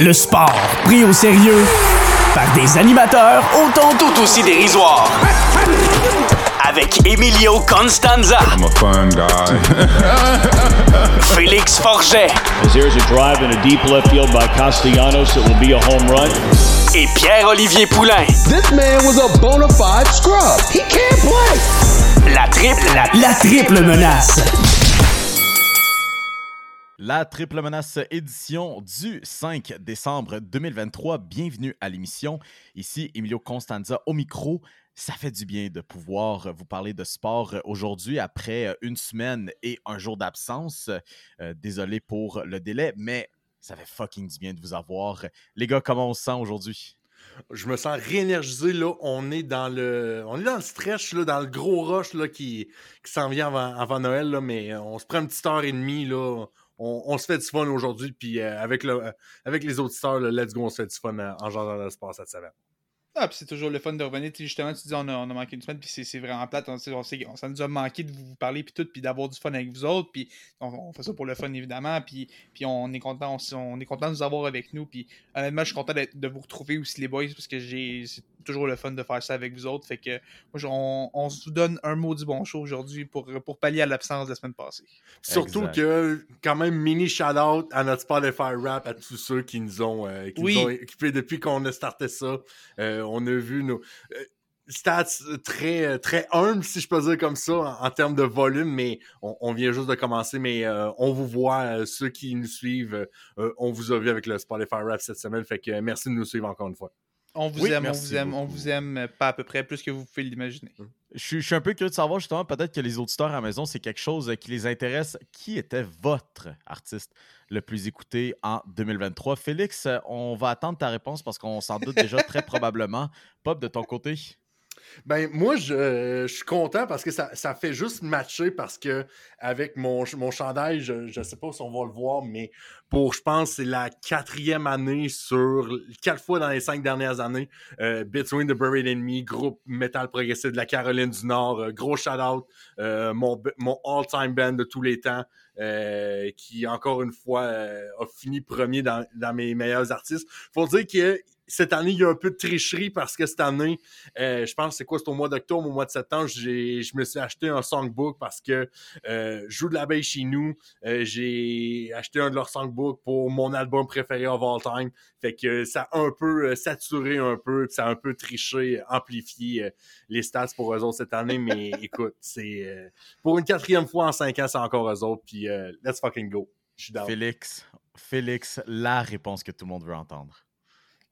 Le sport pris au sérieux par des animateurs autant tout aussi dérisoires. Avec Emilio Constanza, I'm a fun guy. Félix Forget As there's a drive in a deep left field by Castellanos, it will be a home run. et Pierre-Olivier Poulain. This man was a bona fide scrub. He can't play. La triple, la, la triple menace. La triple menace édition du 5 décembre 2023. Bienvenue à l'émission. Ici Emilio Constanza au micro. Ça fait du bien de pouvoir vous parler de sport aujourd'hui après une semaine et un jour d'absence. Euh, désolé pour le délai, mais ça fait fucking du bien de vous avoir. Les gars, comment on se sent aujourd'hui? Je me sens réénergisé là. On est dans le, on est dans le stretch dans le gros rush là qui, s'en vient avant, Noël mais on se prend une petite heure et demie. On, se fait du fun aujourd'hui, puis euh, euh, avec les auditeurs, let's go, on se fait du fun euh, en genre de sport cette semaine. Ah, puis c'est toujours le fun de revenir. Justement, tu dis on a, manqué une semaine, puis c'est vraiment plate. Ça nous a manqué de vous parler, puis tout, puis d'avoir du fun avec vous autres. Puis on, fait ça pour le fun, évidemment. Puis, puis on est content on, est content de vous avoir avec nous. Puis honnêtement, je suis content de vous retrouver aussi, les boys, parce que j'ai toujours le fun de faire ça avec vous autres. Fait que on, on se donne un mot du bon show aujourd'hui pour, pour pallier à l'absence de la semaine passée. Surtout Exact. que, quand même, mini shout-out à notre Spotify rap, à tous ceux qui nous ont, euh, qui Oui. nous ont équipés depuis qu'on a starté ça. Euh, on a vu nos euh, stats très, très humbles, si je peux dire comme ça, en, en termes de volume, mais on, on vient juste de commencer, mais euh, on vous voit, euh, ceux qui nous suivent, euh, on vous a vu avec le Spotify rap cette semaine, fait que euh, merci de nous suivre encore une fois. On vous Oui, aime, on vous aime, on vous aime pas à peu près plus que vous pouvez l'imaginer. Je suis, je suis un peu curieux de savoir justement, peut-être que les auditeurs à la maison, c'est quelque chose qui les intéresse. Qui était votre artiste le plus écouté en 2023? Félix, on va attendre ta réponse parce qu'on s'en doute déjà très probablement. Pop, de ton côté? Ben, moi, je, je suis content parce que ça, ça fait juste matcher parce que avec mon, mon chandail, je, je sais pas si on va le voir, mais pour, je pense, c'est la quatrième année sur quatre fois dans les cinq dernières années. Euh, Between the Buried Me, groupe metal progressif de la Caroline du Nord, euh, gros shout-out, euh, mon, mon all-time band de tous les temps, euh, qui, encore une fois, euh, a fini premier dans, dans mes meilleurs artistes. Faut dire que cette année, il y a un peu de tricherie parce que cette année, euh, je pense que c'est quoi, c'est au mois d'octobre, au mois de septembre, j'ai, je me suis acheté un songbook parce que euh, je joue de l'abeille chez nous. Euh, j'ai acheté un de leurs songbooks pour mon album préféré of all time. Fait que ça a un peu euh, saturé un peu, ça a un peu triché, amplifié les stats pour eux autres cette année. Mais écoute, c'est euh, pour une quatrième fois en cinq ans, c'est encore eux autres. Puis euh, let's fucking go. Je suis down. Félix, Félix, la réponse que tout le monde veut entendre.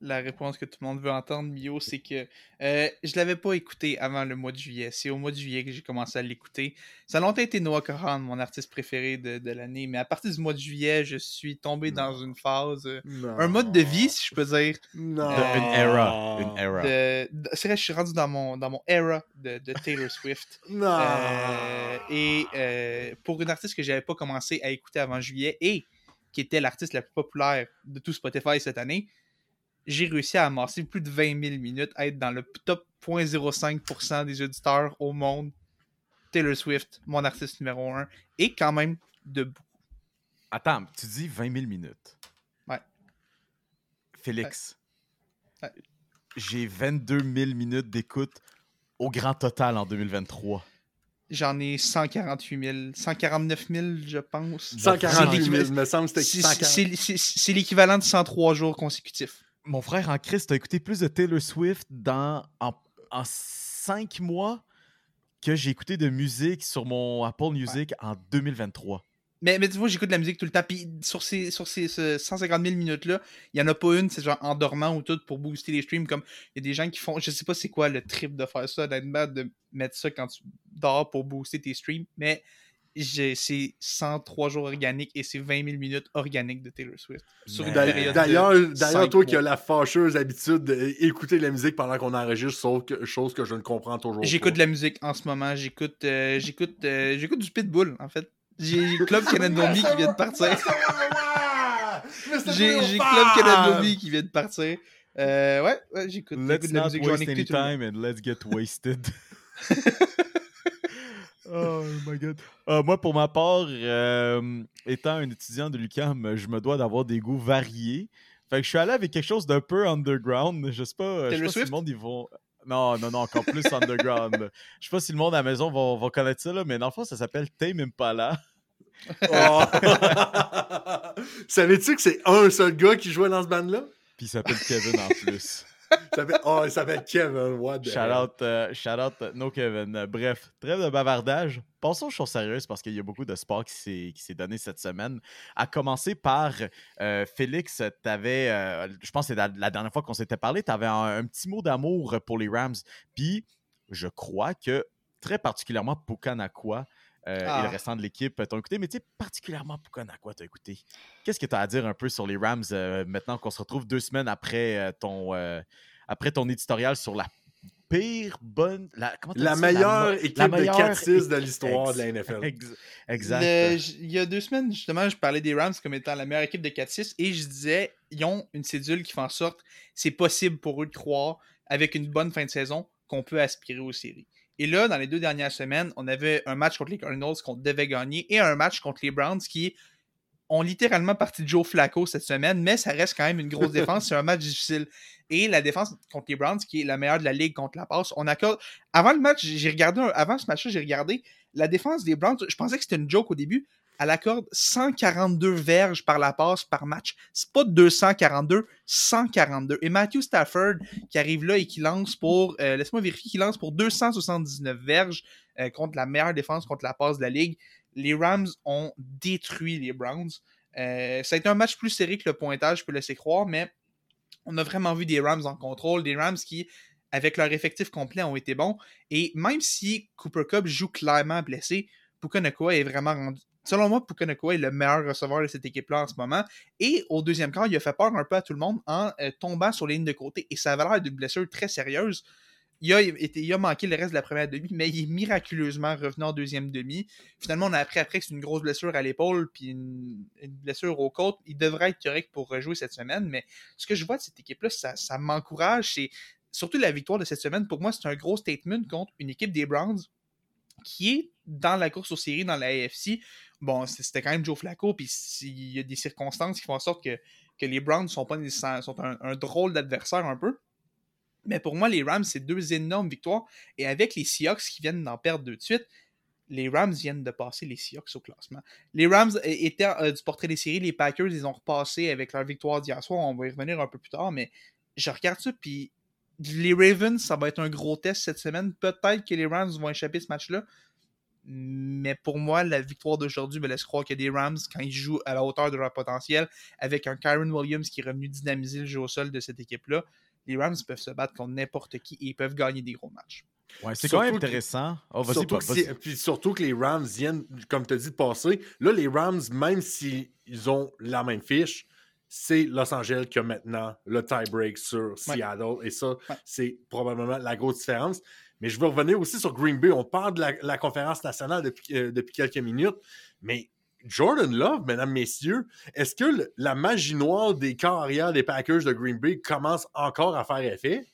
La réponse que tout le monde veut entendre, Mio, c'est que euh, je l'avais pas écouté avant le mois de juillet. C'est au mois de juillet que j'ai commencé à l'écouter. Ça a longtemps été Noah Kahan, mon artiste préféré de, de l'année, mais à partir du mois de juillet, je suis tombé dans une phase, euh, un mode de vie, si je peux dire. Non. Une era. Une era. de- de- C'est vrai, je suis rendu dans mon, dans mon era de, de Taylor Swift. Non. Euh, et euh, pour une artiste que j'avais pas commencé à écouter avant juillet et qui était l'artiste la plus populaire de tout Spotify cette année, j'ai réussi à amasser plus de 20 000 minutes, à être dans le top 0.05% des auditeurs au monde. Taylor Swift, mon artiste numéro 1, et quand même de beaucoup. Attends, tu dis 20 000 minutes. Ouais. Félix, Ouais. j'ai 22 000 minutes d'écoute au grand total en 2023. J'en ai 148 000, 149 000, je pense. 148 000, C'est- me semble que c'était C'est 140. c'est- c'est- c'est l'équivalent de 103 jours consécutifs. Mon frère en Christ a écouté plus de Taylor Swift dans, en, en cinq mois que j'ai écouté de musique sur mon Apple Music en 2023. Mais, mais tu vois, j'écoute de la musique tout le temps. Puis sur ces, sur ces ce 150 000 minutes-là, il n'y en a pas une, c'est genre en dormant ou tout pour booster les streams. Comme il y a des gens qui font, je sais pas c'est quoi le trip de faire ça, honnêtement, de mettre ça quand tu dors pour booster tes streams. Mais c'est 103 jours organiques et c'est 20 000 minutes organiques de Taylor Swift. D'ailleurs- toi qui as la fâcheuse habitude d'écouter la musique pendant qu'on enregistre, sauf que, chose que je ne comprends toujours J'écoute pas. de la musique en ce moment. J'écoute euh, j'écoute euh, j'écoute du Pitbull, en fait. J'ai Club Canada qui vient de partir. J'ai Club Canada qui vient de partir. Euh, ouais, ouais j'écoute Let's j'écoute de la not waste any time and let's get wasted. oh my god. Euh, moi, pour ma part, euh, étant un étudiant de l'UQAM, je me dois d'avoir des goûts variés. Fait que je suis allé avec quelque chose d'un peu underground. Je sais pas, je sais pas si le monde, ils vont. Non, non, non, encore plus underground. Je sais pas si le monde à la maison va, va connaître ça, là, mais dans le fond, ça s'appelle Tame Impala. Oh. Savais-tu que c'est un seul gars qui jouait dans ce band-là? Puis il s'appelle Kevin en plus. Oh, il s'appelle Kevin. What the Shout hell? out, euh, shout out, euh, no Kevin. Euh, bref, trêve de bavardage. Passons aux choses sérieuses parce qu'il y a beaucoup de sport qui s'est donné cette semaine. À commencer par euh, Félix, t'avais, euh, je pense que c'est la, la dernière fois qu'on s'était parlé, tu avais un, un petit mot d'amour pour les Rams. Puis je crois que très particulièrement Pukanakwa euh, et Ah. le restant de l'équipe t'ont écouté, mais tu sais, particulièrement Pukanakwa t'as écouté. Qu'est-ce que tu as à dire un peu sur les Rams euh, maintenant qu'on se retrouve deux semaines après euh, ton. euh, après ton éditorial sur la pire bonne. La, t'as meilleure équipe la de meilleure 4-6 de l'histoire de la NFL. ex- exact. Le- il y a deux semaines, justement, je parlais des Rams comme étant la meilleure équipe de 4-6 et je disais, ils ont une cédule qui fait en sorte c'est possible pour eux de croire, avec une bonne fin de saison, qu'on peut aspirer aux séries. Et là, dans les deux dernières semaines, on avait un match contre les Cardinals qu'on devait gagner et un match contre les Browns qui ont littéralement parti de Joe Flacco cette semaine, mais ça reste quand même une grosse défense. C'est un match difficile. Et la défense contre les Browns, qui est la meilleure de la ligue contre la passe, on accorde. Avant le match, j'ai regardé, un- avant ce match-là, j'ai regardé la défense des Browns. Je pensais que c'était une joke au début. Elle accorde 142 verges par la passe par match. C'est pas 242, 142. Et Matthew Stafford qui arrive là et qui lance pour, euh, laisse-moi vérifier, qui lance pour 279 verges euh, contre la meilleure défense contre la passe de la ligue. Les Rams ont détruit les Browns. Euh, ça a été un match plus serré que le pointage, je peux laisser croire, mais on a vraiment vu des Rams en contrôle, des Rams qui, avec leur effectif complet, ont été bons. Et même si Cooper Cup joue clairement blessé, Puka est vraiment rendu. Selon moi, Puka est le meilleur receveur de cette équipe-là en ce moment. Et au deuxième quart, il a fait peur un peu à tout le monde en euh, tombant sur les lignes de côté. Et ça avait l'air d'une blessure très sérieuse. Il a, été- il a manqué le reste de la première demi, mais il est miraculeusement revenu en deuxième demi. Finalement, on a appris après que c'est une grosse blessure à l'épaule puis une, une blessure aux côtes. Il devrait être correct pour rejouer cette semaine, mais ce que je vois de cette équipe-là, ça, ça m'encourage. C'est surtout la victoire de cette semaine. Pour moi, c'est un gros statement contre une équipe des Browns qui est dans la course aux séries dans la AFC. Bon, c'était quand même Joe Flacco, puis il y a des circonstances qui font en sorte que, que les Browns sont pas sont un, drôle d'adversaire un peu. Mais pour moi, les Rams, c'est deux énormes victoires. Et avec les Seahawks qui viennent d'en perdre deux de suite, les Rams viennent de passer les Seahawks au classement. Les Rams étaient euh, du portrait des séries, les Packers, ils ont repassé avec leur victoire d'hier soir. On va y revenir un peu plus tard, mais je regarde ça, puis les Ravens, ça va être un gros test cette semaine. Peut-être que les Rams vont échapper ce match-là. Mais pour moi, la victoire d'aujourd'hui me laisse croire que des Rams, quand ils jouent à la hauteur de leur potentiel, avec un Kyron Williams qui est revenu dynamiser le jeu au sol de cette équipe-là, les Rams peuvent se battre contre n'importe qui et ils peuvent gagner des gros matchs. Ouais, c'est quand même que- intéressant. Oh, vas-y, surtout, que c'est- puis surtout que les Rams viennent, comme tu as dit, de passer. Là, les Rams, même s'ils ont la même fiche, c'est Los Angeles qui a maintenant le tie-break sur Seattle. Et ça, Ouais. c'est probablement la grosse différence. Mais je veux revenir aussi sur Green Bay. On parle de la, la conférence nationale depuis, euh, depuis quelques minutes. Mais Jordan Love, mesdames, messieurs, est-ce que le- la magie noire des carrières des Packers de Green Bay commence encore à faire effet?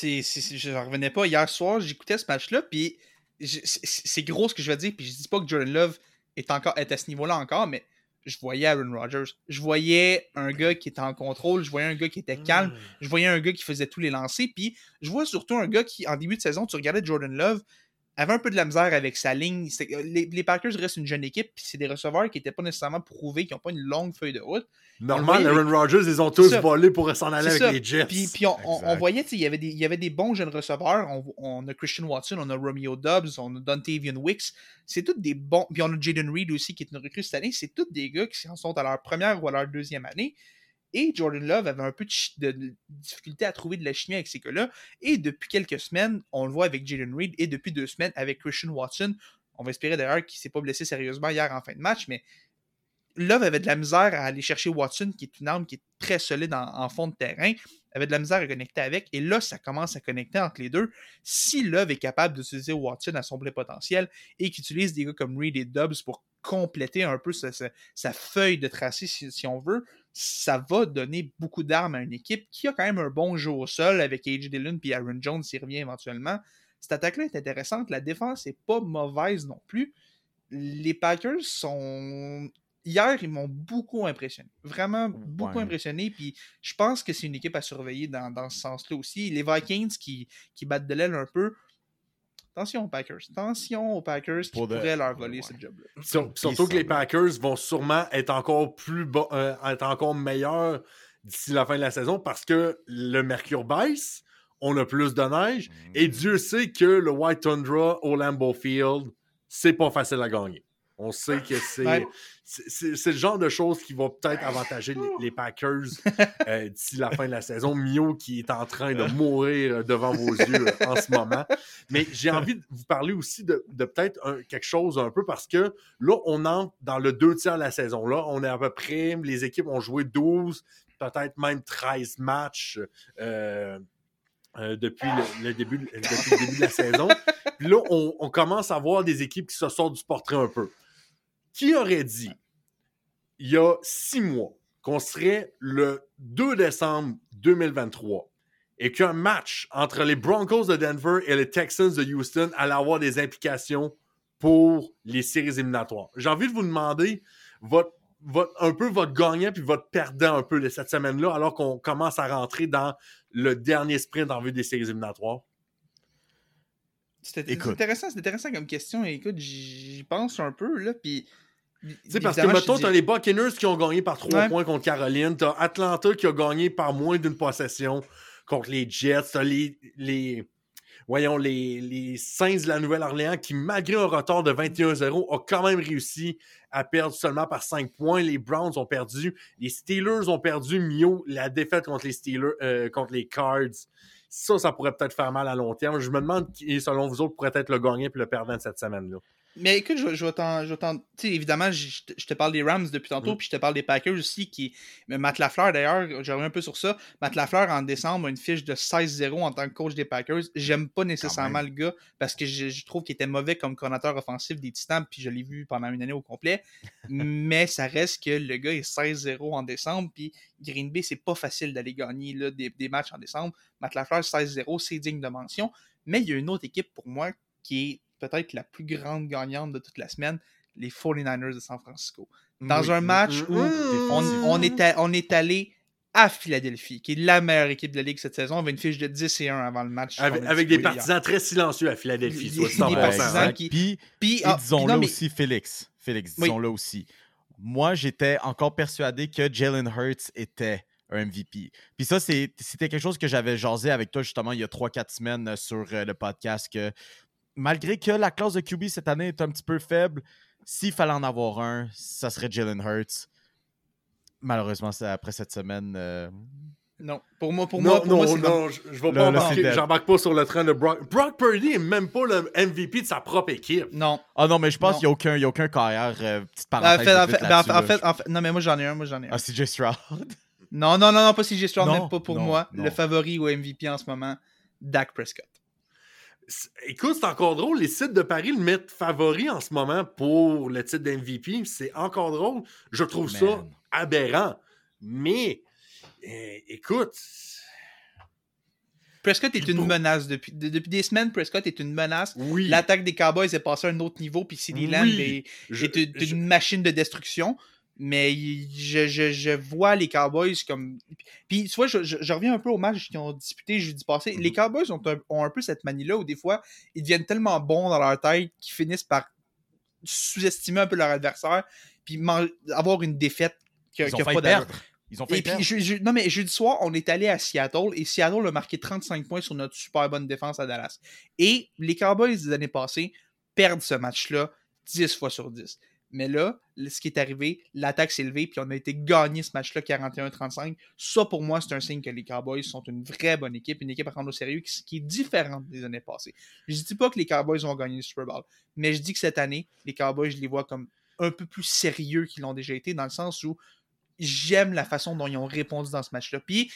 Je n'en revenais pas. Hier soir, j'écoutais ce match-là, puis c'est gros ce que je vais dire, puis je dis pas que Jordan Love est, encore, est à ce niveau-là encore, mais je voyais Aaron Rodgers. Je voyais un gars qui était en contrôle, je voyais un gars qui était calme, je voyais un gars qui faisait tous les lancers, puis je vois surtout un gars qui, en début de saison, tu regardais Jordan Love, avait un peu de la misère avec sa ligne. C'est- Les, les Packers restent une jeune équipe, puis c'est des receveurs qui n'étaient pas nécessairement prouvés, qui n'ont pas une longue feuille de route. Normal, Aaron Rodgers, ils ont tous volé pour s'en aller avec ça. les Jets. Puis, puis on, on- on Exact. voyait, il y avait des- il y avait des bons jeunes receveurs. On, on a Christian Watson, on a Romeo Dobbs, on a Dontavian Wicks. C'est tous des bons. Puis on a Jaden Reed aussi, qui est une recrue cette année. C'est tous des gars qui sont à leur première ou à leur deuxième année. Et Jordan Love avait un peu de, difficulté à trouver de la chimie avec ces gars-là. Et depuis quelques semaines, on le voit avec Jaden Reed. Et depuis deux semaines, avec Christian Watson. On va espérer d'ailleurs qu'il ne s'est pas blessé sérieusement hier en fin de match. Mais Love avait de la misère à aller chercher Watson, qui est une arme qui est très solide en, fond de terrain, avait de la misère à connecter avec, et là, ça commence à connecter entre les deux. Si Love est capable d'utiliser Watson à son plein potentiel et qu'il utilise des gars comme Reed et Dobbs pour compléter un peu sa, feuille de tracé, si on veut, ça va donner beaucoup d'armes à une équipe qui a quand même un bon jeu au sol avec A.J. Dillon puis Aaron Jones s'il revient éventuellement. Cette attaque-là est intéressante. La défense n'est pas mauvaise non plus. Les Packers sont hier, ils m'ont beaucoup impressionné. Vraiment beaucoup Ouais. impressionné. Puis je pense que c'est une équipe à surveiller dans, dans ce sens-là aussi. Les Vikings qui, qui battent de l'aile un peu. Attention aux Packers. Attention aux Packers qui Pour de- pourraient leur voler Ouais. ce job-là. Sur- Surtout que les Packers vont sûrement être encore plus bas- euh, être encore meilleurs d'ici la fin de la saison parce que le mercure baisse, on a plus de neige et Dieu sait que le White Tundra au Lambeau Field, c'est pas facile à gagner. On sait que c'est Ouais. c'est- le genre de choses qui va peut-être avantager les, les Packers euh, d'ici la fin de la saison. Mio qui est en train de mourir devant vos yeux euh, en ce moment. Mais j'ai envie de vous parler aussi de, de peut-être quelque chose un peu parce que là, on entre dans le deux tiers de la saison. Là, on est à peu près, les équipes ont joué 12, peut-être même 13 matchs euh, euh, depuis, le, le début, depuis le début de la saison. Puis là, on, on commence à voir des équipes qui se sortent du portrait un peu. Qui aurait dit, il y a six mois, qu'on serait le 2 décembre 2023 et qu'un match entre les Broncos de Denver et les Texans de Houston allait avoir des implications pour les séries éliminatoires? J'ai envie de vous demander votre, votre- un peu votre gagnant puis votre perdant un peu de cette semaine-là, alors qu'on commence à rentrer dans le dernier sprint en vue des séries éliminatoires. C'était intéressant, intéressant comme question. Écoute, j'y j'y pense un peu, là, puis... Tu sais, parce que, mettons, t'as dis- les Buccaneers qui ont gagné par 3 Ouais. points contre Caroline, t'as Atlanta qui a gagné par moins d'une possession contre les Jets, t'as les, les, voyons, les, les Saints de la Nouvelle-Orléans qui, malgré un retard de 21-0, ont quand même réussi à perdre seulement par 5 points. Les Browns ont perdu, les Steelers ont perdu, Mio, la défaite contre les Steelers, euh, contre les Cards. Ça, ça pourrait peut-être faire mal à long terme. Je me demande qui, selon vous autres, pourrait être le gagnant et le perdant de cette semaine-là. Mais écoute, je, je vais t'en. Tu sais, évidemment, je, je te- je te parle des Rams depuis tantôt, Mm. puis je te parle des Packers aussi. qui mais Matt Lafleur, d'ailleurs, je reviens un peu sur ça. Matt Lafleur, en décembre, a une fiche de 16-0 en tant que coach des Packers. J'aime pas nécessairement le gars parce que je, je trouve qu'il était mauvais comme coordinateur offensif des Titans, puis je l'ai vu pendant une année au complet. mais ça reste que le gars est 16-0 en décembre, puis Green Bay, c'est pas facile d'aller gagner là, des, des matchs en décembre. Matt Lafleur, 16-0, c'est digne de mention. Mais il y a une autre équipe pour moi qui est peut-être la plus grande gagnante de toute la semaine, les 49ers de San Francisco. Dans Oui. un match où on, on est à- on est allé à Philadelphie, qui est la meilleure équipe de la Ligue cette saison. On avait une fiche de 10 et 1 avant le match. Avec, des hier. partisans très silencieux à Philadelphie, soit des partisans hein. qui- Puis, ah, puis disons-le mais- aussi, Félix. Félix, Oui. disons-le aussi. Moi, j'étais encore persuadé que Jalen Hurts était un MVP. Puis ça, c'était quelque chose que j'avais jasé avec toi justement il y a 3-4 semaines euh, sur euh, le podcast que malgré que la classe de QB cette année est un petit peu faible, s'il fallait en avoir un, ça serait Jalen Hurts. Malheureusement, c'est après cette semaine. euh, Non, pour moi, pour non, moi, pour non, moi, c'est non, je, je vais pas embarquer- j'embarque pas sur le train de Brock. Brock Purdy est même pas le MVP de sa propre équipe. Non. Ah non, mais je pense Non. qu'il n'y a aucun, il y a aucun carrière. euh, petite en parenthèse. fait, en fait, ben, en là-dessus, fait, en là. fait, en fait- non, mais moi j'en ai un, moi j'en ai un. Ah, CJ Stroud? Non, non, non, non, pas CJ Stroud, Non, même pas pour non, moi. non. Le favori au MVP en ce moment, Dak Prescott. Écoute, c'est encore drôle. Les sites de Paris le mettent favori en ce moment pour le titre d'MVP. C'est encore drôle. Je trouve ça aberrant. Mais, euh, écoute, Prescott est une menace depuis, de- depuis des semaines. Prescott est une menace. oui. L'attaque des Cowboys est passée à un autre niveau, puis CD est, je- est une, je- une machine de destruction. Mais je, je- je vois les Cowboys comme. Puis, tu vois, je, reviens un peu au match qu'ils ont disputé jeudi passé. Mhm. Les Cowboys ont un, ont un peu cette manie-là où des fois, ils deviennent tellement bons dans leur tête qu'ils finissent par sous-estimer un peu leur adversaire, puis avoir une défaite qui Ils qui ont a failli pas d'allure. Ils ont failli Et puis, perdre. je- je- non, mais jeudi soir, on est allé à Seattle et Seattle a marqué 35 points sur notre super bonne défense à Dallas. Et les Cowboys des années passées perdent ce match-là 10 fois sur 10. Mais là, ce qui est arrivé, l'attaque s'est levée, puis on a été gagné ce match-là 41-35. Ça, pour moi, c'est un signe que les Cowboys sont une vraie bonne équipe, une équipe à prendre au sérieux qui, qui est différente des années passées. Je dis pas que les Cowboys vont gagner le Super Bowl, mais je dis que cette année, les Cowboys, je les vois comme un peu plus sérieux qu'ils l'ont déjà été, dans le sens où j'aime la façon dont ils ont répondu dans ce match-là. Puis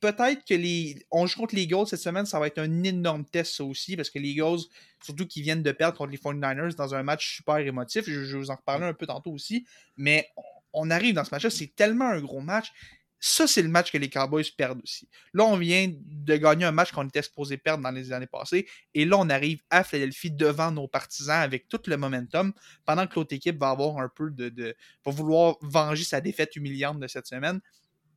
peut-être que les. On joue contre les Eagles cette semaine, ça va être un énorme test, ça aussi, parce que les Eagles, surtout qu'ils viennent de perdre contre les 49ers dans un match super émotif, je, je vous en reparler un peu tantôt aussi, mais on- arrive dans ce match-là, c'est tellement un gros match. Ça, c'est le match que les Cowboys perdent aussi. Là, on vient de gagner un match qu'on était exposé perdre dans les années passées. Et là, on arrive à Philadelphie devant nos partisans avec tout le momentum, pendant que l'autre équipe va avoir un peu de. va vouloir venger sa défaite humiliante de cette semaine.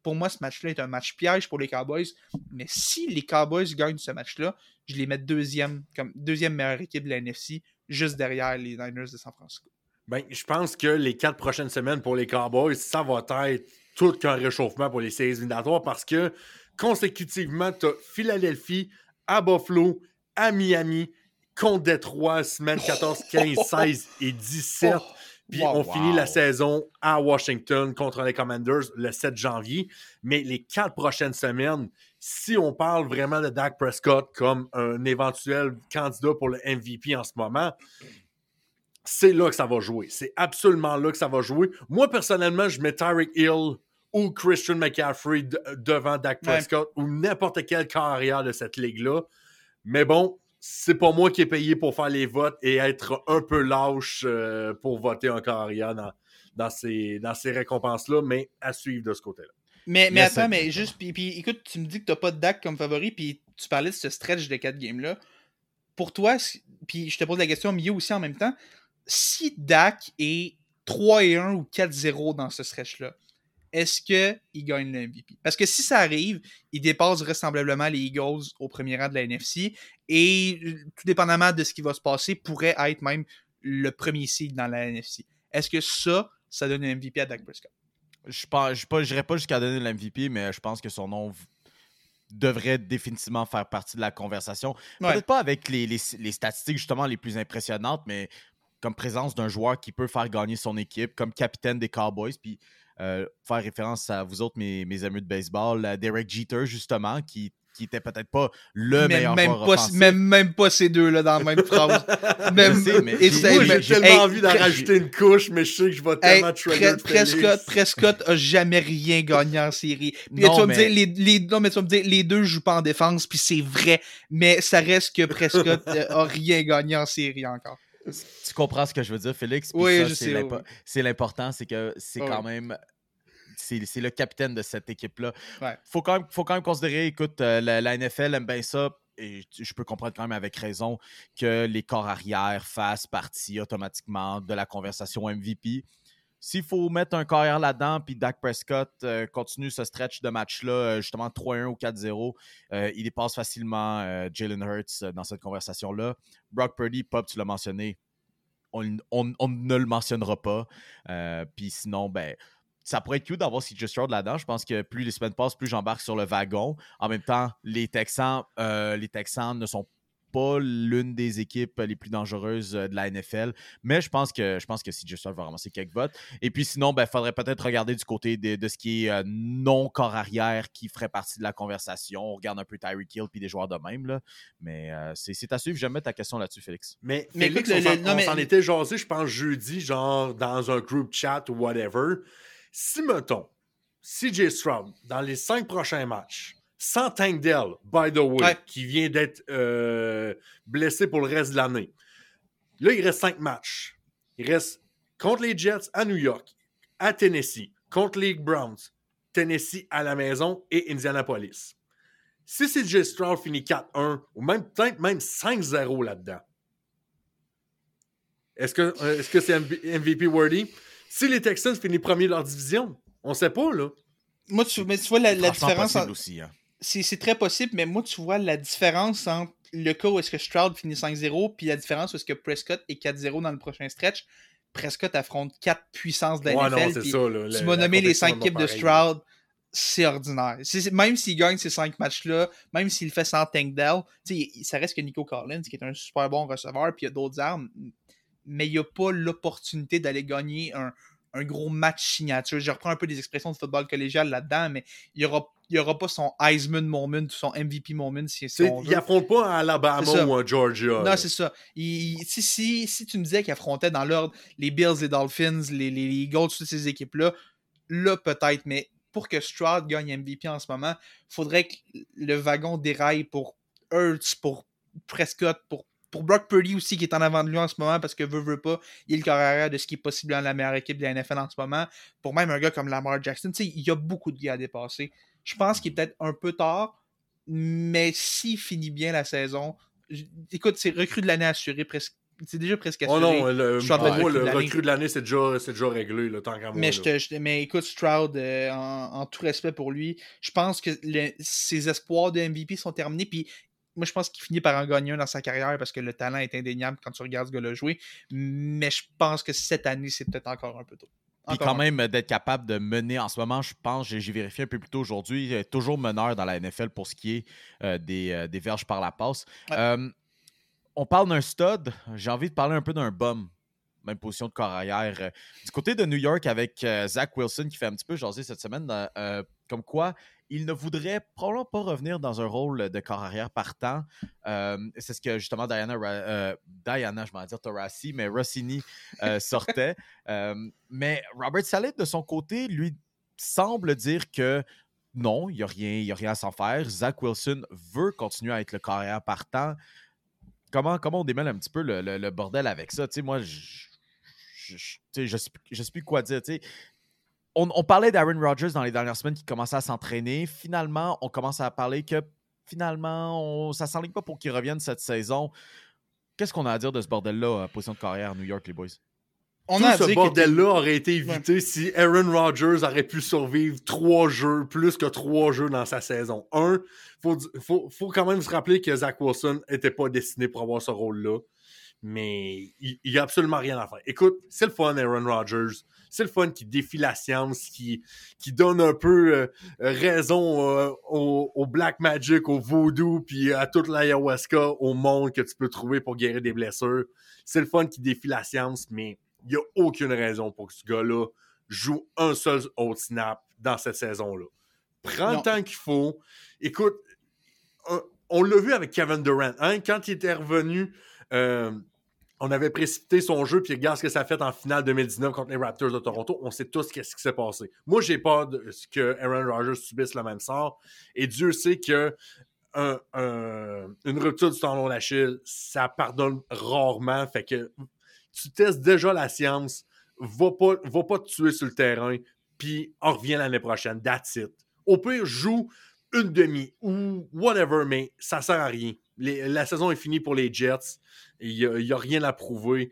Pour moi, ce match-là est un match piège pour les Cowboys. Mais si les Cowboys gagnent ce match-là, je les mets deuxième, comme deuxième meilleure équipe de la NFC, juste derrière les Niners de San Francisco. Ben, je pense que les quatre prochaines semaines pour les Cowboys, ça va être tout qu'un réchauffement pour les séries éliminatoires parce que consécutivement, tu as Philadelphie, à Buffalo, à Miami, contre Détroit, semaine 14, 15, 16 et 17. Puis on finit la saison à Washington contre les Commanders le 7 janvier. Mais les quatre prochaines semaines, si on parle vraiment de Dak Prescott comme un éventuel candidat pour le MVP en ce moment, c'est là que ça va jouer. C'est absolument là que ça va jouer. Moi, personnellement, je mets Tyreek Hill ou Christian McCaffrey devant Dak Prescott ou n'importe quel carrière de cette ligue-là. Mais bon, c'est pas moi qui ai payé pour faire les votes et être un peu lâche euh, pour voter un carrière dans, dans ces, dans ces récompenses-là, mais à suivre de ce côté-là. Mais, mais attends, mais juste, puis, écoute, tu me dis que t'as pas de Dak comme favori, puis tu parlais de ce stretch de 4 games-là. Pour toi, puis je te pose la question mieux aussi en même temps, si Dak est 3 et 1 ou 4-0 dans ce stretch-là, est-ce qu'il gagne le MVP? Parce que si ça arrive, il dépasse vraisemblablement les Eagles au premier rang de la NFC et tout dépendamment de ce qui va se passer, pourrait être même le premier seed dans la NFC. Est-ce que ça, ça donne un MVP à Dak Prescott? Je ne dirais pas jusqu'à donner l'MVP, mais je pense que son nom devrait définitivement faire partie de la conversation. Peut-être pas avec les, les, statistiques justement les plus impressionnantes, mais comme présence d'un joueur qui peut faire gagner son équipe, comme capitaine des Cowboys. Puis euh, faire référence à vous autres, mes, mes amis de baseball, à Derek Jeter, justement, qui qui était peut-être pas le meilleur même joueur pas, même, même, pas ces deux-là dans la même phrase. Même, j'ai tellement envie d'en rajouter une couche, mais je sais que je vais tellement hey, Prescott, Prescott a jamais rien gagné en série. Puis non, tu vas me dire, les, les, non, mais tu vas me dire, les deux jouent pas en défense, puis c'est vrai, mais ça reste que Prescott a rien gagné en série encore. Tu comprends ce que je veux dire, Félix? oui, je sais. C'est l'important, c'est que c'est quand même c'est le capitaine de cette équipe-là. Il faut, quand même, faut quand même considérer, écoute, euh, la, NFL aime bien ça, et je peux comprendre quand même avec raison que les corps arrière fassent partie automatiquement de la conversation MVP. S'il faut mettre un carrière là-dedans, puis Dak Prescott euh, continue ce stretch de match-là, euh, justement 3-1 ou 4-0, il dépasse facilement Jalen Hurts dans cette conversation-là. Brock Purdy, Pop, tu l'as mentionné, on, ne le mentionnera pas. puis sinon, ben, ça pourrait être cute d'avoir CJ Stroud là-dedans. Je pense que plus les semaines passent, plus j'embarque sur le wagon. En même temps, les Texans, euh, les Texans ne sont pas l'une des équipes les plus dangereuses euh, de la NFL, mais je pense que je pense que CJ Stroud va ramasser quelques votes. Et puis sinon, il ben, faudrait peut-être regarder du côté de, ce qui est euh, non corps arrière qui ferait partie de la conversation. On regarde un peu Tyreek Hill puis des joueurs de même là, mais c'est à suivre. J'aime ta question là-dessus, Félix. Mais, Félix, on s'en était jasé, je pense jeudi, genre dans un group chat ou whatever. Si, mettons, CJ Stroud, dans les cinq prochains matchs, sans Tank Dell, by the way, qui vient d'être euh, blessé pour le reste de l'année, là, il reste cinq matchs. Il reste contre les Jets à New York, à Tennessee, contre les Browns, Tennessee à la maison et Indianapolis. Si CJ Stroud finit 4-1 ou même peut-être même 5-0 là-dedans, est-ce que euh, c'est -ce MVP worthy? Si les Texans finissent premier de leur division, on sait pas, là. Moi, tu, mais tu vois la, différence. aussi, hein. C'est très possible, mais moi, tu vois la différence entre le cas où est-ce que Stroud finit 5-0 puis la différence où est-ce que Prescott est 4-0 dans le prochain stretch. Prescott affronte quatre puissances de la ouais, NFL. ça, là, tu m'as nommé les cinq équipes de Stroud. C'est ordinaire. même s'il gagne ces cinq matchs-là, même s'il fait sans Tank Dell, ça reste que Nico Collins, qui est un super bon receveur, puis il y a d'autres armes mais il n'y a pas l'opportunité d'aller gagner un, gros match signature. Je reprends un peu des expressions de football collégial là-dedans, mais il n'y aura, y aura pas son Heisman moment ou son MVP moment. Si, si pas à Alabama ou à Georgia. Non, c'est ça. si, si, si, tu me disais qu'il affrontait dans l'ordre les Bills, les Dolphins, les, les Eagles, toutes ces équipes-là, là, peut-être, mais pour que Stroud gagne MVP en ce moment, il faudrait que le wagon déraille pour Hurts, pour Prescott, pour pour Brock Purdy aussi, qui est en avant de lui en ce moment, parce que veut, veut pas, il est le carrière de ce qui est possible dans la meilleure équipe de la NFL en ce moment. Pour même un gars comme Lamar Jackson, il y a beaucoup de gars à dépasser. Je pense qu'il est peut-être un peu tard, mais s'il finit bien la saison, écoute, c'est recrue de l'année assuré presque c'est déjà presque assuré. Oh non, le, moi, le recrue de l'année, c'est déjà, déjà, réglé, le temps qu'à mais, je mais écoute, Stroud, euh, en, tout respect pour lui, je pense que ses espoirs de MVP sont terminés. Puis moi, je pense qu'il finit par en gagner un dans sa carrière parce que le talent est indéniable quand tu regardes ce gars-là jouer. Mais je pense que cette année, c'est peut-être encore un peu tôt. Puis quand même d'être capable de mener en ce moment, je pense, j'ai vérifié un peu plus tôt aujourd'hui, toujours meneur dans la NFL pour ce qui est euh, des, euh, des, verges par la passe. on parle d'un stud, j'ai envie de parler un peu d'un bum même position de corps arrière. Euh, du côté de New York avec Zach Wilson qui fait un petit peu jaser cette semaine, comme quoi il ne voudrait probablement pas revenir dans un rôle de corps arrière partant. Euh, c'est ce que justement Diana, euh, Diana je vais dire Torassi, mais Rossini euh, sortait. mais Robert Saleh, de son côté, lui semble dire que non, il n'y a, rien, a rien à s'en faire. Zach Wilson veut continuer à être le corps arrière partant. Comment, comment on démêle un petit peu le, bordel avec ça? moi, je ne sais, sais, plus quoi dire on, parlait d'Aaron Rodgers dans les dernières semaines qui commençait à s'entraîner. Finalement, on commence à parler que finalement, on, ça ne s'enligne pas pour qu'il revienne cette saison. Qu'est-ce qu'on a à dire de ce bordel-là, position de carrière à New York, les boys? On Tout a ce bordel-là aurait été évité si Aaron Rodgers aurait pu survivre trois jeux, plus que trois jeux dans sa saison. Un, il faut, faut, quand même se rappeler que Zach Wilson n'était pas destiné pour avoir ce rôle-là. Mais il n'y a absolument rien à faire. Écoute, c'est le fun, Aaron Rodgers c'est le fun qui défie la science, qui, qui donne un peu euh, raison euh, au, Black Magic, au Voodoo, puis à toute l'ayahuasca au monde que tu peux trouver pour guérir des blessures. C'est le fun qui défie la science, mais il n'y a aucune raison pour que ce gars-là joue un seul autre snap dans cette saison-là. Prends le temps qu'il faut. Écoute, on l'a vu avec Kevin Durant. Hein, quand il était revenu euh, on avait précipité son jeu, puis regarde ce que ça a fait en finale 2019 contre les Raptors de Toronto. On sait tous ce qui s'est passé. Moi, j'ai peur de ce que Aaron Rodgers subisse le même sort. Et Dieu sait que une rupture du tendon d'Achille, ça pardonne rarement. Fait que tu testes déjà la science, va pas, va pas te tuer sur le terrain, puis on revient l'année prochaine. That's it. Au pire, joue une demi ou whatever, mais ça sert à rien. La saison est finie pour les Jets. Il n'y a, rien à prouver.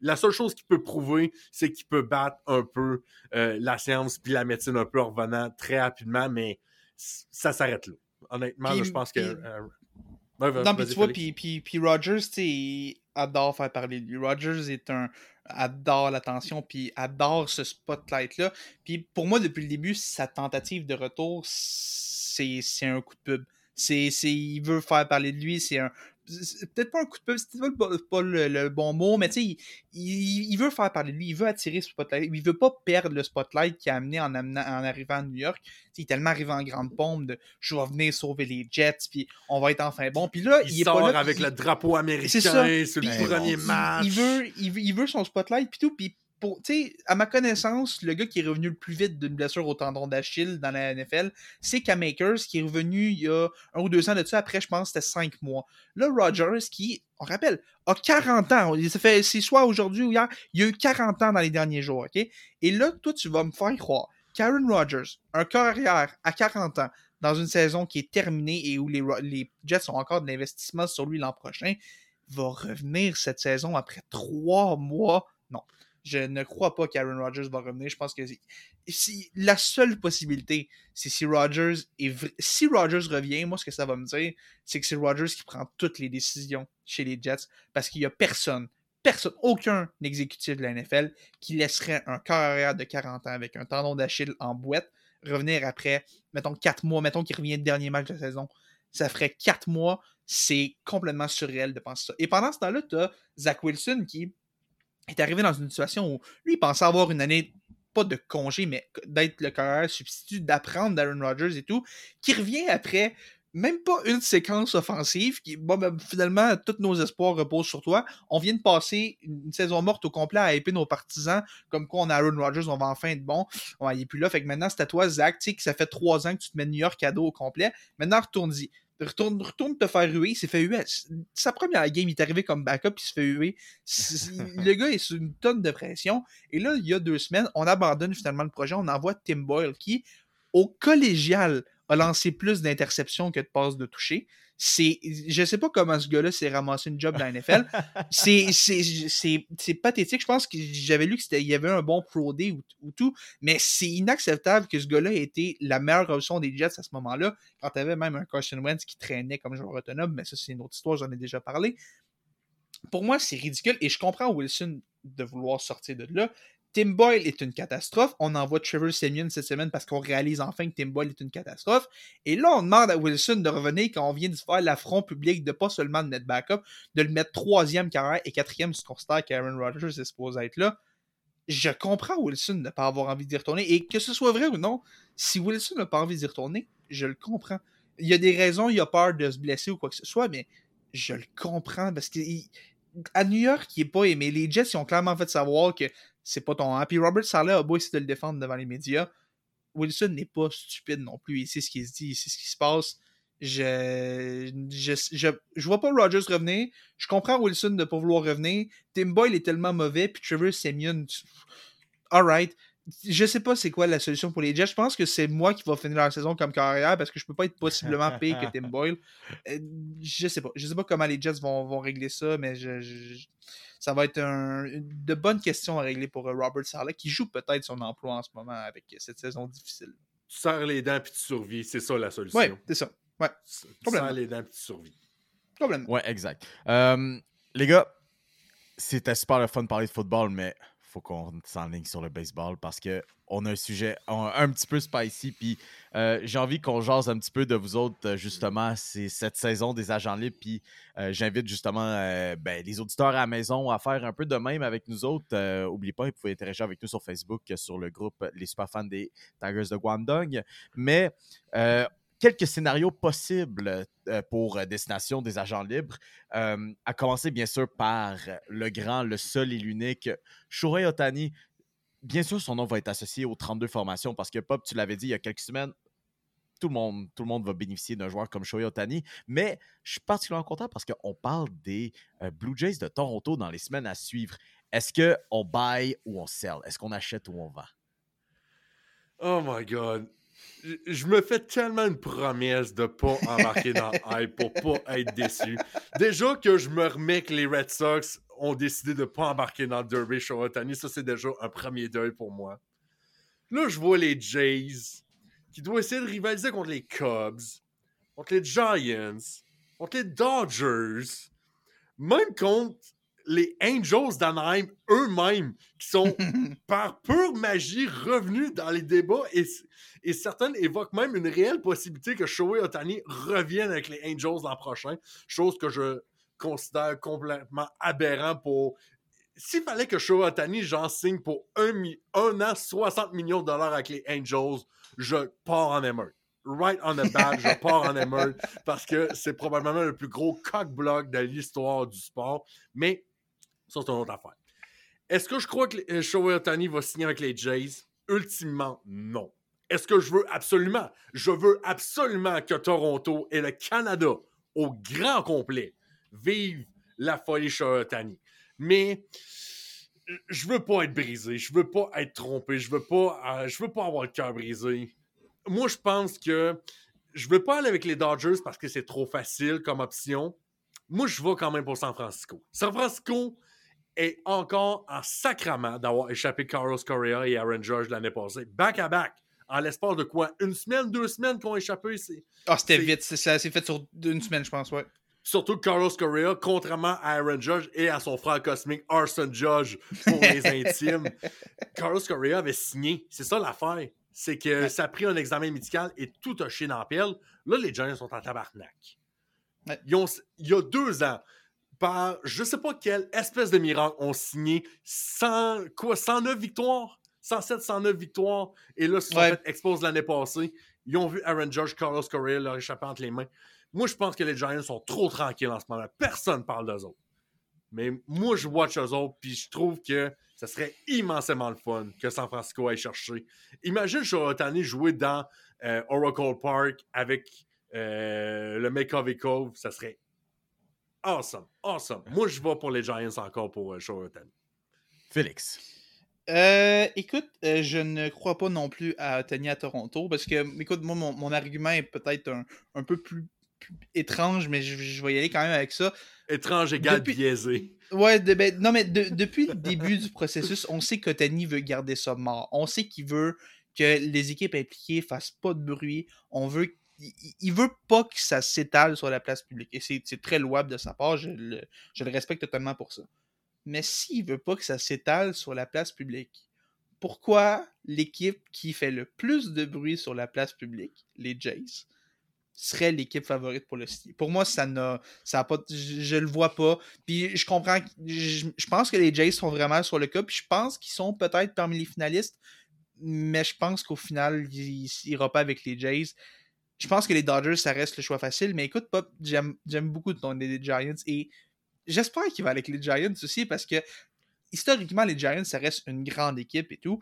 la seule chose qu'il peut prouver, c'est qu'il peut battre un peu euh, la science puis la médecine un peu en revenant très rapidement, mais ça s'arrête là. Honnêtement, je pense que. Euh, non, puis tu vois, puis, puis, Rogers, il adore faire parler de lui. Rogers est un adore l'attention, puis adore ce spotlight-là. Puis pour moi, depuis le début, sa tentative de retour, c'est un coup de pub. C'est, il veut faire parler de lui, c'est un, peut-être pas un coup de pub, c'est pas, le, bon mot, mais tu sais, il, veut faire parler de lui, il veut attirer ce spotlight, il veut pas perdre le spotlight qu'il a amené en, en arrivant à New York. il est tellement arrivé en grande pompe de je vais venir sauver les Jets, puis on va être enfin bon. Puis là, il, sort pas là, avec le drapeau américain sur le premier match. Il veut, il veut, son spotlight, puis tout, puis à ma connaissance, le gars qui est revenu le plus vite d'une blessure au tendon d'Achille dans la NFL, c'est Cam Makers, qui est revenu il y a un ou deux ans de ça. Après, je pense que c'était cinq mois. Là, Rogers, qui, on rappelle, a 40 ans. C'est soit aujourd'hui ou hier, il a eu 40 ans dans les derniers jours, OK? Et là, toi, tu vas me faire croire Karen Rogers, un carrière à 40 ans, dans une saison qui est terminée et où les, les Jets ont encore de l'investissement sur lui l'an prochain, va revenir cette saison après trois mois? Non, je ne crois pas qu'Aaron Rodgers va revenir. Je pense que si, la seule possibilité, c'est si Rodgers est si Rodgers revient, moi ce que ça va me dire, c'est que c'est Rodgers qui prend toutes les décisions chez les Jets parce qu'il n'y a personne, personne, aucun exécutif de la NFL qui laisserait un carrière de 40 ans avec un tendon d'Achille en boîte revenir après, mettons 4 mois, mettons qu'il revient le dernier match de la saison. Ça ferait 4 mois, c'est complètement surréel de penser ça. Et pendant ce temps-là, tu as Zach Wilson qui est arrivé dans une situation où lui, il pensait avoir une année, pas de congé, mais d'être le carrière substitut, d'apprendre d'Aaron Rodgers et tout, qui revient après même pas une séquence offensive qui, bon, ben, finalement, tous nos espoirs reposent sur toi. On vient de passer une saison morte au complet à épier nos partisans, comme quoi on a Aaron Rodgers, on va enfin être bon. il est plus là. Fait que maintenant, c'est à toi, Zach, tu sais, que ça fait trois ans que tu te mets New York cadeau au complet. Maintenant, retourne-y. Retourne, retourne te faire huer. Il s'est fait huer. Sa première game, il est arrivé comme backup, il se fait huer. le gars est sous une tonne de pression. Et là, il y a deux semaines, on abandonne finalement le projet. On envoie Tim Boyle qui, au collégial, a lancé plus d'interceptions que de passes de toucher c'est je sais pas comment ce gars-là s'est ramassé une job dans la NFL. c'est pathétique. Je pense que j'avais lu qu'il y avait un bon Pro Day ou, tout, mais c'est inacceptable que ce gars-là ait été la meilleure option des Jets à ce moment-là, quand tu avais même un Carson Wentz qui traînait comme joueur autonome, mais ça, c'est une autre histoire, j'en ai déjà parlé. Pour moi, c'est ridicule et je comprends Wilson de vouloir sortir de là. Tim Boyle est une catastrophe. On envoie Trevor Simeon cette semaine parce qu'on réalise enfin que Tim Boyle est une catastrophe. Et là, on demande à Wilson de revenir quand on vient de faire l'affront public de pas seulement de mettre backup, de le mettre troisième carrière et quatrième si on qu'Aaron Rodgers est supposé être là. Je comprends Wilson de ne pas avoir envie d'y retourner. Et que ce soit vrai ou non, si Wilson n'a pas envie d'y retourner, je le comprends. Il y a des raisons, il a peur de se blesser ou quoi que ce soit, mais je le comprends parce que à New York, il n'est pas aimé. Les Jets, ils ont clairement fait savoir que c'est pas ton. Puis Robert Saleh a beau essayer de le défendre devant les médias. Wilson n'est pas stupide non plus. Il sait ce qui se dit, il sait ce qui se passe. Je, je, je, je vois pas Rogers revenir. Je comprends Wilson de pas vouloir revenir. Tim Boyle est tellement mauvais, puis Trevor Simeon. Alright je sais pas c'est quoi la solution pour les Jets. Je pense que c'est moi qui va finir la saison comme carrière parce que je peux pas être possiblement pire que Tim Boyle. Euh, je sais pas. Je sais pas comment les Jets vont, vont régler ça, mais je, ça va être un, de bonnes questions à régler pour euh, Robert Saleh qui joue peut-être son emploi en ce moment avec cette saison difficile. Tu serres les dents puis tu survis. C'est ça la solution. Oui, c'est ça. Ouais. Tu serres les dents puis tu survis. Problème. Ouais, exact. Euh, les gars, c'était super le fun de parler de football, mais faut qu'on s'enligne sur le baseball parce que on a un sujet un, petit peu spicy. Puis euh, j'ai envie qu'on jase un petit peu de vous autres, euh, justement, c'est cette saison des agents libres. Puis euh, j'invite justement ben, les auditeurs à la maison à faire un peu de même avec nous autres. N'oubliez pas, vous pouvez interagir avec nous sur Facebook, sur le groupe Les Super Fans des Tigers de Guangdong. Mais quelques scénarios possibles euh, pour euh, Destination des agents libres, euh, à commencer bien sûr par le grand, le seul et l'unique Shohei Otani. Bien sûr, son nom va être associé aux 32 formations parce que Pop, tu l'avais dit il y a quelques semaines, tout le monde, tout le monde va bénéficier d'un joueur comme Shohei Otani. Mais je suis particulièrement content parce qu'on parle des Blue Jays de Toronto dans les semaines à suivre. Est-ce qu'on buy ou on sell? Est-ce qu'on achète ou on vend? Oh my God je me fais tellement une promesse de pas embarquer dans hype pour pas être déçu. Déjà que je me remets que les Red Sox ont décidé de pas embarquer dans le Derby Otani, ça c'est déjà un premier deuil pour moi. Là, je vois les Jays qui doivent essayer de rivaliser contre les Cubs, contre les Giants, contre les Dodgers, même contre les Angels d'Anaheim eux-mêmes, qui sont par pure magie revenus dans les débats et, et certaines évoquent même une réelle possibilité que Shohei Otani revienne avec les Angels l'an prochain, chose que je considère complètement aberrant pour. S'il fallait que Shohei Otani, j'en signe pour un, un an, 60 millions de dollars avec les Angels, je pars en émeute right on the bat, je pars en émeute parce que c'est probablement le plus gros cock-block de l'histoire du sport. Mais ça, c'est une autre affaire. Est-ce que je crois que euh, Shohei Otani va signer avec les Jays? Ultimement, non. Est-ce que je veux absolument? Je veux absolument que Toronto et le Canada au grand complet vivent la folie Shohei Otani. Mais je veux pas être brisé, je veux pas être trompé, je veux pas, euh, je veux pas avoir le cœur brisé. Moi, je pense que je veux pas aller avec les Dodgers parce que c'est trop facile comme option. Moi, je vais quand même pour San Francisco. San Francisco, est encore en sacrament d'avoir échappé Carlos Correa et Aaron Judge l'année passée. Back à back. En l'espace de quoi? Une semaine, deux semaines qu'on a échappé Ah, c'était vite. C'est fait sur une semaine, je pense, ouais. Surtout Carlos Correa, contrairement à Aaron Judge et à son frère cosmique Arson Judge pour les intimes, Carlos Correa avait signé. C'est ça l'affaire. C'est que ça a pris un examen médical et tout a chié dans la pelle. Là, les Giants sont en tabarnak. Ont, il y a deux ans, par je sais pas quelle espèce de miracle ont signé 100, quoi, 109 victoires, 107, 109 victoires, et là, ils sont fait expose l'année passée. Ils ont vu Aaron Judge, Carlos Correa leur échapper entre les mains. Moi, je pense que les Giants sont trop tranquilles en ce moment. Personne parle d'eux autres. Mais moi, je watch eux autres, puis je trouve que ce serait immensément le fun que San Francisco aille chercher. Imagine Shohei jouer dans euh, Oracle Park avec euh, le Make Cove, ça serait awesome. Awesome. Moi, je vais pour les Giants encore pour euh, Ohtani. Félix. Euh, écoute, euh, je ne crois pas non plus à Ohtani à Toronto parce que, écoute, moi, mon, mon argument est peut-être un, un peu plus, plus étrange, mais je, je vais y aller quand même avec ça. Étrange égale Depuis- biaisé. Ouais, de- ben, non, mais de- depuis le début du processus, on sait qu'Otani veut garder ça mort. On sait qu'il veut que les équipes impliquées fassent pas de bruit. On veut. Il, veut pas que ça s'étale sur la place publique. Et c'est très louable de sa part. Je le, respecte totalement pour ça. Mais s'il veut pas que ça s'étale sur la place publique, pourquoi l'équipe qui fait le plus de bruit sur la place publique, les Jays, serait l'équipe favorite pour le signer? Pour moi, ça n'a pas. Je, je le vois pas. Puis je comprends. Je, je pense que les Jays sont vraiment sur le cas. Puis je pense qu'ils sont peut-être parmi les finalistes. Mais je pense qu'au final, il ira pas avec les Jays. Je pense que les Dodgers, ça reste le choix facile. Mais écoute, Pop, j'aime beaucoup ton idée des Giants. Et j'espère qu'il va avec les Giants aussi. Parce que historiquement, les Giants, ça reste une grande équipe et tout.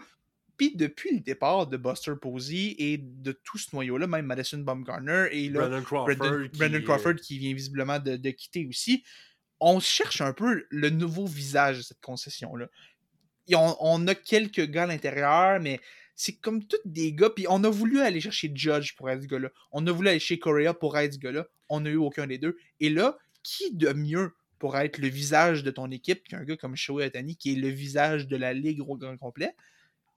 Puis depuis le départ de Buster Posey et de tout ce noyau-là, même Madison Baumgartner et là, Brandon Crawford. Qui, Brendan Crawford qui vient visiblement de, de quitter aussi. On cherche un peu le nouveau visage de cette concession-là. On a quelques gars à l'intérieur, mais c'est comme tous des gars. Puis on a voulu aller chercher Judge pour être ce gars-là. On a voulu aller chez Correa pour être ce gars-là. On n'a eu aucun des deux. Et là, qui de mieux pour être le visage de ton équipe qu'un gars comme Shohei Ohtani, qui est le visage de la ligue au grand complet?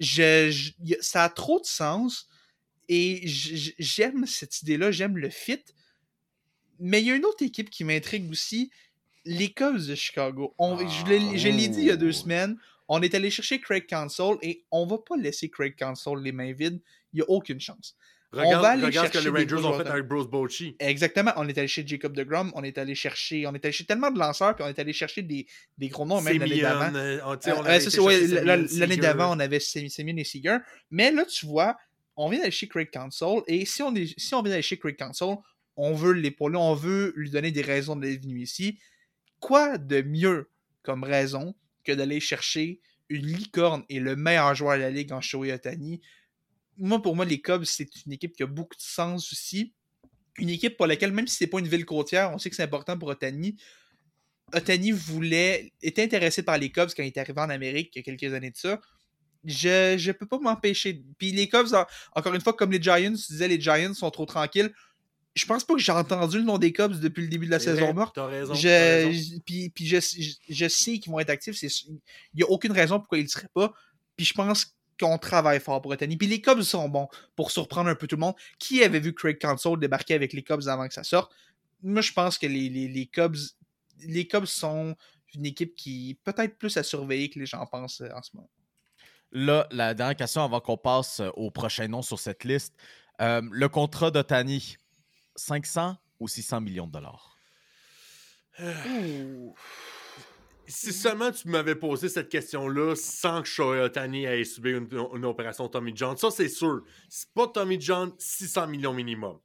Je, je- ça a trop de sens. Et j'aime cette idée-là, j'aime le fit. Mais il y a une autre équipe qui m'intrigue aussi, les Cubs de Chicago. On- je l'ai je l'ai dit il y a deux Oh. semaines, on est allé chercher Craig Counsell et on va pas laisser Craig Counsell les mains vides. Il n'y a aucune chance. Regarde, va aller regarde ce que chercher les Rangers ont fait avec Bruce Bochy. Exactement. On est allé chez Jacob DeGrom, on est allé chercher, on est allé chercher tellement de lanceurs, puis on est allé chercher des, des gros noms, même l'année d'avant. euh, on- on Euh, chercher L'année d'avant, on avait Sem- Semyon et Seager. Mais là, tu vois, on vient d'aller chez Craig Counsell. Et si on, est, si on vient d'aller chez Craig Counsell, on veut l'épauler, on veut lui donner des raisons d'être venu ici. Quoi de mieux comme raison que d'aller chercher une licorne et le meilleur joueur de la ligue en Shohei Ohtani? Moi, pour moi, les Cubs, c'est une équipe qui a beaucoup de sens aussi. Une équipe pour laquelle, même si c'est pas une ville côtière, on sait que c'est important pour Otani. Otani voulait, était intéressé par les Cubs quand il est arrivé en Amérique il y a quelques années de ça. Je, je peux pas m'empêcher. Puis les Cubs, en- encore une fois, comme les Giants, tu disais les Giants sont trop tranquilles. Je pense pas que j'ai entendu le nom des Cubs depuis le début de la saison vrai, morte. T'as raison. Je, t'as raison. je- puis, puis je, je, je sais qu'ils vont être actifs. Il n'y a aucune raison pourquoi ils ne seraient pas. Puis je pense qu'on travaille fort pour Otani. Puis les Cubs sont bons pour surprendre un peu tout le monde. Qui avait vu Craig Counsell débarquer avec les Cubs avant que ça sorte? Moi, je pense que les, les, les Cubs les Cubs sont une équipe qui est peut-être plus à surveiller que les gens pensent euh, en ce moment. Là, la dernière question avant qu'on passe euh, au prochain nom sur cette liste. Euh, le contrat d'Otani, 500 ou 600 millions de dollars? Si seulement tu m'avais posé cette question-là sans que Shohei Otani ait subi une, opération Tommy John, ça c'est sûr. C'est pas Tommy John, 600 millions minimum.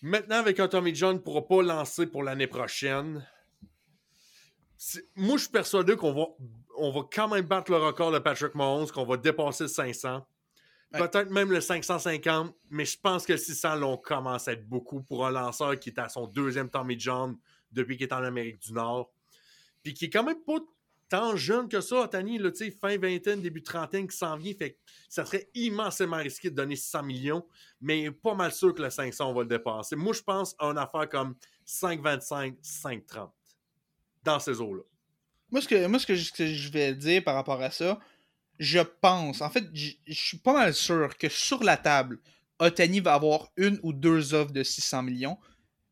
Maintenant, avec un Tommy John, ne pourra pas lancer pour l'année prochaine. Moi, je suis persuadé qu'on va, on va quand même battre le record de Patrick Mahomes, qu'on va dépasser le 500. Ouais. Peut-être même le 550, mais je pense que le 600, là, on commence à être beaucoup pour un lanceur qui est à son deuxième Tommy John depuis qu'il est en Amérique du Nord. Puis qui est quand même pas tant jeune que ça, Otani, là, tu sais, fin vingtaine, début trentaine, qui s'en vient. Fait que ça serait immensément risqué de donner 600 millions, mais pas mal sûr que le 500, on va le dépasser. Moi, je pense à une affaire comme 5,25, 5,30 dans ces eaux-là. Moi, ce que, moi, ce que, je, ce que je vais dire par rapport à ça, je pense, en fait, je suis pas mal sûr que sur la table, Otani va avoir une ou deux offres de 600 millions,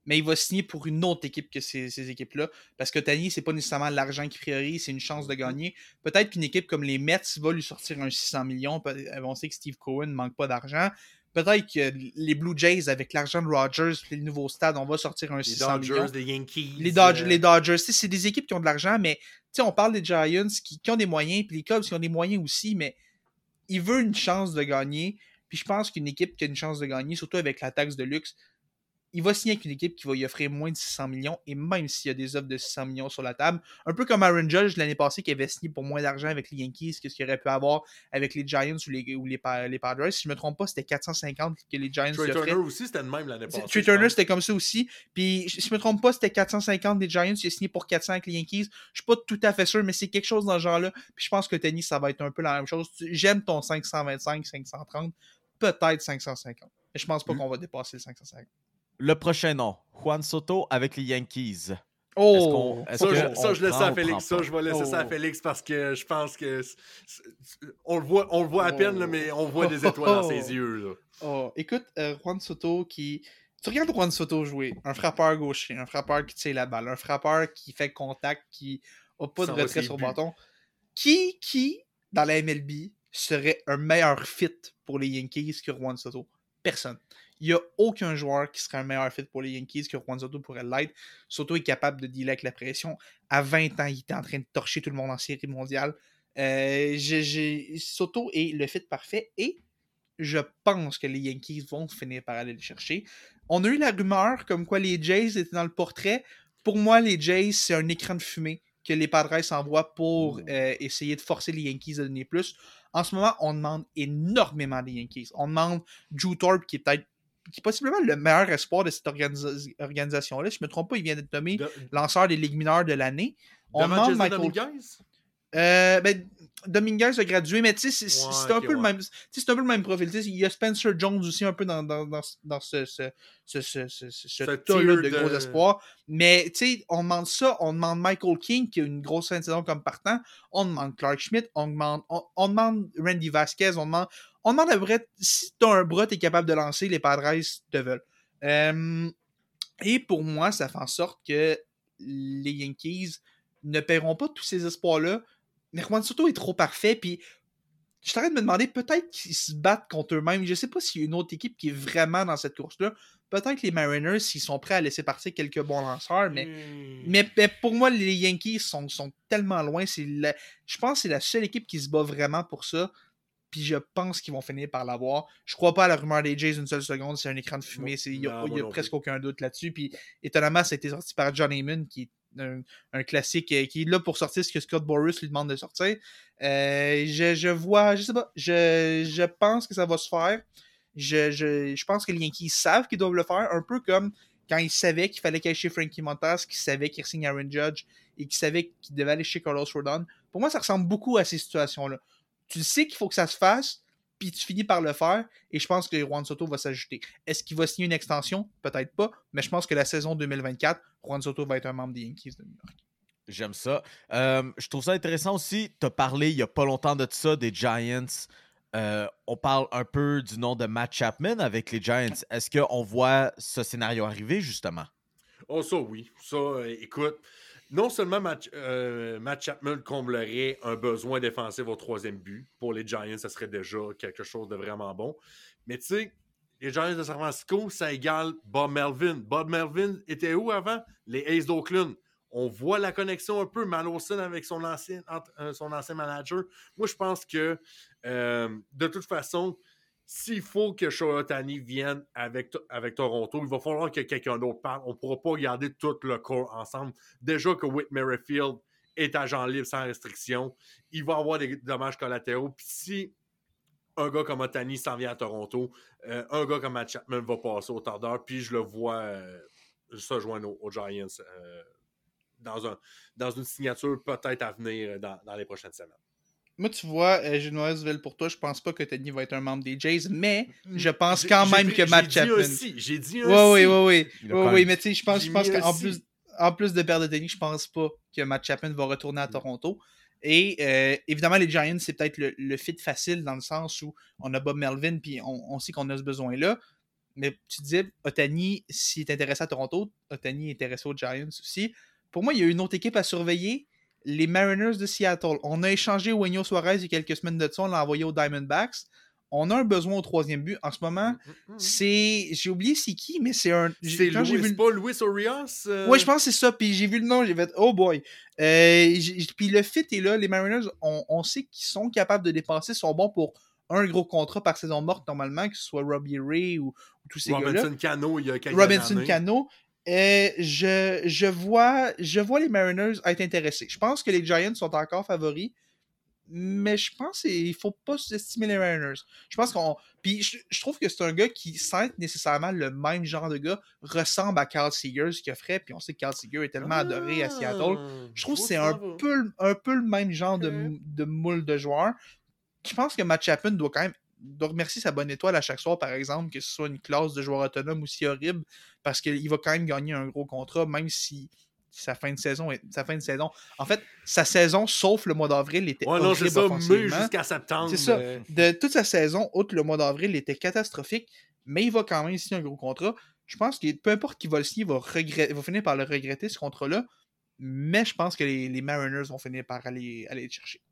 mais il va signer pour une autre équipe que ces, ces équipes-là. Parce que Otani, c'est pas nécessairement l'argent qui priorise, c'est une chance de gagner. Peut-être qu'une équipe comme les Mets va lui sortir un 600 millions. On sait que Steve Cohen ne manque pas d'argent. Peut-être que les Blue Jays, avec l'argent de Rogers et le nouveau stade, on va sortir un Les 600 millions. Dodgers, les Yankees. Les Dodgers, euh, les Dodgers, c'est des équipes qui ont de l'argent, mais on parle des Giants qui, qui ont des moyens, puis les Cubs qui ont des moyens aussi, mais il veut une chance de gagner. Puis je pense qu'une équipe qui a une chance de gagner, surtout avec la taxe de luxe, il va signer avec une équipe qui va lui offrir moins de 600 millions, et même s'il y a des offres de 600 millions sur la table, un peu comme Aaron Judge l'année passée qui avait signé pour moins d'argent avec les Yankees que ce qu'il aurait pu avoir avec les Giants ou les, ou les, Pa- les Padres. Si je me trompe pas, c'était 450 que les Giants Trey. Turner aussi, c'était le même l'année passée. Trey Turner, c'était comme ça aussi. Puis, si je me trompe pas, c'était 450 des Giants. Il a signé pour 400 avec les Yankees. Je suis pas tout à fait sûr, mais c'est quelque chose dans ce genre-là. Puis, je pense que Tenny, ça va être un peu la même chose. J'aime ton 525, 530, peut-être 550. Mais je pense pas Mm. qu'on va dépasser le 550. Le prochain nom, Juan Soto avec les Yankees. Oh! Ça, je, ça, on je laisse ça à Félix. Ça, je vais laisser ça à Oh. Félix parce que je pense que on le voit, on le voit à peine, là, mais on voit des étoiles dans ses Oh. yeux. là. Oh, écoute, euh, Juan Soto qui. Tu regardes Juan Soto jouer, un frappeur gaucher, un frappeur qui tire la balle, un frappeur qui fait contact, qui a pas de retrait sur but. bâton. Qui, qui, dans la MLB, serait un meilleur fit pour les Yankees que Juan Soto? Personne. Il n'y a aucun joueur qui serait un meilleur fit pour les Yankees que Juan Soto pourrait l'être. Soto est capable de dealer avec la pression. À 20 ans, il était en train de torcher tout le monde en série mondiale. Euh, Soto est le fit parfait et je pense que les Yankees vont finir par aller le chercher. On a eu la rumeur comme quoi les Jays étaient dans le portrait. Pour moi, les Jays, c'est un écran de fumée que les Padres envoient pour euh, essayer de forcer les Yankees à donner plus. En ce moment, on demande énormément des Yankees. On demande Drew Thorpe, qui est peut-être qui est possiblement le meilleur espoir de cette organisa- organisation-là. Si je ne me trompe pas, il vient d'être nommé De- lanceur des Ligues mineures de l'année. On demande Michael euh, ben, Dominguez a gradué, mais tu sais, c'est Ouais, c'est un, peu le même- c'est un peu le même profil. Il y a Spencer Jones aussi un peu dans, dans, dans, dans ce, ce, ce, ce, tas-là de, gros espoirs. Mais tu sais, on demande ça, on demande Michael King qui a une grosse fin de saison comme partant, on demande Clark Schmidt, on demande, on, on demande Randy Vasquez, on demande, on demande à Brett, si t'as un bras, t'es capable de lancer, les Padres te veulent. Euh, et pour moi, ça fait en sorte que les Yankees ne paieront pas tous ces espoirs-là. Mais Juan Soto est trop parfait, puis je t'arrête de me demander, peut-être qu'ils se battent contre eux-mêmes. Je sais pas s'il y a une autre équipe qui est vraiment dans cette course-là. Peut-être les Mariners, s'ils sont prêts à laisser partir quelques bons lanceurs, mais, Hmm. mais, mais pour moi, les Yankees sont, sont tellement loin. La- je pense que c'est la seule équipe qui se bat vraiment pour ça. Puis je pense qu'ils vont finir par l'avoir. Je crois pas à la rumeur des Jays une seule seconde. C'est un écran de fumée. Il y a, non, y a presque plus. aucun doute là-dessus. Puis étonnamment, ça a été sorti par John Heyman, qui est un, classique, euh, qui est là pour sortir ce que Scott Boris lui demande de sortir. Euh, je, je vois, je sais pas, je, pense que ça va se faire. Je, je, pense que les Yankees savent qu'ils doivent le faire, un peu comme quand ils savaient qu'il fallait cacher Frankie Montas, qu'ils savaient qu'il signe Aaron Judge et qu'ils savaient qu'il devait aller chez Carlos Rodon. Pour moi, ça ressemble beaucoup à ces situations-là. Tu sais qu'il faut que ça se fasse, puis tu finis par le faire, et je pense que Juan Soto va s'ajouter. Est-ce qu'il va signer une extension? Peut-être pas, mais je pense que la saison 2024, Juan Soto va être un membre des Yankees de New York. J'aime ça. Euh, je trouve ça intéressant aussi. Tu as parlé il n'y a pas longtemps de ça, des Giants. Euh, on parle un peu du nom de Matt Chapman avec les Giants. Est-ce qu'on voit ce scénario arriver, justement? Oh, ça, oui. Ça, euh, écoute, non seulement Matt, euh, Matt Chapman comblerait un besoin défensif au troisième but, pour les Giants, ça serait déjà quelque chose de vraiment bon. Mais tu sais, les Giants de San Francisco, ça égale Bob Melvin. Bob Melvin était où avant? Les Aces d'Oakland. On voit la connexion un peu, Malawson avec son ancien, euh, son ancien manager. Moi, je pense que, euh, de toute façon, s'il faut que Shohei vienne avec, avec Toronto, il va falloir que quelqu'un d'autre parle. On ne pourra pas garder tout le corps ensemble. Déjà que Whit Merrifield est agent libre sans restriction, il va avoir des dommages collatéraux. Puis si un gars comme Otani s'en vient à Toronto, euh, un gars comme Matt Chapman va passer au tardeur, puis je le vois euh, se joindre aux, Giants euh, dans, un, dans une signature peut-être à venir dans les prochaines semaines. Moi, tu vois, euh, j'ai une mauvaise nouvelle pour toi. Je pense pas que Teddy va être un membre des Jays, mais je pense quand même que Matt J'ai dit Chapman. J'ai dit un Oui, oui, oui, oui. Mais tu sais, je pense, je pense qu'en plus, en plus de perdre de Teddy, je pense pas que Matt Chapman va retourner à Toronto. Et euh, évidemment, les Giants, c'est peut-être le, le fit facile dans le sens où on a Bob Melvin, puis on, on sait qu'on a ce besoin-là. Mais tu disais, Otani, s'il est intéressé à Toronto, Otani est intéressé aux Giants aussi. Pour moi, il y a une autre équipe à surveiller, les Mariners de Seattle. On a échangé Wenyo Suarez il y a quelques semaines de ça, on l'a envoyé aux Diamondbacks. On a un besoin au troisième but. En ce moment, Mm, mm. c'est. J'ai oublié c'est qui, mais c'est un. C'est quand j'ai Louis, vu pas Luis Orias? euh? Ouais, je pense que c'est ça. Puis j'ai vu le nom, j'ai fait oh boy. Euh, puis le fit est là. Les Mariners, on, on sait qu'ils sont capables de dépenser, sont bons pour un gros contrat par saison morte normalement, que ce soit Robbie Ray ou, ou tous ces gars-là. Robinson Cano, il y a quelques Robinson années. Cano. Je, je, vois, je vois les Mariners être intéressés. Je pense que les Giants sont encore favoris, mais je pense qu'il faut pas sous-estimer les Mariners. Je pense qu'on. Puis je, je trouve que c'est un gars qui, sans être nécessairement le même genre de gars, ressemble à Carl Seager, ce qu'il a fait. Puis on sait que Carl Seager est tellement adoré à Seattle. Ah, Je trouve que c'est un peu, un peu le même genre de, de moule de joueur. Je pense que Matt Chapman doit quand même doit remercier sa bonne étoile à chaque soir, par exemple, que ce soit une classe de joueur autonome aussi horrible, parce qu'il va quand même gagner un gros contrat, même si sa fin de saison est sa fin de saison. En fait, sa saison, sauf le mois d'avril, était Ouais, non, c'est horrible ça, mai offensivement. jusqu'à septembre. C'est ça. De toute sa saison, outre le mois d'avril, était catastrophique, mais il va quand même signer un gros contrat. Je pense que peu importe qui va le signer, il va, regret- il va finir par le regretter, ce contrat-là. Mais je pense que les, les Mariners vont finir par aller, aller le chercher.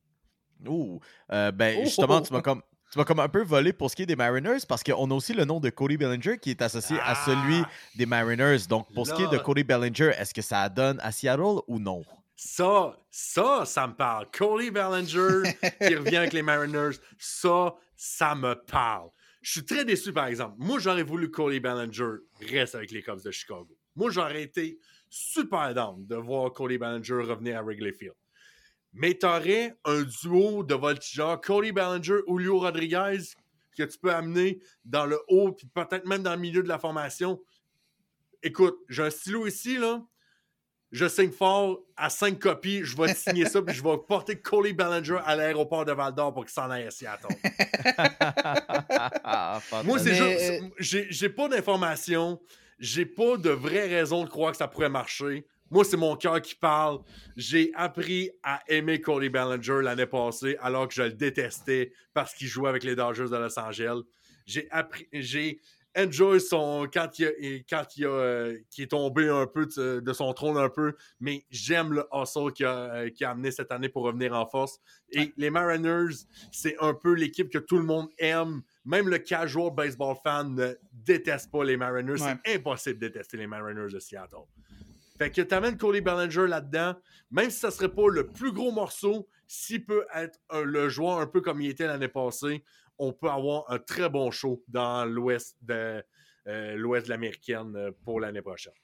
Ouh, euh, ben Oh, justement, oh, tu m'as comme. Tu m'as comme un peu volé pour ce qui est des Mariners parce qu'on a aussi le nom de Cody Bellinger qui est associé à celui Ah, des Mariners. Donc, pour ce qui est de. Cody Bellinger, est-ce que ça donne à Seattle ou non? Ça, ça, ça me parle. Cody Bellinger qui revient avec les Mariners, ça, ça me parle. Je suis très déçu, par exemple. Moi, j'aurais voulu que Cody Bellinger reste avec les Cubs de Chicago. Moi, j'aurais été super down de voir Cody Bellinger revenir à Wrigley Field. Mais t'aurais un duo de voltigeurs, Cody Bellinger, Julio Rodriguez, que tu peux amener dans le haut, puis peut-être même dans le milieu de la formation. Écoute, j'ai un stylo ici, là je signe fort à 5 copies, je vais te signer ça, puis je vais porter Cody Bellinger à l'aéroport de Val d'Or pour qu'il s'en aille à Seattle. Moi, c'est Mais, juste. euh, J'ai pas d'informations, j'ai pas de vraie raison de croire que ça pourrait marcher. Moi, c'est mon cœur qui parle. J'ai appris à aimer Cody Bellinger l'année passée, alors que je le détestais parce qu'il jouait avec les Dodgers de Los Angeles. J'ai appris. J'ai enjoy son quand il, a, quand il, a, euh, qui est tombé un peu de, de son trône un peu, mais j'aime le hustle qu'il a, euh, a amené cette année pour revenir en force. Et les Mariners, c'est un peu l'équipe que tout le monde aime. Même le casual baseball fan ne déteste pas les Mariners. Ouais. C'est impossible de détester les Mariners de Seattle. Fait que t'amènes Cody Bellinger là-dedans, même si ça serait pas le plus gros morceau, s'il peut être un- le joueur un peu comme il était l'année passée, on peut avoir un très bon show dans l'ouest de euh, l'ouest de l'américaine euh, pour l'année prochaine.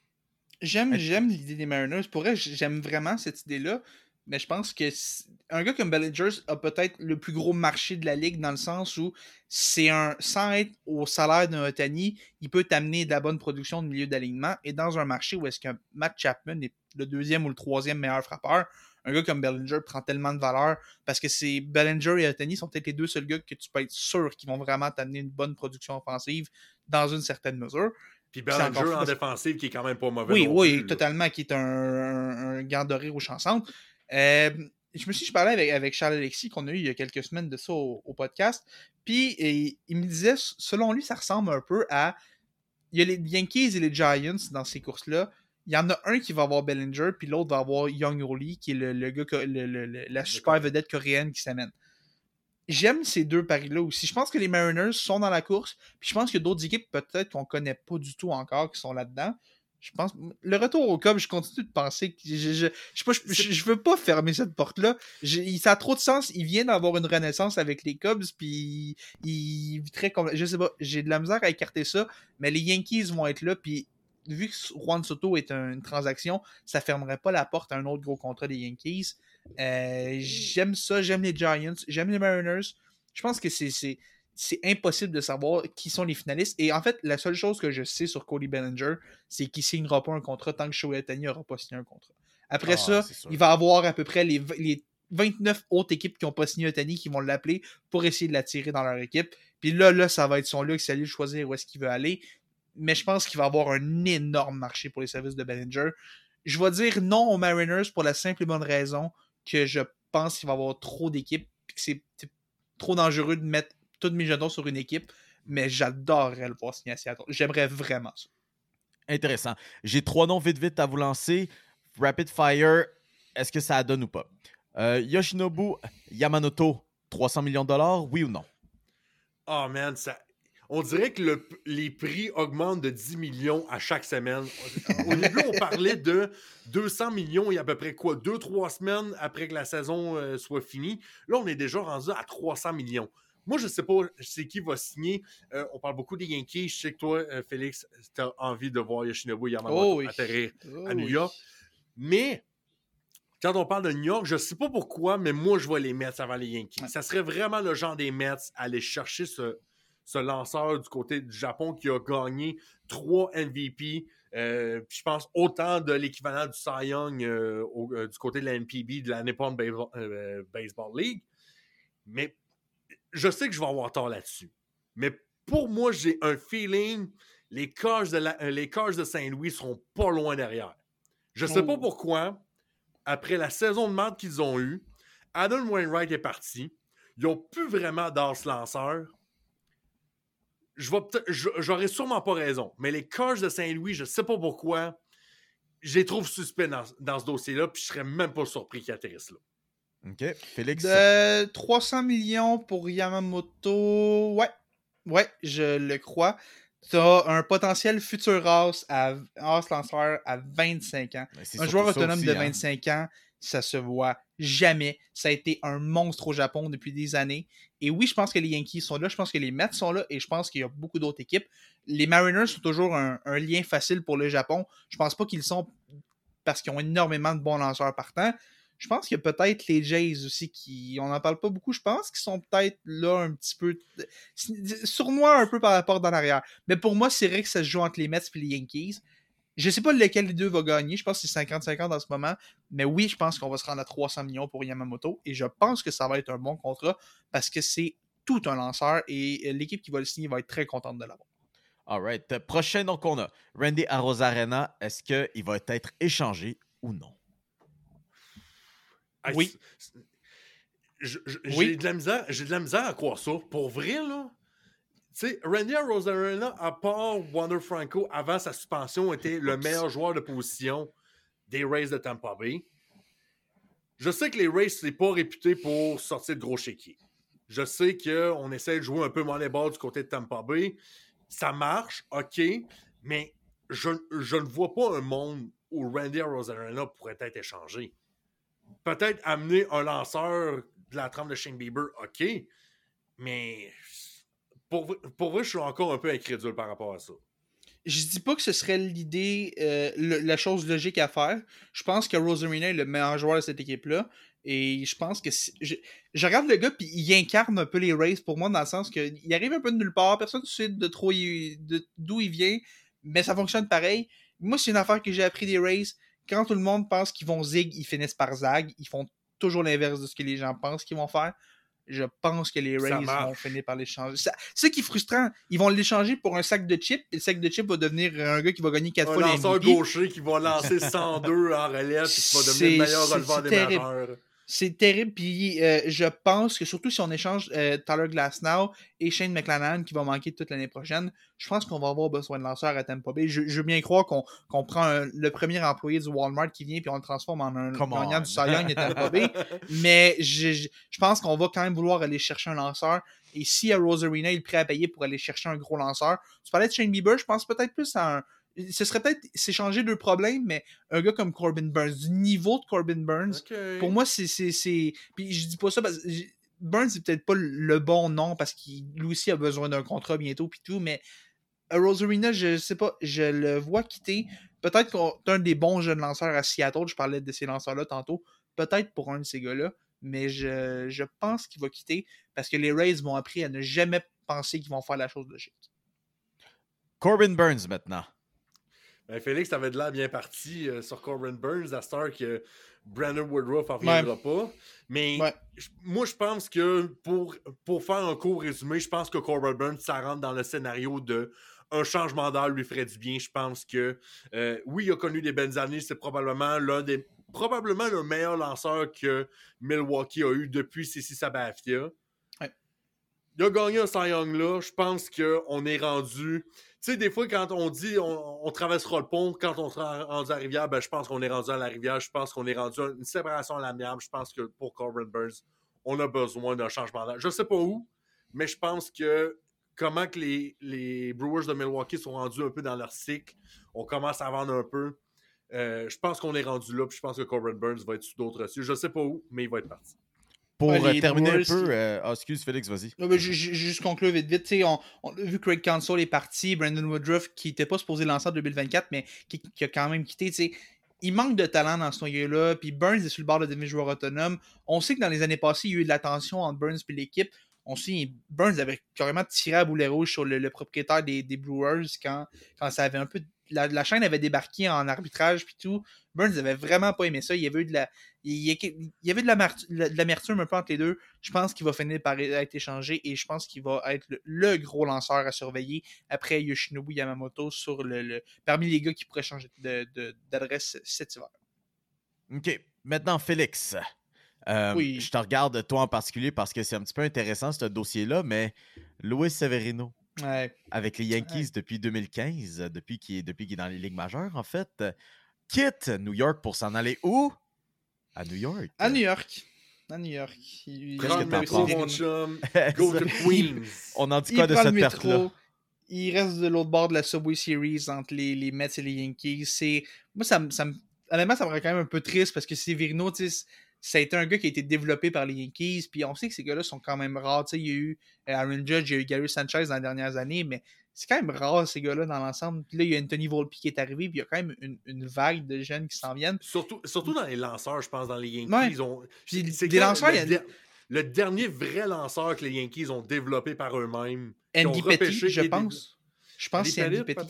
J'aime, j'aime l'idée des Mariners. Pour vrai, j'aime vraiment cette idée-là. Mais je pense que un gars comme Bellinger a peut-être le plus gros marché de la ligue dans le sens où c'est un sans être au salaire d'un Otani, il peut t'amener de la bonne production de milieu d'alignement. Et dans un marché où est-ce que Matt Chapman est le deuxième ou le troisième meilleur frappeur, un gars comme Bellinger prend tellement de valeur parce que c'est Bellinger et Otani sont peut-être les deux seuls gars que tu peux être sûr qui vont vraiment t'amener une bonne production offensive dans une certaine mesure. Puis Bellinger en défensive qui est quand même pas mauvais. Oui, oui, plus, là. totalement, qui est un, un, un garde doré aux chansantes. Euh, je me suis je parlais avec, avec Charles Alexis, qu'on a eu il y a quelques semaines de ça au, au podcast. Puis et il me disait, selon lui, ça ressemble un peu à. Il y a les Yankees et les Giants dans ces courses-là. Il y en a un qui va avoir Bellinger, puis l'autre va avoir Young Oli, qui est le, le gars, le- le- la super vedette coréenne qui s'amène. J'aime ces deux paris-là aussi. Je pense que les Mariners sont dans la course, puis je pense qu'il y a d'autres équipes peut-être qu'on connaît pas du tout encore qui sont là-dedans. Je pense. Le retour au Cubs, je continue de penser que. Je, je, je, pas, veux pas fermer cette porte-là. Ça a trop de sens. Il vient d'avoir une renaissance avec les Cubs, puis il vit très comme. Je sais pas, j'ai de la misère à écarter ça, mais les Yankees vont être là, puis vu que Juan Soto est un- une transaction, ça fermerait pas la porte à un autre gros contrat des Yankees. Euh, j'aime ça, j'aime les Giants, j'aime les Mariners. Je pense que c'est. C'est impossible de savoir qui sont les finalistes. Et en fait, la seule chose que je sais sur Cody Bellinger, c'est qu'il signera pas un contrat tant que Shohei Ohtani n'aura pas signé un contrat. Après Ah, ça, il va avoir à peu près les, les 29 autres équipes qui n'ont pas signé Ohtani qui vont l'appeler pour essayer de l'attirer dans leur équipe. Puis là, là, ça va être son luxe, c'est à lui de choisir où est-ce qu'il veut aller. Mais je pense qu'il va avoir un énorme marché pour les services de Bellinger. Je vais dire non aux Mariners pour la simple et bonne raison que je pense qu'il va y avoir trop d'équipes c'est trop dangereux de mettre tous mes jetons sur une équipe. Mais j'adorerais le voir signer à Seattle. J'aimerais vraiment ça. Intéressant. J'ai trois noms vite vite à vous lancer. Rapid Fire, est-ce que ça donne ou pas? Euh, Yoshinobu Yamanoto, 300 millions de dollars, oui ou non? Oh man, ça. On dirait que le- les prix augmentent de 10 millions à chaque semaine. Au début, on parlait de 200 millions il y a à peu près quoi? 2-3 semaines après que la saison euh, soit finie. Là, on est déjà rendu à 300 millions. Moi, je sais pas c'est qui va signer. Euh, on parle beaucoup des Yankees. Je sais que toi, euh, Félix, tu as envie de voir Yoshinobu Yamamoto Oh oui. atterrir Oh à New oui. York. Mais quand on parle de New York, je sais pas pourquoi, mais moi, je vois les Mets avant les Yankees. Ça serait vraiment le genre des Mets à aller chercher ce, ce lanceur du côté du Japon qui a gagné trois MVP. euh, je pense autant de l'équivalent du Cy Young euh, au- euh, du côté de la NPB, de la Nippon Baseball, Baseball League. Mais je sais que je vais avoir tort là-dessus. Mais pour moi, j'ai un feeling les de, la- euh, les de Saint-Louis seront pas loin derrière. Je sais pas Oh. pourquoi, après la saison de merde qu'ils ont eue, Adam Wainwright est parti. Ils n'ont plus vraiment d'as lanceur. J'aurais sûrement pas raison, mais les Cars de Saint-Louis, je sais pas pourquoi, je les trouve suspects dans, dans ce dossier-là, puis je serais même pas surpris qu'ils atterrissent là. OK. Félix. De 300 millions pour Yamamoto, ouais, ouais, je le crois. Tu as un potentiel futur as, à, as lanceur à 25 ans. Un joueur autonome aussi, de hein. 25 ans, ça se voit jamais. Ça a été un monstre au Japon depuis des années. Et oui, je pense que les Yankees sont là, je pense que les Mets sont là, et je pense qu'il y a beaucoup d'autres équipes. Les Mariners sont toujours un, un lien facile pour le Japon. Je pense pas qu'ils sont parce qu'ils ont énormément de bons lanceurs partants. Je pense qu'il y a peut-être les Jays aussi qui. On n'en parle pas beaucoup. Je pense qu'ils sont peut-être là un petit peu. Sournois un peu par rapport dans l'arrière. Mais pour moi, c'est vrai que ça se joue entre les Mets et les Yankees. Je sais pas lequel des deux va gagner. Je pense que c'est 50-50 en ce moment. Mais oui, je pense qu'on va se rendre à 300 millions pour Yamamoto. Et je pense que ça va être un bon contrat parce que c'est tout un lanceur et l'équipe qui va le signer va être très contente de l'avoir. All right. Prochain nom qu'on a, Randy Arozarena. Est-ce qu'il va être échangé ou non? Oui. J'ai Oui. de la misère, j'ai de la misère à croire ça. Pour vrai, là. Tu sais, Randy Rosarena, à part Wander Franco, avant sa suspension, était le meilleur joueur de position des Rays de Tampa Bay. Je sais que les Rays, c'est pas réputé pour sortir de gros chéquiers. Je sais qu'on essaie de jouer un peu Moneyball du côté de Tampa Bay. Ça marche, OK, mais je, je ne vois pas un monde où Randy Rosarena pourrait être échangé peut-être amener un lanceur de la trempe de Shane Bieber, ok, mais pour, pour je suis encore un peu incrédule par rapport à ça. Je dis pas que ce serait l'idée, euh, la chose logique à faire. Je pense que Rosarina est le meilleur joueur de cette équipe-là. Et je pense que si- je, je regarde le gars puis il incarne un peu les Rays pour moi dans le sens qu'il arrive un peu de nulle part, personne ne sait de d'où il vient, mais ça fonctionne pareil. Moi, c'est une affaire que j'ai appris des Rays. Quand tout le monde pense qu'ils vont zig, ils finissent par zag. Ils font toujours l'inverse de ce que les gens pensent qu'ils vont faire. Je pense que les Rays vont finir par l'échanger. C'est ça qui est frustrant. Ils vont l'échanger pour un sac de chips. Et le sac de chips va devenir un gars qui va gagner 4 Un fois les lanceur MVP. gaucher qui va lancer 102 en relève et qui va devenir le meilleur releveur des majeurs. C'est terrible. Puis euh, je pense que surtout si on échange euh, Tyler Glasnow et Shane McClanahan qui va manquer toute l'année prochaine, je pense qu'on va avoir besoin de lanceurs à Tampa Bay. Je, je veux bien croire qu'on qu'on prend un- le premier employé du Walmart qui vient puis on le transforme en un gagnant du Cy Young de Tampa Bay. Mais je, je, je pense qu'on va quand même vouloir aller chercher un lanceur. Et si à Rosarina il est prêt à payer pour aller chercher un gros lanceur, tu parlais de Shane Bieber, je pense peut-être plus à un. Ce serait peut-être s'échanger deux problèmes, mais un gars comme Corbin Burns, du niveau de Corbin Burns, pour moi, c'est. c'est- c'est- Puis je dis pas ça parce que. Burns, c'est peut-être pas le bon nom parce qu'il lui aussi a besoin d'un contrat bientôt puis tout, mais à Rosarina, je sais pas, je le vois quitter. Peut-être qu'on est un des bons jeunes lanceurs à Seattle, je parlais de ces lanceurs-là tantôt. Peut-être pour un de ces gars-là, mais je, je pense qu'il va quitter parce que les Rays m'ont appris à ne jamais penser qu'ils vont faire la chose logique. Corbin Burns maintenant. Ben, Félix, t'avais de l'air bien parti euh, sur Corbin Burns, à Star que Brandon Woodruff en reviendra pas. Mais Ouais. moi, je pense que pour, pour faire un court résumé, je pense que Corbin Burns, ça rentre dans le scénario de un changement d'air lui ferait du bien. Je pense que euh, oui, il a connu des belles années. C'est probablement l'un des probablement le meilleur lanceur que Milwaukee a eu depuis Sissi Sabathia. Ouais. Il a gagné un Cy Young là. Je pense qu'on est rendu. Tu sais, des fois, quand on dit on, traversera le pont, quand on sera rendu à la rivière, ben, je pense qu'on est rendu à la rivière. Je pense qu'on est rendu à une séparation à l'amiable. Je pense que pour Corbin Burns, on a besoin d'un changement d'air. Je sais pas où, mais je pense que comment que les, les Brewers de Milwaukee sont rendus un peu dans leur cycle, on commence à vendre un peu. Euh, je pense qu'on est rendu là, puis je pense que Corbin Burns va être sous d'autres cieux. Je sais pas où, mais il va être parti. Pour Ouais, euh, terminer un peu. euh, ah, excuse, Félix, vas-y. Ouais, juste conclure vite vite. tu sais, On, on a vu que Craig Counsell est parti, Brandon Woodruff qui n'était pas supposé lancer en 2024, mais qui, qui a quand même quitté. Il manque de talent dans ce noyau-là. Puis Burns est sur le bord de devenir joueur autonome. On sait que dans les années passées, il y a eu de la tension entre Burns et l'équipe. On sait Burns avait carrément tiré à boulet rouge sur le, le propriétaire des, des Brewers quand, quand ça avait un peu. La, la chaîne avait débarqué en arbitrage puis tout. Burns avait vraiment pas aimé ça. Il y avait eu de la. Il y avait de l'amertu- de l'amertume un peu entre les deux. Je pense qu'il va finir par être échangé et je pense qu'il va être le, le gros lanceur à surveiller après Yoshinobu Yamamoto sur le, le- parmi les gars qui pourraient changer de- de- d'adresse cet hiver. OK. Maintenant, Félix. Euh, Oui. Je te regarde, toi en particulier, parce que c'est un petit peu intéressant, ce dossier-là, mais Luis Severino, Ouais. avec les Yankees depuis 2015, euh, depuis qu'il est, depuis qu'il est dans les ligues majeures, en fait, euh, quitte New York pour s'en aller où? À New York. À New York. À New York. Il-. Go to Queens. On en dit il quoi de prend cette le perte-là? métro, Il reste de l'autre bord de la Subway Series entre les, les Mets et les Yankees. C'est... Moi, ça, ça me... honnêtement, ça me rend quand même un peu triste parce que Severino, tu sais, ça a été un gars qui a été développé par les Yankees. Puis on sait que ces gars-là sont quand même rares. Tu sais, il y a eu euh, Aaron Judge, il y a eu Gary Sanchez dans les dernières années, mais c'est quand même rare ces gars-là dans l'ensemble. Puis là, il y a Anthony Volpe qui est arrivé, puis il y a quand même une, une vague de jeunes qui s'en viennent. Surtout, surtout dans les lanceurs, je pense, dans les Yankees. Ouais. Ils ont... Puis des lanceurs, le, il y a- der- le dernier vrai lanceur que les Yankees ont développé par eux-mêmes. Andy Petty, je pense. Je pense que c'est Andy Petty.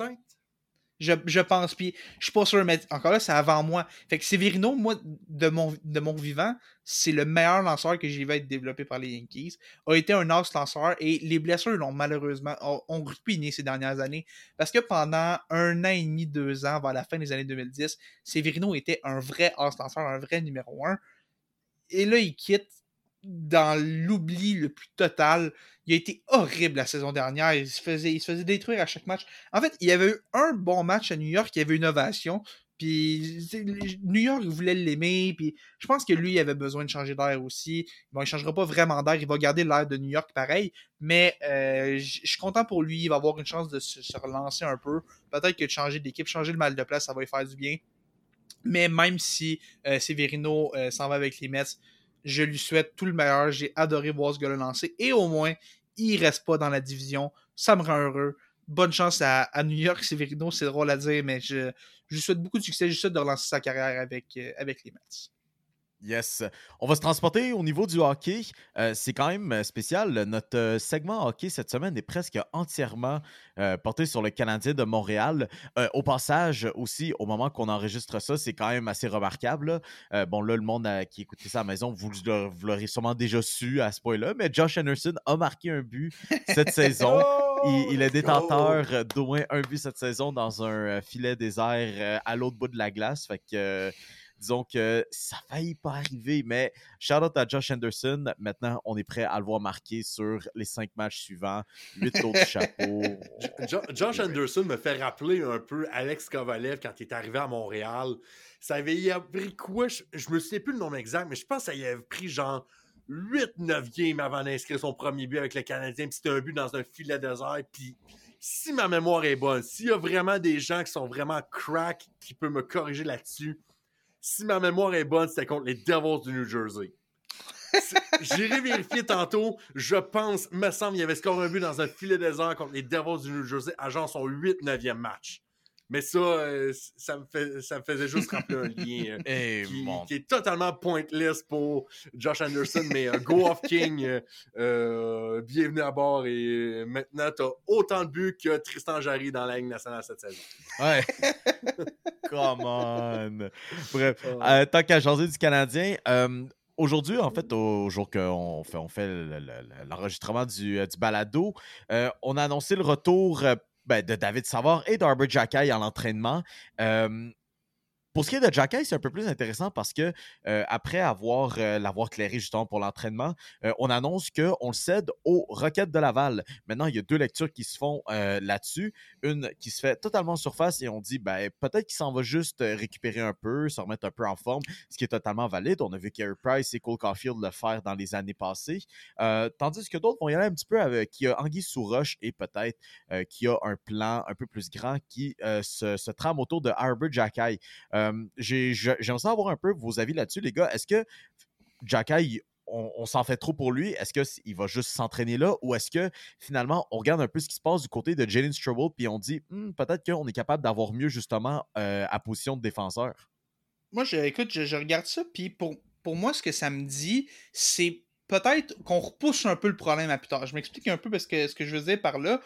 Je, je pense, puis je suis pas sûr, mais encore là, c'est avant moi. Fait que Severino, moi, de mon, de mon vivant, c'est le meilleur lanceur que j'ai vu être développé par les Yankees. A été un as lanceur et les blessures l'ont malheureusement ont, ont ruiné ces dernières années. Parce que pendant un an et demi, deux ans, vers la fin des années 2010, Severino était un vrai as lanceur, un vrai numéro un. Et là, il quitte dans l'oubli le plus total. Il a été horrible la saison dernière. Il se faisait, détruire à chaque match. En fait, il y avait eu un bon match à New York, il y avait une ovation. Puis New York voulait l'aimer. Puis je pense que lui, il avait besoin de changer d'air aussi. Bon, il ne changera pas vraiment d'air. Il va garder l'air de New York pareil. Mais euh, je suis content pour lui. Il va avoir une chance de se, se relancer un peu. Peut-être que de changer d'équipe, changer le mal de place, ça va lui faire du bien. Mais même si euh, Severino euh, s'en va avec les Mets, je lui souhaite tout le meilleur. J'ai adoré voir ce gars-là lancer. Et au moins, il reste pas dans la division. Ça me rend heureux. Bonne chance à, New York, Severino. C'est drôle à dire, mais je, lui souhaite beaucoup de succès. Je lui souhaite de relancer sa carrière avec, euh, avec les Mets. Yes. On va se transporter au niveau du hockey. Euh, c'est quand même euh, spécial. Notre euh, segment hockey cette semaine est presque entièrement euh, porté sur le Canadien de Montréal. Au passage, aussi, au moment qu'on enregistre ça, c'est quand même assez remarquable. là. Bon, là, le monde qui écoutait ça à la maison, vous, vous l'aurez sûrement déjà su à ce point-là, mais Josh Anderson a marqué un but cette saison. Il, il est détenteur d'au moins un but cette saison dans un filet désert à l'autre bout de la glace. Fait que disons que ça a failli pas arriver, mais shout out à Josh Anderson. Maintenant, on est prêt à le voir marquer sur les cinq matchs suivants. Huit tours du chapeau. Jo- Josh Anderson me fait rappeler un peu Alex Kovalev quand il est arrivé à Montréal. Ça avait pris quoi? Je, je me souviens plus le nom exact, mais je pense que ça y avait pris genre 8-9 games avant d'inscrire son premier but avec le Canadien. Puis c'était un but dans un filet désert. Puis si ma mémoire est bonne, s'il y a vraiment des gens qui sont vraiment crack qui peuvent me corriger là-dessus, si ma mémoire est bonne, c'était contre les Devils du New Jersey. J'irai vérifier tantôt. Je pense, me semble, il y avait score un but dans un filet désert contre les Devils du New Jersey à genre son 8-9e match. Mais ça, euh, ça, me fait, ça me faisait juste rappeler un lien euh, Et qui, mon qui est totalement pointless pour Josh Anderson, mais euh, Go Off King, bienvenue à bord et maintenant tu as autant de buts que Tristan Jarry dans la Ligue nationale cette saison. Ouais. Come on. Bref, Euh, euh, tant qu'à jaser du Canadien, euh, aujourd'hui, en fait, au jour qu'on fait, on fait le- le- le- l'enregistrement du, euh, du balado, euh, on a annoncé le retour ben, de David Savard et d'Arbor Jackay à l'entraînement. Euh, pour ce qui est de Jackay, c'est un peu plus intéressant parce que euh, après avoir euh, l'avoir clairé justement pour l'entraînement, euh, on annonce qu'on le cède aux Roquettes de Laval. Maintenant, il y a deux lectures qui se font là-dessus. Une qui se fait totalement en surface et on dit ben, peut-être qu'il s'en va juste récupérer un peu, se remettre un peu en forme, ce qui est totalement valide. On a vu Carey Price et Cole Caulfield le faire dans les années passées. Tandis que d'autres vont y aller un petit peu avec qui a Anguille sous roche et peut-être qui a un plan un peu plus grand qui se, trame autour de Arbor Jackay. J'aimerais savoir un peu vos avis là-dessus, les gars. Est-ce que Jackay, on, s'en fait trop pour lui? Est-ce qu'il va juste s'entraîner là? Ou est-ce que finalement on regarde un peu ce qui se passe du côté de Jalen Strobel puis on dit «Hmm, peut-être qu'on est capable d'avoir mieux justement euh, à position de défenseur? Moi, je, écoute, je, regarde ça puis pour, moi, ce que ça me dit, c'est peut-être qu'on repousse un peu le problème à plus tard. Je m'explique un peu parce que ce que je veux dire par là,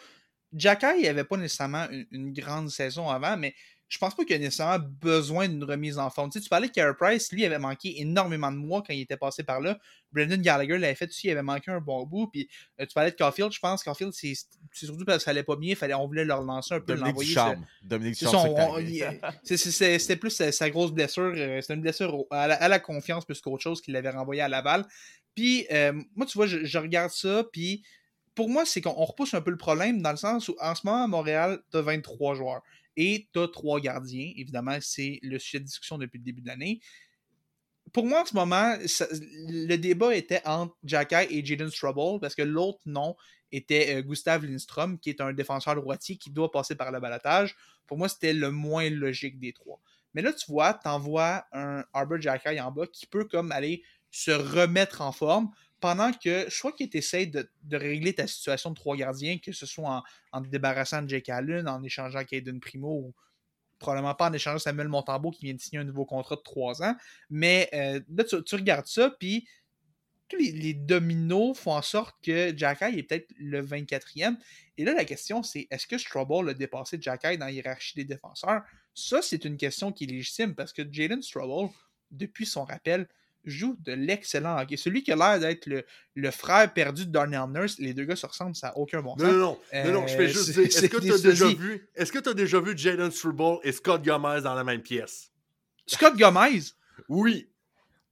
Jacky n'avait pas nécessairement une, grande saison avant, mais je pense pas qu'il a nécessairement besoin d'une remise en forme. Tu, sais, tu parlais que Price, lui, avait manqué énormément de mois quand il était passé par là. Brendan Gallagher l'avait fait aussi, il avait manqué un bon bout. Puis euh, tu parlais de Caulfield, je pense. Caulfield, c'est surtout parce que ça allait pas bien, fallait, on voulait le relancer un peu, l'envoyer. Ducharme. Dominique C'était plus sa, grosse blessure. Euh, c'était une blessure à la, confiance plus qu'autre chose qu'il l'avait renvoyé à Laval. Puis euh, moi, tu vois, je, je regarde ça, puis pour moi, c'est qu'on repousse un peu le problème dans le sens où en ce moment, à Montréal, tu as 23 joueurs. Et tu as trois gardiens. Évidemment, c'est le sujet de discussion depuis le début de l'année. Pour moi, en ce moment, le débat était entre Jacky et Jaden Strubble parce que l'autre nom était euh, Gustav Lindstrom, qui est un défenseur droitier qui doit passer par le balatage. Pour moi, c'était le moins logique des trois. Mais là, tu vois, tu envoies un Arbor Jacky en bas qui peut comme aller se remettre en forme pendant que je crois qu'il essaie de, de, régler ta situation de trois gardiens, que ce soit en, te débarrassant de Jake Allen, en échangeant Caden Primo ou probablement pas en échangeant Samuel Montambeau qui vient de signer un nouveau contrat de trois ans. Mais euh, là, tu, regardes ça, puis tous les, dominos font en sorte que Jacky est peut-être le 24e. Et là, la question, c'est est-ce que Strobel a dépassé Jacky dans la hiérarchie des défenseurs? Ça, c'est une question qui est légitime parce que Jalen Strobel, depuis son rappel, joue de l'excellent hockey. Celui qui a l'air d'être le, frère perdu de Darnell Nurse, les deux gars se ressemblent, ça n'a aucun bon sens. Non, non, non, non, je fais euh, juste dire, est-ce que tu as déjà vu, est-ce que as déjà vu Jalen Struble et Scott Gomez dans la même pièce? Scott Gomez? Oui.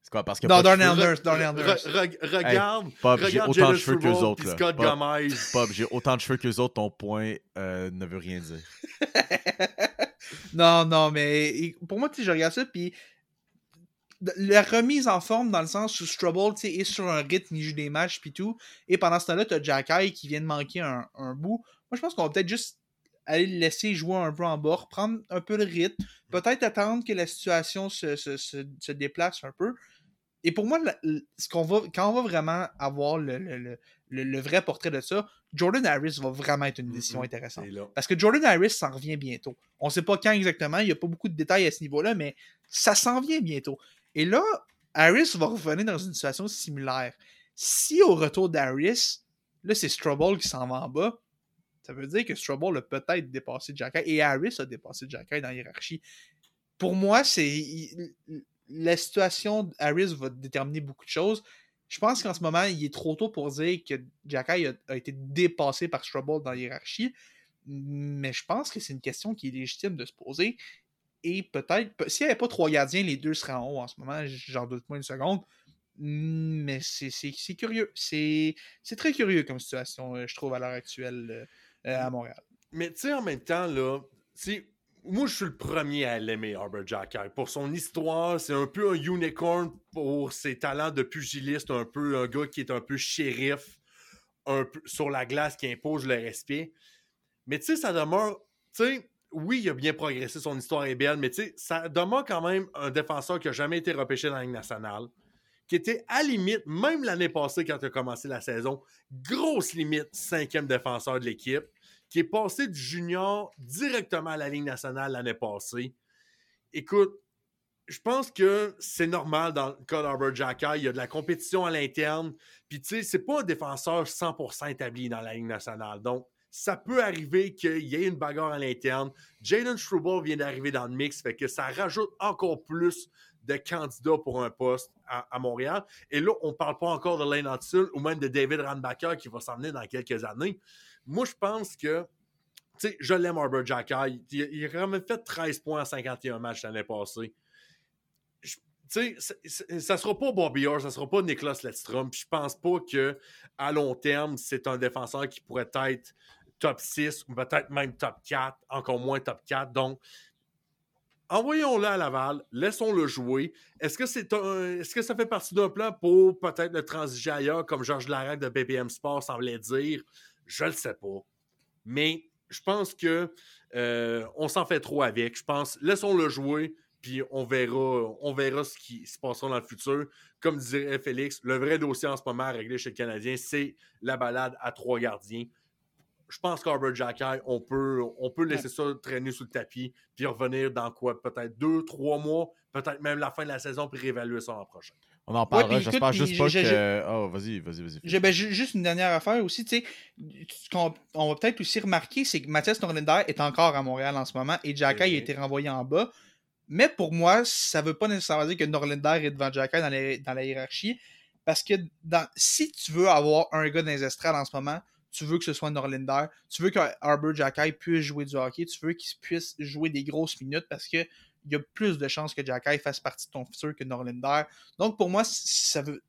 C'est quoi, parce que non, Darnell Nurse, Darnell Nurse. regarde, Pop, j'ai autant de cheveux qu'eux autres. Scott Gomez. Pop, j'ai autant de cheveux qu'eux autres, ton point euh, ne veut rien dire. non, non, mais pour moi, tu sais, je regarde ça, puis la remise en forme dans le sens où Strubble est sur un rythme, il joue des matchs puis tout. Et pendant ce temps-là, tu as Jacky qui vient de manquer un, bout. Moi, je pense qu'on va peut-être juste aller le laisser jouer un peu en bord, prendre un peu le rythme, peut-être attendre que la situation se, déplace un peu. Et pour moi, ce qu'on va, quand on va vraiment avoir le, vrai portrait de ça, Jordan Harris va vraiment être une décision intéressante. Parce que Jordan Harris s'en revient bientôt. On ne sait pas quand exactement, il n'y a pas beaucoup de détails à ce niveau-là, mais ça s'en vient bientôt. Et là, Harris va revenir dans une situation similaire. Si au retour d'Harris, là, c'est Strobel qui s'en va en bas, ça veut dire que Strobel a peut-être dépassé Jacky et Harris a dépassé Jacky dans la hiérarchie. Pour moi, c'est la situation d'Harris va déterminer beaucoup de choses. Je pense qu'en ce moment, il est trop tôt pour dire que Jacky a, été dépassé par Strobel dans la hiérarchie. Mais je pense que c'est une question qui est légitime de se poser. Et peut-être, s'il n'y avait pas trois gardiens, les deux seraient en haut en ce moment, j'en doute pas une seconde. Mais c'est curieux. C'est très curieux comme situation, euh, je trouve, à l'heure actuelle euh, euh, à Montréal. Mais tu sais, en même temps, là, moi, je suis le premier à l'aimer, Arbor Jacky. Pour son histoire, c'est un peu un unicorn pour ses talents de pugiliste, un peu un gars qui est un peu shérif, un peu sur la glace qui impose le respect. Mais tu sais, ça demeure, tu sais, oui, il a bien progressé, son histoire est belle, mais tu sais, ça demeure quand même un défenseur qui n'a jamais été repêché dans la Ligue nationale, qui était à limite, même l'année passée quand il a commencé la saison, grosse limite, cinquième défenseur de l'équipe, qui est passé du junior directement à la Ligue nationale l'année passée. Écoute, je pense que c'est normal dans le cas Jacky. Il y a de la compétition à l'interne. Puis, tu sais, c'est pas un défenseur 100% établi dans la Ligue nationale. Donc, ça peut arriver qu'il y ait une bagarre à l'interne. Jaden Struble vient d'arriver dans le mix, fait que ça rajoute encore plus de candidats pour un poste à, Montréal. Et là, on ne parle pas encore de Lane Hudson ou même de David Randbacker qui va s'emmener dans quelques années. Moi, je pense que, tu sais, je l'aime Arbor Jacky. Il, a quand même fait 13 points en 51 matchs l'année passée. Tu sais, ça ne sera pas Bobby Orr, ça ne sera pas Nicolas Ledstrom. Je pense pas que à long terme, c'est un défenseur qui pourrait être top 6 ou peut-être même top 4, encore moins top 4. Donc, envoyons-le à Laval, laissons-le jouer. Est-ce que, c'est est-ce que ça fait partie d'un plan pour peut-être le transiger ailleurs, comme Georges Larac de BPM Sport semblait dire? Je ne le sais pas. Mais je pense que euh, on s'en fait trop avec. Je pense, laissons-le jouer, puis on verra, on verra ce qui se passera dans le futur. Comme dirait Félix, le vrai dossier en ce moment à régler chez le Canadien, c'est la balade à trois gardiens. Je pense qu'Arbor Jacky, on peut, on peut laisser ça traîner sous le tapis, puis revenir dans quoi Peut-être deux, trois mois, peut-être même la fin de la saison, puis réévaluer ça l'an prochain. On en parlera. J'espère juste pas que. Oh, vas-y, vas-y, vas-y. J'ai- ben, ju- juste une dernière affaire aussi, tu sais, ce qu'on on va peut-être aussi remarquer, c'est que Mathias Norlinder est encore à Montréal en ce moment et Jacky a vrai. été renvoyé en bas. Mais pour moi, ça veut pas nécessairement dire que Norlinder est devant Jacky dans la, dans la hiérarchie. Parce que dans, si tu veux avoir un gars dans les estrades en ce moment, tu veux que ce soit Norlinder, tu veux que Arbor Jacky puisse jouer du hockey, tu veux qu'il puisse jouer des grosses minutes parce que il y a plus de chances que Jacky fasse partie de ton futur que Norlinder. Donc pour moi, ça veut.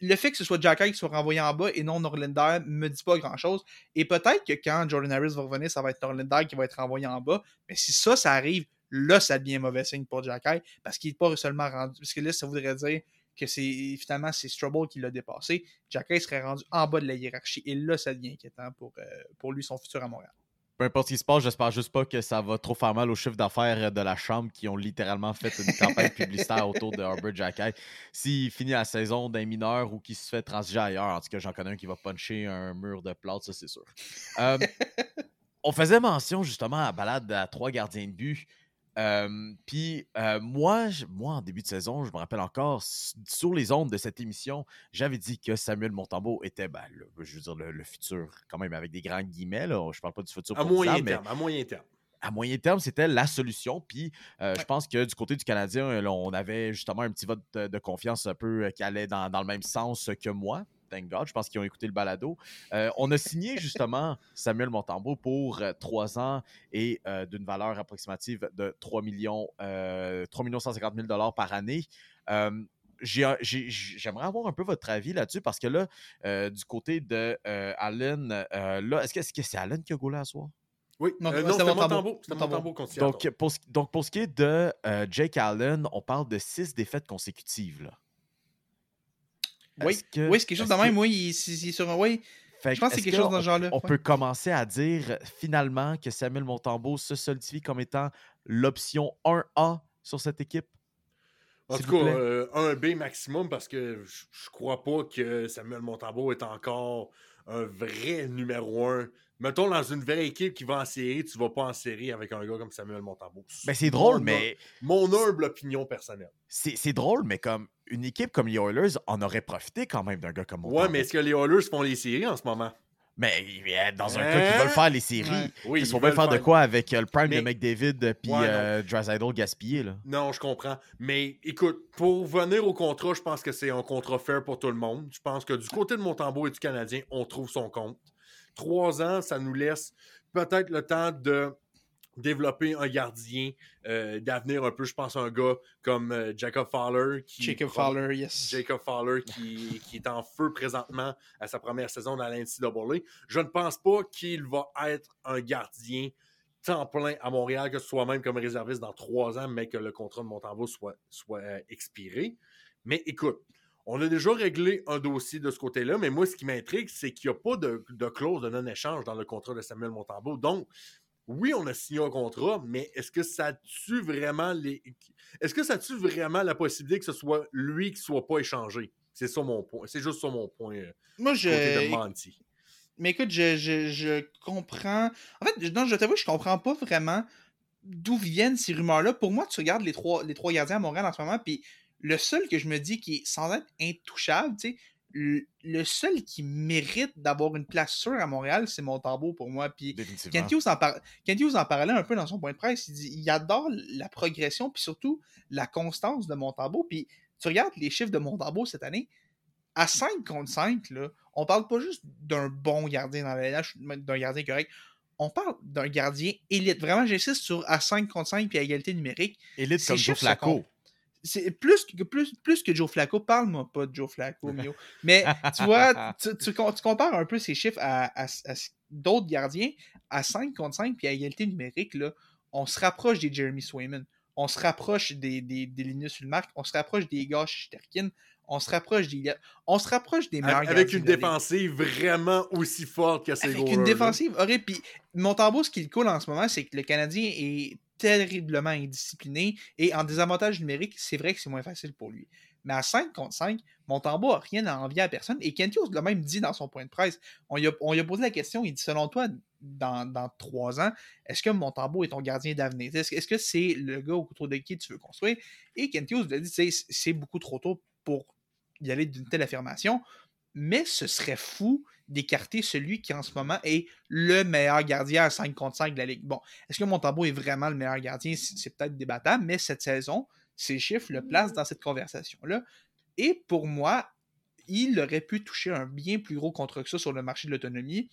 Le fait que ce soit Jacky qui soit renvoyé en bas et non Norlinder me dit pas grand chose. Et peut-être que quand Jordan Harris va revenir, ça va être Norlinder qui va être renvoyé en bas. Mais si ça, ça arrive, là, ça devient un mauvais signe pour Jacky parce qu'il n'est pas seulement rendu. Parce que là, ça voudrait dire que c'est finalement c'est Strubble qui l'a dépassé. Jacky serait rendu en bas de la hiérarchie. Et là, ça devient inquiétant pour, euh, pour lui, son futur à Montréal. Peu importe ce qui se passe, j'espère juste pas que ça va trop faire mal au chiffre d'affaires de la Chambre qui ont littéralement fait une campagne publicitaire autour de Herbert Jacky. S'il finit la saison d'un mineur ou qu'il se fait transiger ailleurs, en tout cas, j'en connais un qui va puncher un mur de plâtre, ça c'est sûr. Euh, on faisait mention justement à la balade à trois gardiens de but. Euh, Puis euh, moi, je- moi, en début de saison, je me rappelle encore, sur les ondes de cette émission, j'avais dit que Samuel Montambeau était, ben, le, je veux dire, le, le futur, quand même, avec des grands guillemets. Là. Je parle pas du futur À pour moyen mais terme, à moyen terme. à moyen terme, c'était la solution. Puis euh, je pense que du côté du Canadien, là, on avait justement un petit vote de, de confiance un peu qui allait dans, dans le même sens que moi. Thank God. Je pense qu'ils ont écouté le balado. Euh, on a signé justement Samuel Montembeau pour euh, trois ans et euh, d'une valeur approximative de 3 millions, euh, 3 150 000 dollars par année. Euh, j'ai- j'ai- J'aimerais avoir un peu votre avis là-dessus parce que là, euh, du côté de euh, Allen, euh, là, est-ce que c'est Allen qui a gaulé à soir? Oui, Non, c'était non c'était Montembeau. Donc pour, ce, donc, pour ce qui est de euh, Jake Allen, on parle de six défaites consécutives. Là. Oui, que- oui c'est quelque chose de même. que- Oui, il, il- il est sur un. Oui, fait je pense que c'est quelque chose dans on- ce genre-là. On ouais. peut commencer à dire finalement que Samuel Montembeau se solidifie comme étant l'option 1A sur cette équipe? En tout cas, plaît. euh, un B maximum parce que je, crois pas que Samuel Montembeau est encore un vrai numéro un. Mettons dans une vraie équipe qui va en série, tu vas pas en série avec un gars comme Samuel Montembeau. Ben, c'est drôle, Mon- mais Mon humble opinion personnelle. c'est c'est drôle, mais comme une équipe comme les Oilers en aurait profité quand même d'un gars comme Montembeau. Ouais, mais est-ce que les Oilers font les séries en ce moment? Mais mais dans un Hein? cas qui veulent faire les séries, Ouais. Oui, ils sont ils bien veulent faire de quoi avec euh, le prime de McDavid puis Ouais, euh, gaspillé là? Non, je comprends. Mais écoute, pour venir au contrat, je pense que c'est un contrat fair pour tout le monde. Je pense que du côté de Montembeau et du Canadien, on trouve son compte. Trois ans, ça nous laisse peut-être le temps de développer un gardien euh, d'avenir un peu. Je pense à un gars comme euh, Jacob Fowler. Qui Jacob Fowler, yes. Jacob Fowler qui, qui est en feu présentement à sa première saison dans la NCAA. Je ne pense pas qu'il va être un gardien temps plein à Montréal, que ce soit même comme réserviste dans trois ans, mais que le contrat de Montembeau soit, soit euh, expiré. Mais écoute, on a déjà réglé un dossier de ce côté-là, mais moi, ce qui m'intrigue, c'est qu'il n'y a pas de, de clause de non-échange dans le contrat de Samuel Montembeau. Donc, oui, on a signé un contrat, mais est-ce que ça tue vraiment les. Est-ce que ça tue vraiment la possibilité que ce soit lui qui ne soit pas échangé? C'est ça mon point. C'est juste ça mon point. euh, Moi, de je. Monty. Mais écoute, je, je, je comprends. En fait, je- non, je t'avoue, je comprends pas vraiment d'où viennent ces rumeurs-là. Pour moi, tu regardes les trois, les trois gardiens à Montréal en ce moment, puis le seul que je me dis qui est sans être intouchable, tu sais, le, seul qui mérite d'avoir une place sûre à Montréal, c'est Montembeau pour moi. Puis. Kent Hughes, en par- Kent Hughes en parlait un peu dans son point de presse. Il dit il adore la progression, puis surtout la constance de Montembeau. Puis tu regardes les chiffres de Montembeau cette année, à 5 contre 5, là, on parle pas juste d'un bon gardien dans la LH, d'un gardien correct. On parle d'un gardien élite. Vraiment, j'insiste sur à 5 contre 5 puis à égalité numérique. Élite Ces comme Joe Flacco. C'est plus que, plus, plus que Joe Flacco. Parle-moi pas de Joe Flacco, Mio. Mais tu vois, tu, tu com- tu compares un peu ces chiffres à, à- à d'autres gardiens à 5 contre 5 puis à égalité numérique, là, on se rapproche des Jeremy Swayman. on se rapproche des, des, des Linus Ulmark, on se rapproche des gars Sterkin, on se rapproche des on se rapproche des meilleurs Avec une la défensive vraiment aussi forte que ces Avec une défensive horrible. Puis Montembeau, ce qui le coule en ce moment, c'est que le Canadien est terriblement indiscipliné et en désavantage numérique, c'est vrai que c'est moins facile pour lui. Mais à 5 contre 5, Montembeau n'a rien à envier à personne. Et Kentios l'a même dit dans son point de presse. On lui a, on lui a posé la question, il dit selon toi, dans, dans 3 ans, est-ce que Montembeau est ton gardien d'avenir? Est-ce est-ce que c'est le gars autour de qui tu veux construire? Et Kentios lui a dit, c'est beaucoup trop tôt pour y aller d'une telle affirmation, mais ce serait fou d'écarter celui qui en ce moment est le meilleur gardien à 5 contre 5 de la Ligue. Bon, est-ce que Montembeau est vraiment le meilleur gardien? C'est c'est peut-être débattable, mais cette saison, ces chiffres le placent dans cette conversation-là. Et pour moi, il aurait pu toucher un bien plus gros contrat que ça sur le marché de l'autonomie.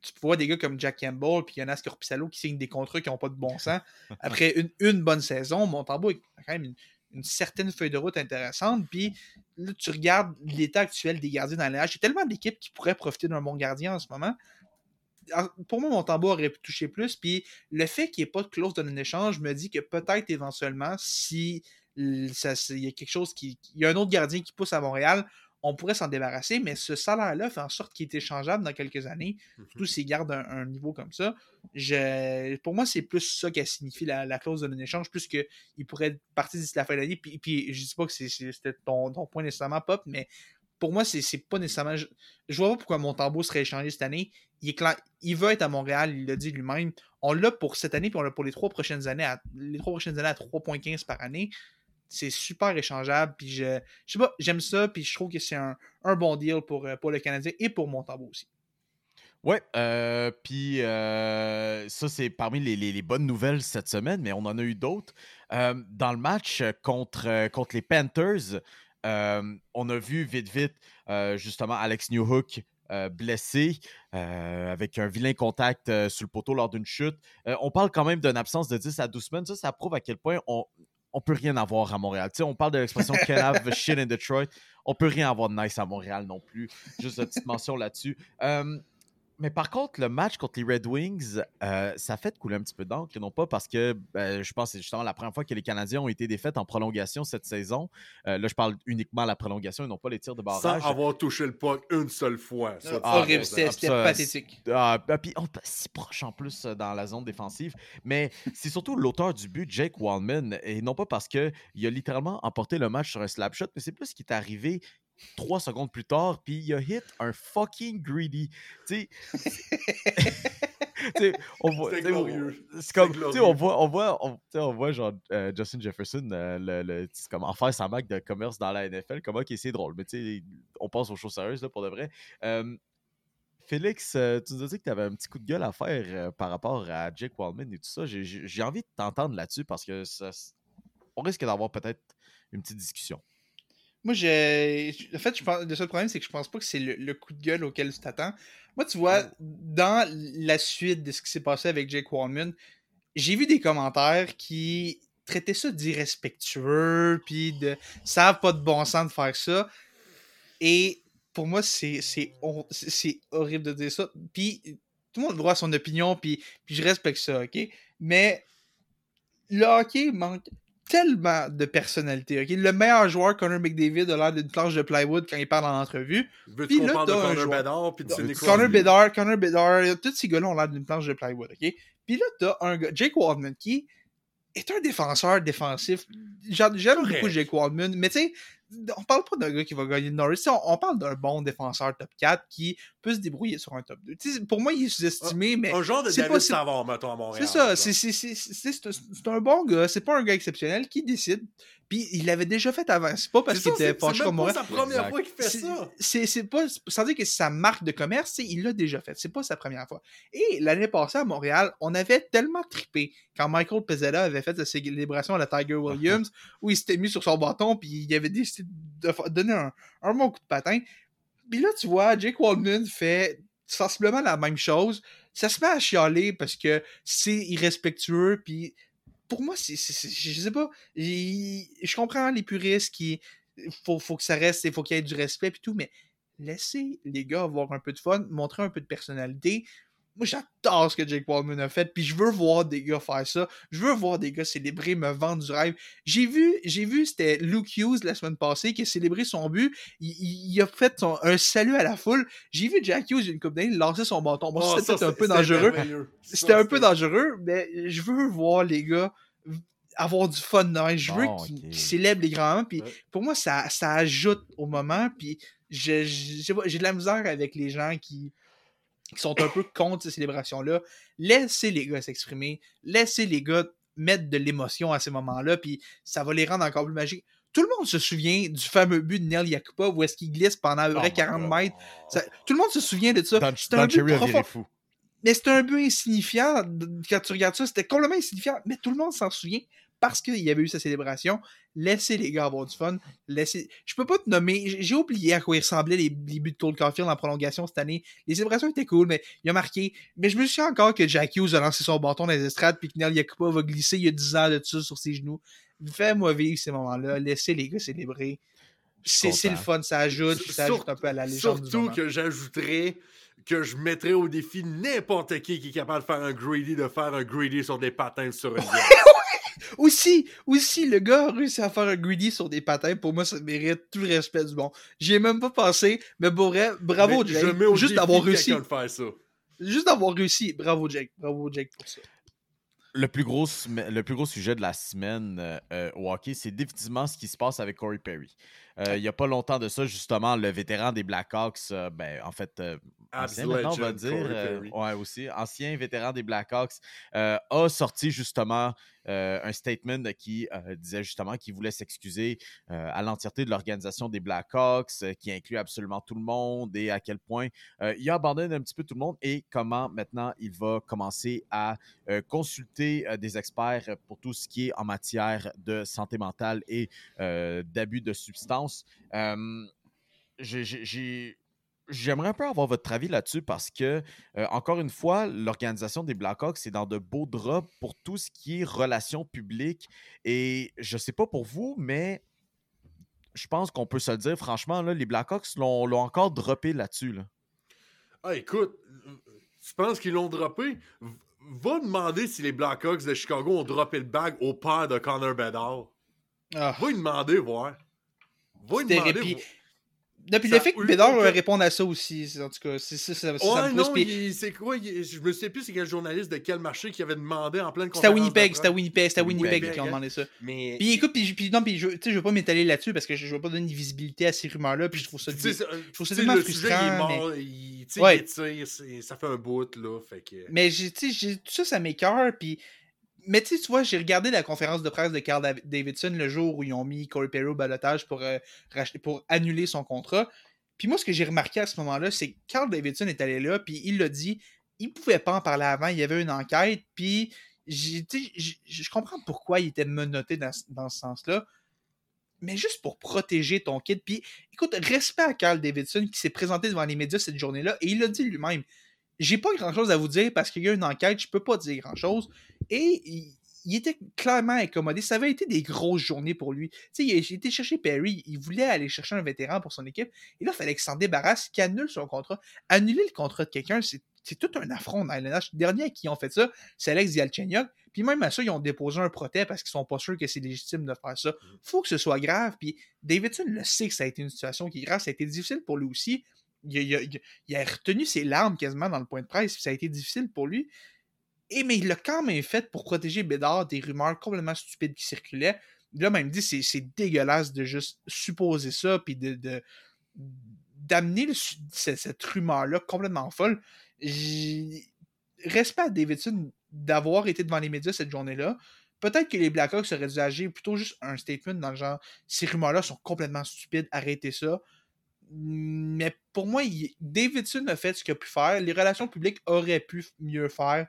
Tu vois des gars comme Jack Campbell puis Jonas Corpissalo qui signent des contrats qui n'ont pas de bon sens. Après une, une bonne saison, Montembeau a quand même une, une certaine feuille de route intéressante. Puis là, tu regardes l'état actuel des gardiens dans l'âge. Il y a tellement d'équipes qui pourraient profiter d'un bon gardien en ce moment. Pour moi, Montembeau aurait pu toucher plus. Puis le fait qu'il n'y ait pas de clause de non-échange me dit que peut-être éventuellement, si il y a quelque chose qui. Il y a un autre gardien qui pousse à Montréal, on pourrait s'en débarrasser, mais ce salaire-là fait en sorte qu'il est échangeable dans quelques années, surtout s'il garde un, un niveau comme ça. Je, pour moi, c'est plus ça qui signifie la, la clause de non-échange, plus qu'il pourrait partir d'ici la fin de l'année. Puis, puis je dis pas que c'était ton, ton point nécessairement pop, mais pour moi, c'est c'est pas nécessairement. Je, je vois pas pourquoi Montembeau serait échangé cette année. Il, est clair- il veut être à Montréal, il l'a dit lui-même. On l'a pour cette année, puis on l'a pour les trois prochaines années, à, les trois prochaines années à 3,15 par année. C'est super échangeable, puis je, je sais pas, j'aime ça, puis je trouve que c'est un, un bon deal pour, euh, pour le Canadien et pour Montembeau aussi. Ouais, euh, puis euh, ça, c'est parmi les, les- bonnes nouvelles cette semaine, mais on en a eu d'autres. Dans le match contre, contre les Panthers, on a vu vite, vite, justement, Alex Newhook blessé avec un vilain contact sur le poteau lors d'une chute. On parle quand même d'une absence de 10 à 12 semaines. Ça, ça prouve à quel point on on peut rien avoir à Montréal. Tu sais, on parle de l'expression Can have shit in Detroit. On peut rien avoir de nice à Montréal non plus. Juste une petite mention là-dessus. Euh, mais par contre, le match contre les Red Wings, euh, ça fait couler un petit peu d'encre, non pas parce que ben, je pense que c'est justement la première fois que les Canadiens ont été défaits en prolongation cette saison. Euh, là, je parle uniquement de la prolongation et non pas les tirs de Sans barrage. avoir touché le puck une seule fois. Ah, Horrible, c'était pathétique. Ah, ah, puis on est si proche en plus euh, dans la zone défensive. Mais c'est surtout l'auteur du but, Jake Wallman, et non pas parce qu'il a littéralement emporté le match sur un slap shot, mais c'est plus qu'il est arrivé trois secondes plus tard, puis il a hit un fucking greedy. Tu sais, on voit, c'est comme, on voit, on voit, on, voit genre euh, Justin Jefferson, euh, le, comme en faire sa marque de commerce dans la NFL, comment qui c'est drôle, mais tu sais, on passe aux choses sérieuses là pour de vrai. Euh, Félix, tu nous as dit que tu avais un petit coup de gueule à faire par rapport à Jake Wallman et tout ça. J'ai envie de t'entendre là-dessus parce que ça, on risque d'avoir peut-être une petite discussion. Moi, j'ai. En fait, je pense... le seul problème, c'est que je pense pas que c'est le, le coup de gueule auquel tu t'attends. Moi, tu vois, dans la suite de ce qui s'est passé avec Jake Wallman, j'ai vu des commentaires qui traitaient ça d'irrespectueux, puis de. Ça n'a pas de bon sens de faire ça. Et pour moi, c'est horrible de dire ça. Puis tout le monde a le droit à son opinion, puis, puis je respecte ça, ok? Mais le hockey manque tellement de personnalité. ok? Le meilleur joueur, Connor McDavid, a l'air d'une planche de plywood quand il parle en entrevue. Puis là, de Connor. Bedard puis de Sidney Connor? Bedard, Connor Bedard, tous ces gars-là ont l'air d'une planche de plywood, ok? Puis là, t'as un gars, Jake Waldman, qui est un défenseur défensif. J'aime beaucoup Jake Waldman, mais tu sais, on parle pas d'un gars qui va gagner le Norris, on, on parle d'un bon défenseur top 4 qui peut se débrouiller sur un top 2. Tu sais, pour moi, il est sous-estimé, mais Un genre de c'est David pas si- Savard, mettons, à Montréal. c'est ça, c'est c'est- c'est- c'est- c'est un- c'est un bon gars, c'est pas un gars exceptionnel qui décide. Puis il l'avait déjà fait avant, c'est pas parce C'est qu'il ça, était c'est- fâché C'est comme moi. pas sa première Exact. fois qu'il fait C'est- ça. C'est c'est pas, sans dire que c'est sa marque de commerce, il l'a déjà fait. C'est pas sa première fois. Et l'année passée à Montréal, on avait tellement trippé quand Michael Pezzella avait fait sa célébration à la Tiger Williams, où il s'était mis sur son bâton, puis il avait décidé de donner un, un bon coup de patin. Puis là, tu vois, Jake Waldman fait sensiblement la même chose. Ça se met à chialer parce que c'est irrespectueux, puis pour moi, c'est, je sais pas, je comprends les puristes qui, faut, faut que ça reste, il faut qu'il y ait du respect puis tout, mais laissez les gars avoir un peu de fun, montrer un peu de personnalité. Moi, j'adore ce que Jake Wallman a fait, puis je veux voir des gars faire ça. Je veux voir des gars célébrer, me vendre du rêve. J'ai vu, j'ai vu, c'était Luke Hughes la semaine passée qui a célébré son but. Il, a fait un salut à la foule. J'ai vu Jack Hughes, une coupe d'année, lancer son bâton. Bon, oh, c'était un peu dangereux. C'était un peu dangereux, mais je veux voir les gars avoir du fun. Non? Je veux qu'ils célèbrent les grands moments. Puis pour moi, ça, ça ajoute au moment. Puis j'ai de la misère avec les gens qui qui sont un peu contre ces célébrations-là. Laissez les gars s'exprimer, laissez les gars mettre de l'émotion à ces moments-là, puis ça va les rendre encore plus magiques. Tout le monde se souvient du fameux but de Neil Yakuba où est-ce qu'il glisse pendant à peu près 40 mètres. tout le monde se souvient de ça. C'est un but profond. Mais c'est un but insignifiant. Quand tu regardes ça, c'était complètement insignifiant. Mais tout le monde s'en souvient parce qu'il y avait eu sa célébration. Laissez les gars avoir du fun. Laissez... Je peux pas te nommer. J'ai oublié à quoi il ressemblait les, buts de Cole Caulfield en prolongation cette année. Les célébrations étaient cool, mais il a marqué. Mais je me souviens encore que Jack Hughes a lancé son bâton dans les estrades puis que Neil Yakuba va glisser il y a 10 ans de dessus sur ses genoux. Fais-moi vivre ces moments-là. Laissez les gars célébrer. C'est le fun, ça ajoute, ça ajoute un peu à la légende. Surtout que j'ajouterais que je mettrais au défi n'importe qui qui est capable de faire un greedy, de faire un greedy sur des patins sur une aussi, aussi, le gars a réussi à faire un greedy sur des patins. Pour moi, ça mérite tout le respect du monde. J'y ai même pas pensé, mais vrai, bravo, Jake. juste d'avoir réussi. Juste d'avoir réussi. Bravo, Jake. Bravo, Jake, pour ça. Le plus, gros, le plus gros sujet de la semaine euh, euh, au hockey, c'est définitivement ce qui se passe avec Corey Perry. Euh, il n'y a pas longtemps de ça, justement, le vétéran des Blackhawks, ben, en fait, ancien maintenant, on va dire, ouais, aussi, ancien vétéran des Blackhawks, a sorti justement euh, un statement qui euh, disait justement qu'il voulait s'excuser euh, à l'entièreté de l'organisation des Blackhawks, qui inclut absolument tout le monde et à quel point il a abandonné un petit peu tout le monde et comment maintenant il va commencer à consulter des experts pour tout ce qui est en matière de santé mentale et d'abus de substances. j'ai J'aimerais un peu avoir votre avis là-dessus parce que, euh, encore une fois, l'organisation des Blackhawks est dans de beaux draps pour tout ce qui est relations publiques. Et je sais pas pour vous, mais je pense qu'on peut se le dire franchement, là, les Blackhawks l'ont encore droppé là-dessus. Là. Ah, écoute, tu penses qu'ils l'ont droppé? Va demander si les Blackhawks de Chicago ont droppé le bag au père de Connor Bedard. Ah. Va lui demander, voir. Va lui demander. Depuis le fait que Bédard va répondre à ça aussi, en tout cas, c'est ça, ça, ouais, non, c'est quoi, je me sais plus c'est quel journaliste de quel marché qui avait demandé en pleine C'était à Winnipeg, c'était à Winnipeg, c'était à Winnipeg qui ont demandé ça. Mais... Puis écoute, puis, puis non, puis je, je veux pas m'étaler là-dessus parce que je, je veux pas donner une visibilité à ces rumeurs-là, puis je trouve ça, je trouve ça tellement frustrant. Sujet, il est mort, mais... il, ouais. il ça fait un bout, là, fait que... Mais tu sais, tout ça, ça m'écœure, puis mais tu vois, j'ai regardé la conférence de presse de Carl Davidson le jour où ils ont mis Corey Perry au balotage pour, euh, pour annuler son contrat. Puis moi, ce que j'ai remarqué à ce moment-là, c'est que Carl Davidson est allé là, puis il l'a dit, il pouvait pas en parler avant, il y avait une enquête, puis je comprends pourquoi il était menotté dans, dans ce sens-là, mais juste pour protéger ton kid. Puis écoute, respect à Carl Davidson qui s'est présenté devant les médias cette journée-là, et il l'a dit lui-même j'ai pas grand chose à vous dire parce qu'il y a une enquête, je peux pas dire grand chose. Et il, était clairement incommodé. Ça avait été des grosses journées pour lui. Tu sais, il a été chercher Perry, il voulait aller chercher un vétéran pour son équipe. Et là, il fallait qu'il s'en débarrasse, qu'il annule son contrat. Annuler le contrat de quelqu'un, c'est tout un affront dans LNH. Le dernier à qui ont fait ça, c'est Alex Dialchenyuk. Puis même à ça, ils ont déposé un protest parce qu'ils sont pas sûrs que c'est légitime de faire ça. Faut que ce soit grave. Puis Davidson le sait que ça a été une situation qui est grave. Ça a été difficile pour lui aussi il a, retenu ses larmes quasiment dans le point de presse, ça a été difficile pour lui. Et mais il l'a quand même fait pour protéger Bédard des rumeurs complètement stupides qui circulaient. Là, même dit, c'est dégueulasse de juste supposer ça, puis de, d'amener cette, rumeur-là complètement folle. Respect à Davidson d'avoir été devant les médias cette journée-là. Peut-être que les Blackhawks auraient dû agir plutôt juste un statement dans le genre ces rumeurs-là sont complètement stupides, arrêtez ça mais pour moi, Davidson a fait ce qu'il a pu faire. Les relations publiques auraient pu mieux faire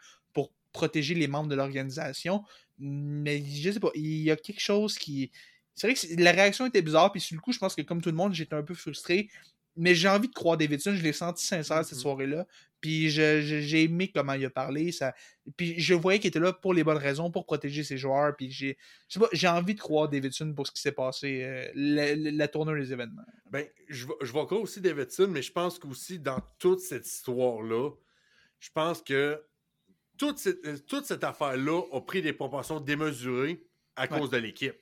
protéger les membres de l'organisation. Mais je sais pas, il y a quelque chose qui. C'est vrai que la réaction était bizarre, puis sur le coup, je pense que comme tout le monde, j'étais un peu frustré mais j'ai envie de croire Davidson. Je l'ai senti sincère cette mmh soirée-là. Puis j'ai aimé comment il a parlé. Ça... Puis je voyais qu'il était là pour les bonnes raisons, pour protéger ses joueurs. Puis j'ai j'ai envie de croire Davidson pour ce qui s'est passé, euh, la, la, tournure des événements. Ben, je, je vais croire aussi Davidson, mais je pense qu'aussi dans toute cette histoire-là, je pense que toute cette, euh, toute cette affaire-là a pris des proportions démesurées à Ouais. cause de l'équipe.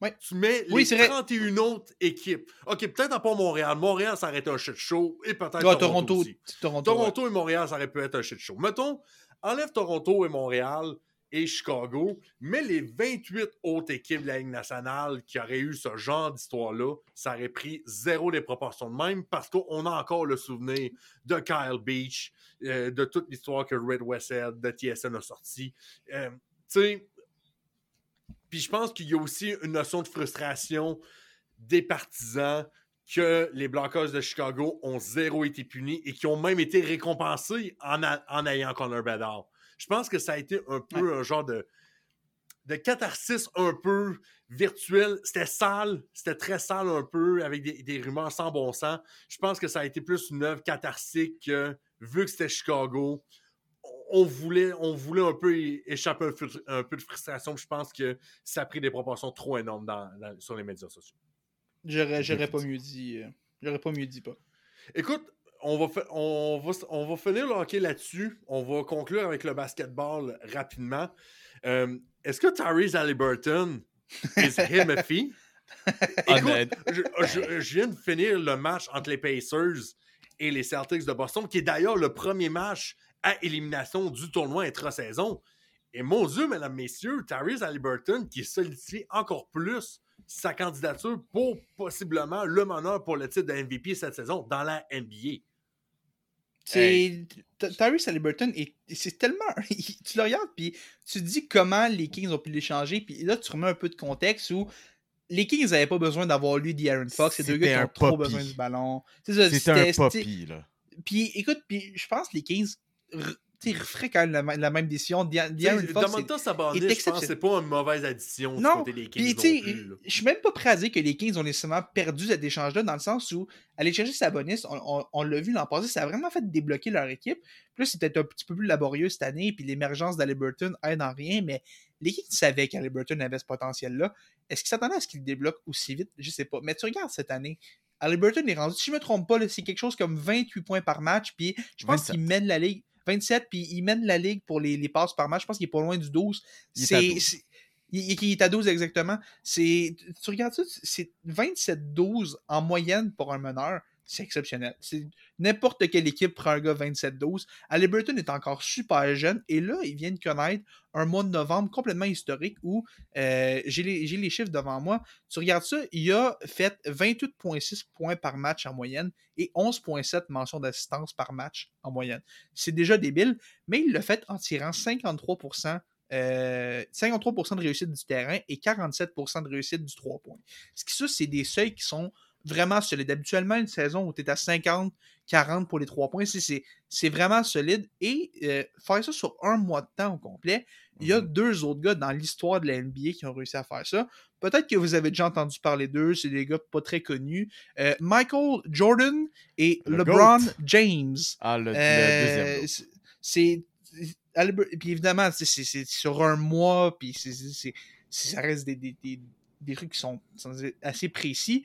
Ouais. Tu mets Oui, les c'est vrai. 31 autres équipes. OK, peut-être pas Montréal. Montréal, ça aurait été un shit show. Et peut-être Toronto, Toronto, aussi. Toronto, ouais. Toronto et Montréal, ça aurait pu être un shit show. Mettons, enlève Toronto et Montréal et Chicago, mais les 28 autres équipes de la Ligue nationale qui auraient eu ce genre d'histoire-là, ça aurait pris zéro des proportions de même parce qu'on a encore le souvenir de Kyle Beach, euh, de toute l'histoire que Red Westhead de TSN a sorti. Euh, tu sais, puis je pense qu'il y a aussi une notion de frustration des partisans que les Blackhawks de Chicago ont zéro été punis et qui ont même été récompensés en, en ayant Connor Bedard. Je pense que ça a été un peu un genre de, de catharsis un peu virtuel. C'était sale, c'était très sale un peu, avec des, des rumeurs sans bon sens. Je pense que ça a été plus une œuvre catharsique que, vu que c'était Chicago, on voulait, on voulait un peu échapper un, peu- un peu de frustration. Je pense que ça a pris des proportions trop énormes dans- dans- sur les médias sociaux. J'aurais j'aurais pas mieux dit. euh, J'aurais pas mieux dit pas. Écoute, on va, on va, on va finir le hockey là-dessus. On va conclure avec le basketball rapidement. Euh, Est-ce que Tyrese Halliburton is him a fee? Honnête. Écoute, je, je- je viens de finir le match entre les Pacers et les Celtics de Boston, qui est d'ailleurs le premier match à élimination du tournoi intra-saison. Et mon Dieu, mesdames, messieurs, Tyrese Halliburton qui solidifie encore plus sa candidature pour possiblement le meneur pour le titre de MVP cette saison dans la NBA. C'est Ty- Tyrese Halliburton c'est tellement tu le regardes puis tu te dis comment les Kings ont pu l'échanger puis là tu remets un peu de contexte où les Kings n'avaient pas besoin d'avoir lui Aaron Fox, ces deux gars qui ont trop besoin du ballon. C'est C'était un poppy, là. Puis écoute, puis je pense que les Kings re- tu sais, referaient quand même la, même décision. Di- Tu sais, De'Aaron Fox, Domantas Sabonis, je pense c'est pas une mauvaise addition du Non, côté des Kings Puis, non tu sais, plus. là. je suis même pas prêt à dire que les Kings ont nécessairement perdu cet échange-là, dans le sens où aller chercher Sabonis, on, on- on l'a vu l'an passé, ça a vraiment fait débloquer leur équipe. Puis là, c'est peut-être un petit peu plus laborieux cette année, puis l'émergence d'Aliburton aide en rien, mais les Kings savaient qu'Aliburton avait ce potentiel-là. Est-ce qu'ils s'attendaient à ce qu'il le débloque aussi vite? Je sais pas. Mais tu regardes cette année. Halliburton est rendu, si je me trompe pas, c'est quelque chose comme 28 points par match, puis je pense 27. qu'il mène la ligue. 27, puis il mène la ligue pour les, les passes par match. Je pense qu'il est pas loin du 12. Il est à C'est- 12. c'est- Il, il- est à 12 exactement. C'est, tu- tu regardes ça, c'est 27-12 en moyenne pour un meneur. C'est exceptionnel. N'importe quelle équipe prend un gars 27-12. Halliburton est encore super jeune et là, il vient de connaître un mois de novembre complètement historique où euh, j'ai, les, les chiffres devant moi. Tu regardes ça, il a fait 28,6 points par match en moyenne et 11,7 mentions d'assistance par match en moyenne. C'est déjà débile, mais il l'a fait en tirant 53%, euh, 53% de réussite du terrain et 47% de réussite du 3 points. Ce qui, ça, c'est des seuils qui sont vraiment solides. Habituellement, une saison où tu es à 50, 40 pour les 3 points, c'est- c'est c'est vraiment solide. Et euh, faire ça sur un mois de temps au complet, il y a Mhm. deux autres gars dans l'histoire de la NBA qui ont réussi à faire ça. Peut-être que vous avez déjà entendu parler d'eux, c'est des gars pas très connus. Euh, Michael Jordan et Le LeBron GOAT. James. Ah, le, le Euh, deuxième. c'est- puis évidemment c'est sur un mois puis c'est- ça reste des, des, des, des trucs qui sont, sont assez précis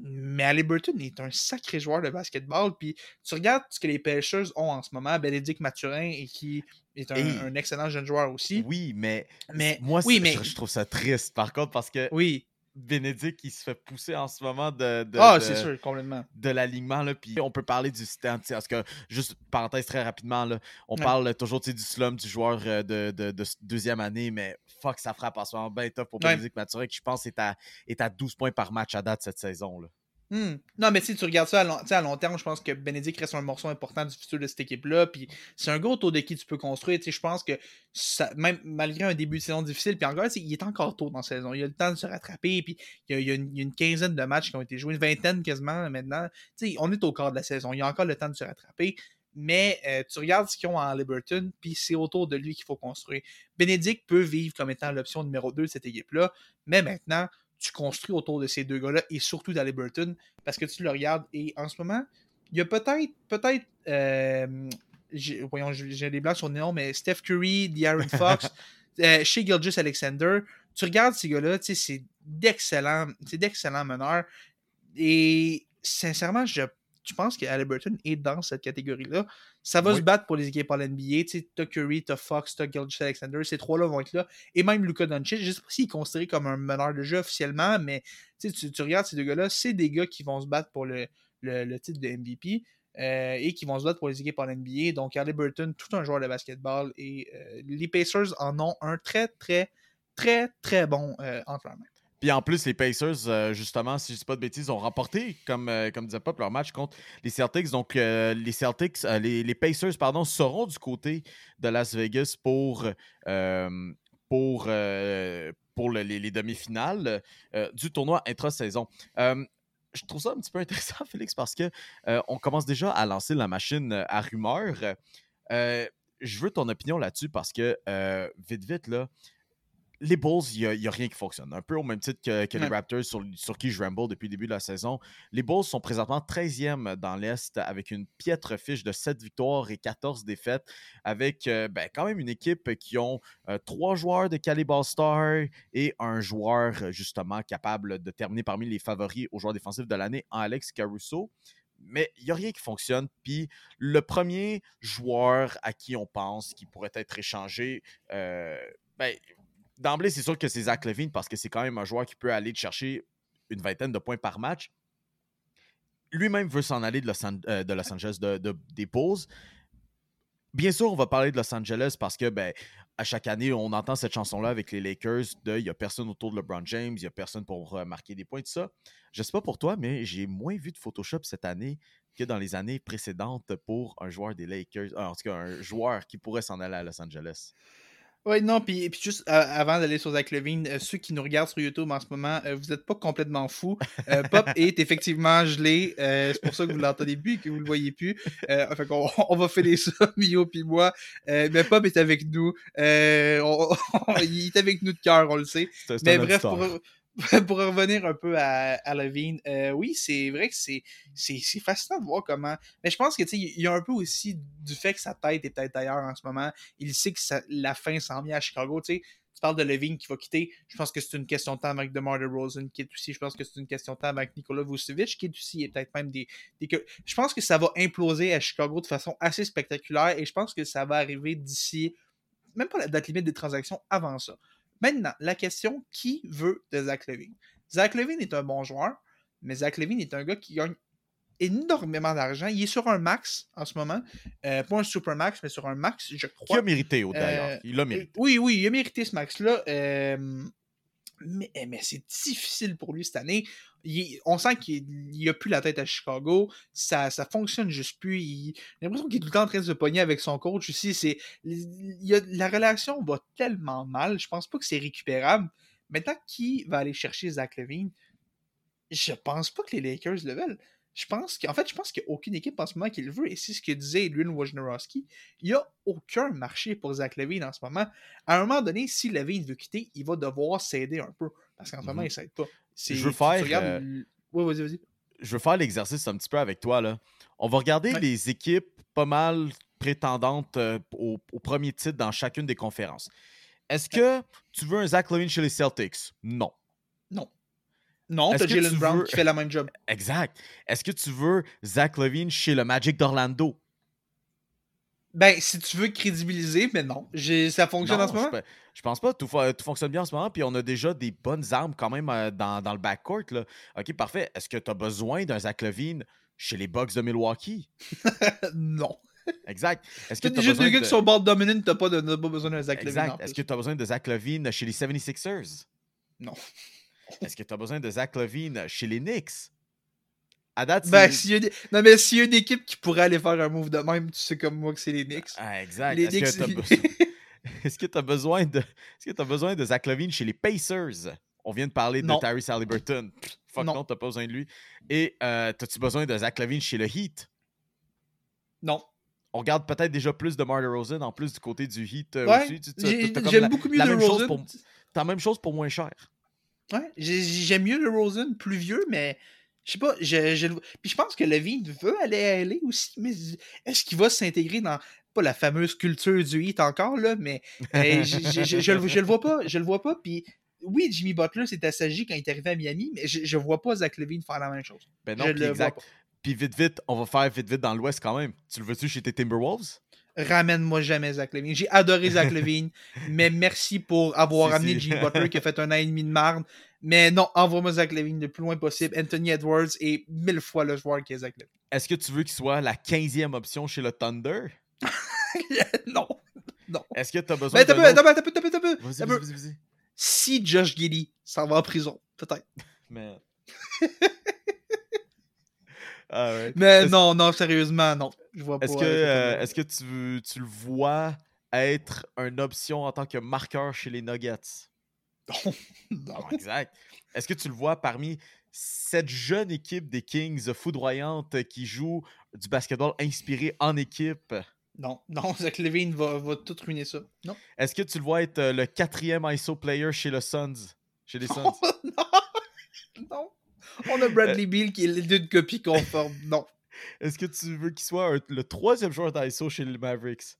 mais Halliburton est un sacré joueur de basketball puis tu regardes ce que les Pacers ont en ce moment Bénédicte Mathurin et qui est un, Et- un excellent jeune joueur aussi. Oui, mais, mais moi, oui mais je, je trouve ça triste, par contre, parce que oui Bénédicte, il se fait pousser en ce moment de, de, ah de- c'est sûr complètement de l'alignement. là, Puis on peut parler du stand. Parce que, juste parenthèse très rapidement, là, on Ouais. parle toujours du slum du joueur euh, de, de- deuxième année, mais fuck, ça frappe en ce moment bien tough pour Ouais. Bénédicte Mathurin, qui je pense est à, est à 12 points par match à date cette saison. Là. Hmm. Non, mais si tu regardes ça à long, terme, je pense que Bénédicte reste un morceau important du futur de cette équipe-là. Puis c'est un gars autour de qui tu peux construire. Je pense que même malgré un début de saison difficile, puis encore, il est encore tôt dans la saison. Il a le temps de se rattraper. Puis il y a, une, quinzaine de matchs qui ont été joués, une vingtaine quasiment maintenant. Tu sais, on est au quart de la saison. Il y a encore le temps de se rattraper. Mais euh, tu regardes ce qu'ils ont en Liberton, puis c'est autour de lui qu'il faut construire. Bénédicte peut vivre comme étant l'option numéro 2 de cette équipe-là, mais maintenant, tu construis autour de ces deux gars-là et surtout d'Aliburton parce que tu le regardes et en ce moment, il y a peut-être, peut-être, euh, voyons, j'ai des blancs sur le nom, mais Steph Curry, De'Aaron Fox, euh, chez Gilgis Alexander, tu regardes ces gars-là, tu sais, c'est d'excellents, c'est d'excellents meneurs et sincèrement, je je pense que Halliburton est dans cette catégorie-là? Ça va Oui. se battre pour les équipes en NBA. Tu sais, t'as Curry, t'as Fox, t'as Gilgis Alexander. Ces trois-là vont être là. Et même Luka Doncic. Je sais pas s'il est considéré comme un meneur de jeu officiellement, mais tu, sais, tu, tu regardes ces deux gars-là, c'est des gars qui vont se battre pour le, le, le titre de MVP. euh, et qui vont se battre pour les équipes en NBA. Donc, Halliburton, tout un joueur de basketball. Et euh, les Pacers en ont un très, très, très, très bon euh, entre leurs mains. Puis en plus, les Pacers, euh, justement, si je dis pas de bêtises, ont remporté, comme, euh, disait Pop, leur match contre les Celtics. Donc, euh, les Celtics, les, Pacers, pardon, seront du côté de Las Vegas pour, pour, pour le- les, les demi-finales du tournoi intra-saison. Je trouve ça un petit peu intéressant, Félix, parce que on commence déjà à lancer la machine à rumeurs. Je veux ton opinion là-dessus parce que, vite, vite, là, les Bulls, il n'y a, rien qui fonctionne. Un peu au même titre que, que les. Raptors sur, sur qui je ramble depuis le début de la saison. Les Bulls sont présentement 13e dans l'Est avec une piètre fiche de 7 victoires et 14 défaites, avec euh, ben, quand même une équipe qui ont euh, trois joueurs de calibre All-Star et un joueur euh, justement capable de terminer parmi les favoris aux joueurs défensifs de l'année en Alex Caruso. Mais il n'y a rien qui fonctionne. Puis le premier joueur à qui on pense qui pourrait être échangé, euh, ben, d'emblée, c'est sûr que c'est Zach Levine parce que c'est quand même un joueur qui peut aller chercher une vingtaine de points par match. Lui-même veut s'en aller de Los, An- euh, de Los Angeles, de, de- des Bulls. Bien sûr, on va parler de Los Angeles parce que ben, à chaque année, on entend cette chanson-là avec les Lakers de il n'y a personne autour de LeBron James, il n'y a personne pour euh, marquer des points, tout ça. Je sais pas pour toi, mais j'ai moins vu de Photoshop cette année que dans les années précédentes pour un joueur des Lakers, euh, en tout cas un joueur qui pourrait s'en aller à Los Angeles. Oui, non, puis, puis juste euh, avant d'aller sur Zach Levine, euh, ceux qui nous regardent sur YouTube en ce moment, euh, vous n'êtes pas complètement fous. Pop est effectivement gelé. c'est pour ça que vous l'entendez plus et que vous le voyez plus. Fait qu'on on va faire ça, Mio puis moi. Mais Pop est avec nous. On- on- il est avec nous de cœur, on le sait. Mais bref, pour, pour revenir un peu à, Levine, euh, oui, c'est vrai que c'est, c'est, fascinant de voir comment. Mais je pense que il y a un peu aussi du fait que sa tête est peut-être ailleurs en ce moment. Il sait que la fin s'en vient à Chicago. Tu parles de Levine qui va quitter. Je pense que c'est une question de temps avec DeMar DeRozan qui est aussi. Je pense que c'est une question de temps avec Nikola Vucevic qui est aussi. Peut-être même des, des Je pense que ça va imploser à Chicago de façon assez spectaculaire et je pense que ça va arriver d'ici. Même pas la date limite des transactions avant ça. Maintenant, la question qui veut de Zach Levine? Zach Levine est un bon joueur, mais Zach Levine est un gars qui gagne énormément d'argent. Il est sur un max en ce moment. Euh, pas un super max, mais sur un max, je Qui crois. a mérité, au- d'ailleurs. Euh, il l'a mérité. Oui, oui, il a mérité ce max-là. euh, mais eh, mais c'est difficile pour lui cette année. On sent qu'il a plus la tête à Chicago. Ça, ça fonctionne juste plus. J'ai l'impression qu'il est tout le temps en train de se pogner avec son coach aussi. C'est, la relation va tellement mal. Je pense pas que c'est récupérable. Maintenant, qui va aller chercher Zach Levine? Je pense pas que les Lakers le veulent. Je pense qu'en fait, je pense qu'il n'y a aucune équipe en ce moment qui le veut. Et c'est ce que disait Edwin Wojnarowski. Il n'y a aucun marché pour Zach Levine en ce moment. À un moment donné, si Levine veut quitter, il va devoir s'aider un peu. Parce qu'en ce moment, Mhm. il ne s'aide pas. Je veux faire, euh, le- Ouais, vas-y, vas-y. je veux faire l'exercice un petit peu avec toi. Là. On va regarder Ouais. les équipes pas mal prétendantes euh, au, au premier titre dans chacune des conférences. Est-ce que tu veux un Zach Levine chez les Celtics? Non. Non, t'as Jalen tu Brown veux- qui fait la même job. Exact. Est-ce que tu veux Zach Levine chez le Magic d'Orlando? Ben, si tu veux crédibiliser, mais non. Ça fonctionne Non, en ce moment? Je, pe- je pense pas. Tout, fo- tout fonctionne bien en ce moment. Puis on a déjà des bonnes armes quand même euh, dans, dans le backcourt. Là. OK, parfait. Est-ce que tu as besoin d'un Zach Levine chez les Bucks de Milwaukee? non. Exact. Est-ce que tu as juste besoin des gars de... qui sont dominant, t'as pas, de- t'as pas besoin d'un Zach Levine. Exact. Est-ce que tu as besoin de Zach Levine chez les 76ers? Non. Est-ce que tu as besoin de Zach Levine chez les Knicks? À date, Ben, des... Non, mais s'il y a une équipe qui pourrait aller faire un move de même, tu sais comme moi que c'est les Knicks. Ah, exact. Les Est-ce Knicks- que tu as besoin de Est-ce que tu besoin de Zach Levine chez les Pacers? On vient de parler Non. de Tyrese Halliburton. Fuck Non. non, t'as pas besoin de lui. Et euh, as-tu besoin de Zach Levine chez le Heat? Non. On regarde peut-être déjà plus de Marder Rosen en plus du côté du Heat euh, Ouais, aussi. J'aime beaucoup mieux la de même chose Rosen. pour- T'as la même chose pour moins cher. Ouais, j'ai- j'aime mieux le Rosen plus vieux, mais je sais pas, je, je puis je pense que Levine veut aller à LA aussi, mais est-ce qu'il va s'intégrer dans pas la fameuse culture du hit encore là, mais euh, je, je, je- je le- je le vois pas, je le vois pas, puis oui, Jimmy Butler s'est assagi quand il est arrivé à Miami, mais je, je vois pas Zach Levine faire la même chose. Ben non, je le exact. vois pas. Puis vite, vite, on va faire vite, vite dans l'Ouest quand même. Tu le veux-tu chez tes Timberwolves? Ramène-moi jamais Zach Levine. J'ai adoré Zach Levine, mais merci pour avoir amené. Jimmy Butler qui a fait un an et demi de marde. Mais non, envoie-moi Zach Levine le plus loin possible. Anthony Edwards est mille fois le joueur qui est Zach Est-ce que tu veux qu'il soit la 15e option chez le Thunder? Levine. non. Non. Est-ce que tu as besoin Mais peu, autre- t'as peu, t'as peu, t'as peu. Si Josh Giddy s'en va en prison, peut-être. Mais... ah ouais. Mais non, non, sérieusement, non. Je vois pas. Est-ce que, euh, Anthony est-ce que tu, tu le vois être une option en tant que marqueur chez les Nuggets? Non. Non, exact. Est-ce que tu le vois parmi cette jeune équipe des Kings foudroyante qui joue du basketball inspiré en équipe? Non, non, Zach Levine va, va tout ruiner ça. Non. Est-ce que tu le vois être euh, le quatrième ISO player chez le Suns? Chez les Suns? non. non. On a Bradley Beal qui est d'une copie conforme. Non. Est-ce que tu veux qu'il soit un- le troisième joueur d'ISO chez les Mavericks?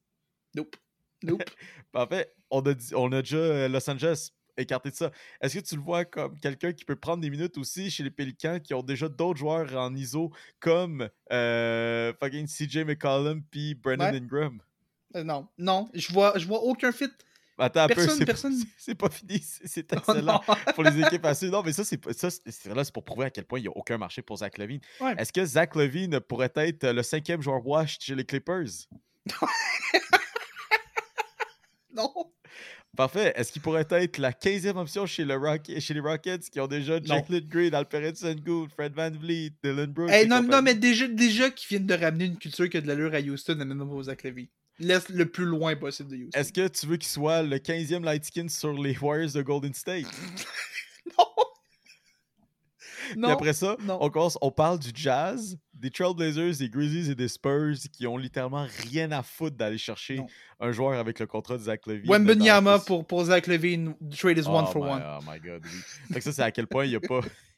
Nope. Nope. En fait, on a, dit- on a déjà euh, Los Angeles écarté de ça. Est-ce que tu le vois comme quelqu'un qui peut prendre des minutes aussi chez les Pélicans qui ont déjà d'autres joueurs en ISO comme euh, fucking CJ McCollum puis Brandon Ouais. Ingram? Euh, non. Non. Je vois, je vois aucun fit. Attends un peu, Personne, c'est- personne. c'est- pas fini, c'est Oh, excellent pour les équipes à suivre. Non, mais ça, c'est ça, là, c'est pour prouver à quel point il n'y a aucun marché pour Zach Levine. Ouais. Est-ce que Zach Levine pourrait être le cinquième joueur washed chez les Clippers? Non. Parfait. Est-ce qu'il pourrait être la 15e option chez, le Rock- chez les Rockets qui ont déjà Jacqueline Green, Alperen Sengun, Fred Van Vliet, Dylan Brooks? Hey, non, non, mais déjà, déjà qu'ils viennent de ramener une culture qui a de l'allure à Houston, amène-moi au Zach Levine. Laisse le plus loin possible de Houston. Est-ce que tu veux qu'il soit le 15e light skin sur les Warriors de Golden State? Non. Puis Non. après ça, non. on, commence, on parle du Jazz, des Trailblazers, des Grizzlies et des Spurs qui ont littéralement rien à foutre d'aller chercher Non. un joueur avec le contrat de Zach Levine. La- pour, pour Zach Levine, trade is one oh for my, one. Oh my god, oui. Fait que ça, c'est à quel point il n'y a pas.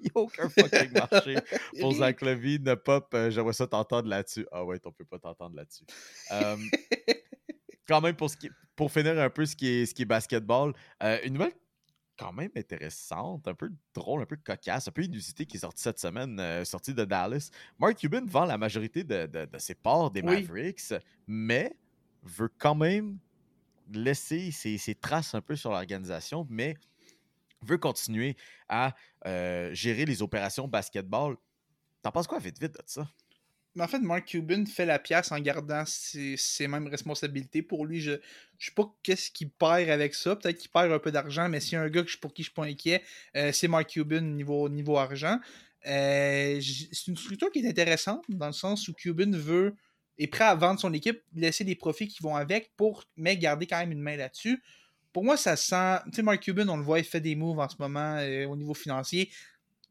Il n'y a aucun fucking marché pour Zach Levine. Pop, euh, j'aimerais ça t'entendre là-dessus. Ah ouais, on peut pas t'entendre là-dessus. Euh, quand même, pour, ce qui pour finir un peu ce qui est, ce qui est basketball, euh, une nouvelle quand même intéressante, un peu drôle, un peu cocasse, un peu inusitée qui est sortie cette semaine, euh, sortie de Dallas. Mark Cuban vend la majorité de, de- de ses parts des Oui. Mavericks, mais veut quand même laisser ses, ses traces un peu sur l'organisation, mais veut continuer à euh, gérer les opérations basketball. T'en penses quoi vite vite de ça? Mais en fait, Mark Cuban fait la pièce en gardant ses, mêmes responsabilités. Pour lui, je ne sais pas qu'est-ce qu'il perd avec ça. Peut-être qu'il perd un peu d'argent, mais s'il y a un gars pour qui je suis pas inquiet, euh, c'est Mark Cuban niveau, argent. Euh, c'est une structure qui est intéressante dans le sens où Cuban veut est prêt à vendre son équipe, laisser des profits qui vont avec, pour mais garder quand même une main là-dessus. Pour moi, ça sent. Tu sais, Mark Cuban, on le voit, il fait des moves en ce moment euh, au niveau financier.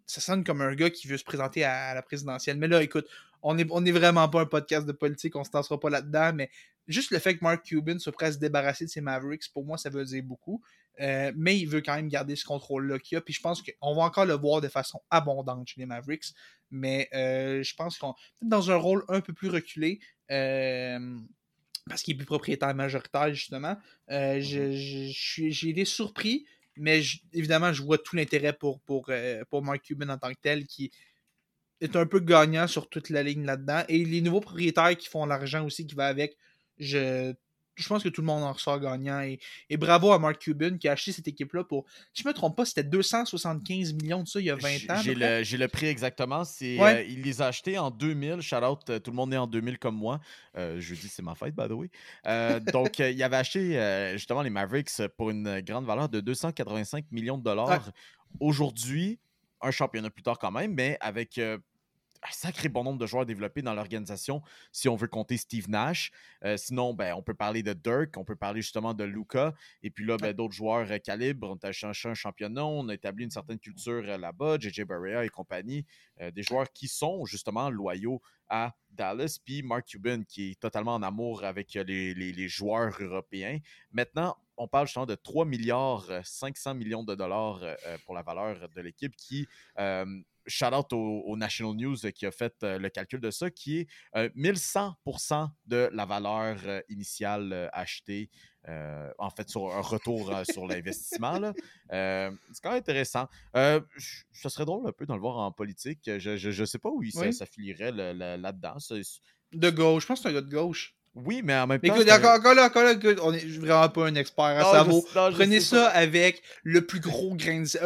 Ça sonne comme un gars qui veut se présenter à, la présidentielle. Mais là, écoute, on n'est on est vraiment pas un podcast de politique, on se lancera pas là-dedans, mais juste le fait que Mark Cuban soit prêt à se débarrasser de ses Mavericks, pour moi, ça veut dire beaucoup. Euh, mais il veut quand même garder ce contrôle-là qu'il a. Puis je pense qu'on va encore le voir de façon abondante chez les Mavericks. Mais euh, je pense qu'on peut-être dans un rôle un peu plus reculé. euh, parce qu'il est plus propriétaire majoritaire, justement. Euh, suis- J'ai été surpris, mais je- évidemment, je vois tout l'intérêt pour, pour, euh, pour Mark Cuban en tant que tel, qui est un peu gagnant sur toute la ligne là-dedans. Et les nouveaux propriétaires qui font l'argent aussi qui va avec, je, je pense que tout le monde en ressort gagnant. Et, et bravo à Mark Cuban qui a acheté cette équipe-là pour, si je me trompe pas, c'était 275 millions de ça il y a 20 ans. J'ai le, le prix exactement. C'est, Ouais. euh, il les a achetés en 2000. Shout out, euh, tout le monde est en 2000 comme moi. Euh, jeudi, c'est ma fête, by the way. Euh, donc, il avait acheté justement les Mavericks pour une grande valeur de 285 millions de dollars. Aujourd'hui, un championnat plus tard quand même, mais avec un sacré bon nombre de joueurs développés dans l'organisation, si on veut compter Steve Nash. Euh, sinon, ben, on peut parler de Dirk, on peut parler justement de Luca, et puis là, ben, d'autres joueurs euh, calibre. On a cherché un championnat, on a établi une certaine culture euh, là-bas, JJ Barea et compagnie, euh, des joueurs qui sont justement loyaux à Dallas, puis Mark Cuban qui est totalement en amour avec les, les- les joueurs européens. Maintenant, on parle justement de 3 milliards 500 millions de dollars pour la valeur de l'équipe qui shout out au, National News qui a fait le calcul de ça, qui est 1100% de la valeur initiale achetée. en fait, sur un retour sur l'investissement. c'est quand même intéressant. ça serait drôle un peu de le voir en politique. Je ne sais pas où il oui. s'affilierait là-dedans. de gauche, je pense que c'est un gars de gauche. Oui, mais en même temps. Écoute, encore, là, encore là, on est vraiment pas un expert à ça vaut. Prenez ça avec le plus gros grain de sel.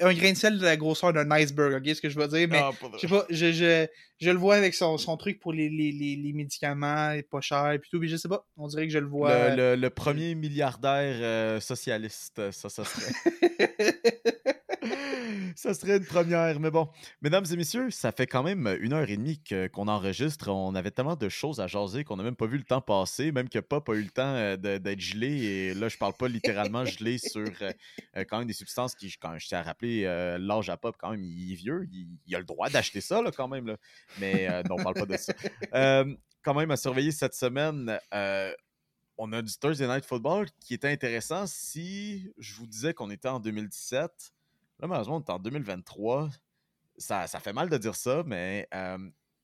Un, grain de sel de la grosseur d'un iceberg, ok, ce que je veux dire. Mais je sais pas, je, je, je, le vois avec son, son truc pour les, les, les, les médicaments, pas cher et tout, mais je sais pas. On dirait que je le vois. Le, le, premier milliardaire euh, socialiste, ça, ça serait. ça serait une première. Mais bon, mesdames et messieurs, ça fait quand même une heure et demie qu'on enregistre. On avait tellement de choses à jaser qu'on n'a même pas vu le temps passer, même que Pop a eu le temps euh, d'être gelé. Et là, je parle pas littéralement gelé sur euh, euh, quand même des substances qui, quand je tiens à rappeler, l'âge à Pop, quand même, il est vieux. Il, a le droit d'acheter ça, là, quand même. Mais non, on parle pas de ça. quand même, à surveiller cette semaine on a du Thursday Night Football qui était intéressant si je vous disais qu'on était en 2017 Là, malheureusement, on est en 2023. Ça, ça fait mal de dire ça, mais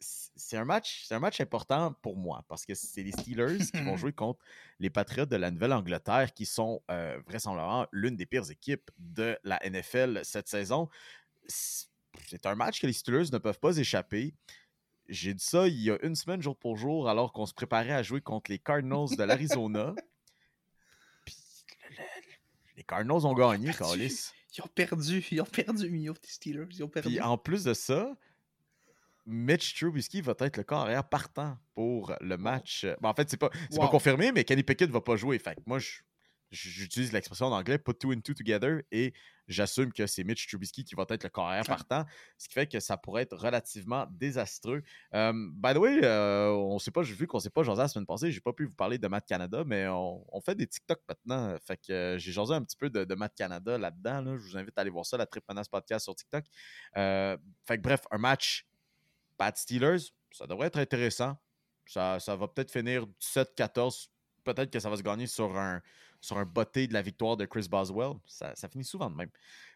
c'est un match, c'est un match important pour moi parce que c'est les Steelers qui vont jouer contre les Patriots de la Nouvelle-Angleterre, qui sont vraisemblablement l'une des pires équipes de la NFL cette saison. C'est un match que les Steelers ne peuvent pas échapper. J'ai dit ça il y a une semaine, jour pour jour, alors qu'on se préparait à jouer contre les Cardinals de l'Arizona. les Cardinals ont gagné, Carlis. Ils ont perdu. Ils ont perdu, des Steelers. Ils ont perdu. Puis en plus de ça, Mitch Trubisky va être le corps arrière partant pour le match. Ben, en fait, c'est pas, pas confirmé, mais Kenny Pickett va pas jouer. Fait que moi, je j'utilise l'expression en anglais put two and two together et j'assume que c'est Mitch Trubisky qui va être le carrière partant, ce qui fait que ça pourrait être relativement désastreux. by the way, euh, on sait pas, vu qu'on sait pas jasé la semaine passée, j'ai pas pu vous parler de Matt Canada, mais on, fait des TikTok maintenant. Fait que euh, j'ai jasé un petit peu de, Matt Canada là-dedans. Je vous invite à aller voir ça, la Trip Menace Podcast sur TikTok. Euh, fait que bref, un match Pat Steelers, ça devrait être intéressant. Ça, ça va peut-être finir 17-14. Peut-être que ça va se gagner sur un, sur un botté de la victoire de Chris Boswell. Ça, finit souvent de même.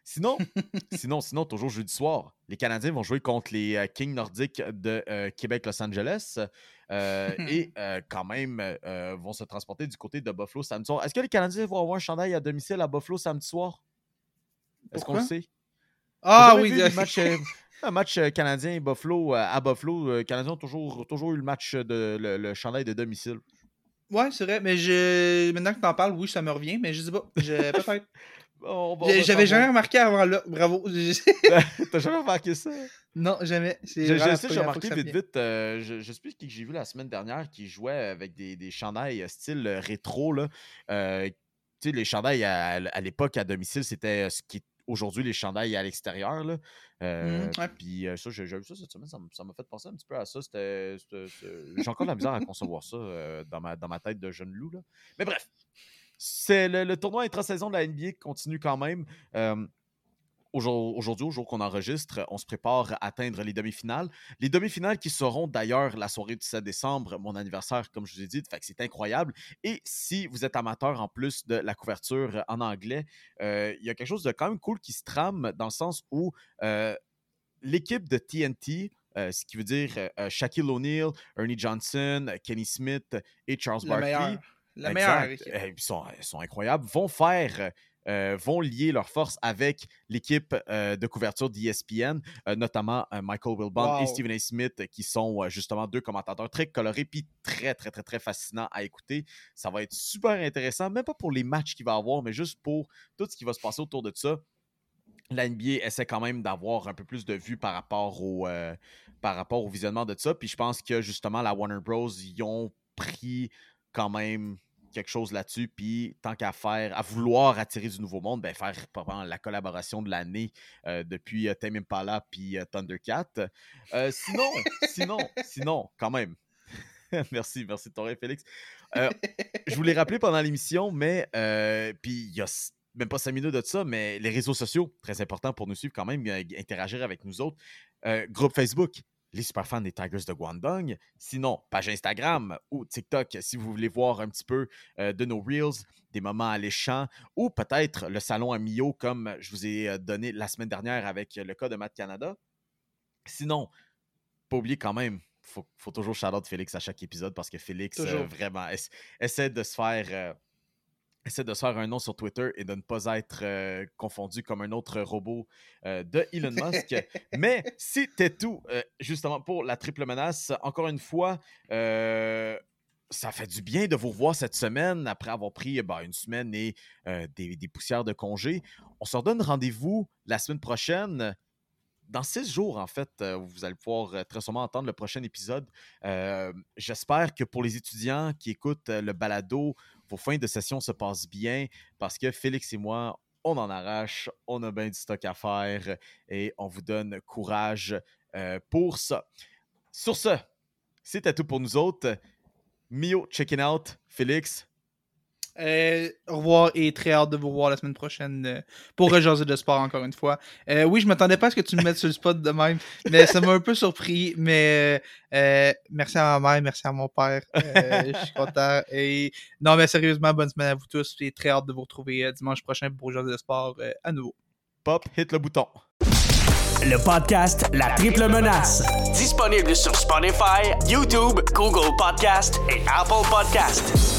Sinon, sinon, sinon, toujours jeudi soir, les Canadiens vont jouer contre les euh, Kings nordiques de euh, Québec-Los Angeles euh, et quand même vont se transporter du côté de Buffalo samedi soir. Est-ce que les Canadiens vont avoir un chandail à domicile à Buffalo samedi soir? Est-ce qu'on le sait? Ah oui, un match canadien Buffalo à Buffalo. Les Canadiens ont toujours, toujours eu le match de le chandail de domicile. Ouais, c'est vrai, mais je... maintenant que tu en parles, oui, ça me revient, mais je sais pas. Peut-être. J'avais jamais remarqué avant là. Bravo. T'as jamais remarqué ça? Non, jamais. Je, sais, j'ai remarqué vite, vite. Euh, je, je sais plus qui que j'ai vu la semaine dernière qui jouait avec des, des chandails style rétro. Là. Euh, tu sais, les chandails à, à l'époque à domicile, c'était ce qui aujourd'hui les chandails à l'extérieur. Là. Euh, mmh, puis euh, ça, j'ai vu ça cette semaine, ça m'a fait penser un petit peu à ça. J'ai encore de la misère à concevoir ça euh, dans, ma, dans ma tête de jeune loup. Là. Mais bref, c'est le, le, tournoi intra-saison de la NBA qui continue quand même. Aujourd'hui, au jour qu'on enregistre, on se prépare à atteindre les demi-finales. Les demi-finales qui seront d'ailleurs la soirée du 7 décembre, mon anniversaire, comme je vous ai dit. Fait que c'est incroyable. Et si vous êtes amateur en plus de la couverture en anglais, euh, il y a quelque chose de quand même cool qui se trame dans le sens où euh, l'équipe de TNT, euh, ce qui veut dire Shaquille O'Neal, Ernie Johnson, Kenny Smith et Charles Barkley. La meilleure Ils sont, ils sont, incroyables. Vont faire euh, vont lier leurs forces avec l'équipe euh, de couverture d'ESPN, euh, notamment Michael Wilbon et Stephen A. Smith, qui sont justement deux commentateurs très colorés puis très, très, très, très fascinants à écouter. Ça va être super intéressant, même pas pour les matchs qu'il va avoir, mais juste pour tout ce qui va se passer autour de ça. La NBA essaie quand même d'avoir un peu plus de vues par rapport au, par rapport au visionnement de ça. Puis je pense que justement, la Warner Bros. y ont pris quand même quelque chose là-dessus. Puis tant qu'à faire, à vouloir attirer du nouveau monde, ben faire la collaboration de l'année euh, depuis euh, Tame Impala puis euh, Thundercat. sinon, sinon, sinon, quand même. merci, merci de ton rêve, Félix. je voulais rappeler pendant l'émission, mais puis il y a même pas cinq minutes de ça, mais les réseaux sociaux, très important pour nous suivre quand même, interagir avec nous autres. groupe Facebook, les super fans des Tigers de Guangdong. Sinon, page Instagram ou TikTok si vous voulez voir un petit peu euh, de nos Reels, des moments alléchants ou peut-être le salon à Mio comme je vous ai euh, donné la semaine dernière avec le cas de Matt Canada. Sinon, pas oublier quand même, faut, faut toujours shout out Félix à chaque épisode parce que Félix euh, vraiment essa- essaie de se faire euh, essaie de se faire un nom sur Twitter et de ne pas être euh, confondu comme un autre robot euh, de Elon Musk. Mais c'était tout, euh, justement, pour la triple menace. Encore une fois, ça fait du bien de vous revoir cette semaine après avoir pris ben, une semaine et des, des poussières de congé. On se redonne rendez-vous la semaine prochaine. Dans six jours, en fait, euh, vous allez pouvoir euh, très sûrement entendre le prochain épisode. Euh, J'espère que pour les étudiants qui écoutent le balado, vos fins de session se passent bien parce que Félix et moi, on en arrache, on a bien du stock à faire et on vous donne courage euh, pour ça. Sur ce, c'était tout pour nous autres. Mio, checking out. Félix, Euh, au revoir et très hâte de vous voir la semaine prochaine euh, pour rejaser de sport encore une fois. Euh, oui, je m'attendais pas à ce que tu me mettes sur le spot de même, mais ça m'a un peu surpris. Mais euh, merci à ma mère, merci à mon père. Euh, je suis content. Et non, mais sérieusement, bonne semaine à vous tous. Et très hâte de vous retrouver euh, dimanche prochain pour rejaser de sport euh, à nouveau. pop, hit le bouton. Le podcast La Triple Menace. Disponible sur Spotify, YouTube, Google Podcast et Apple Podcast.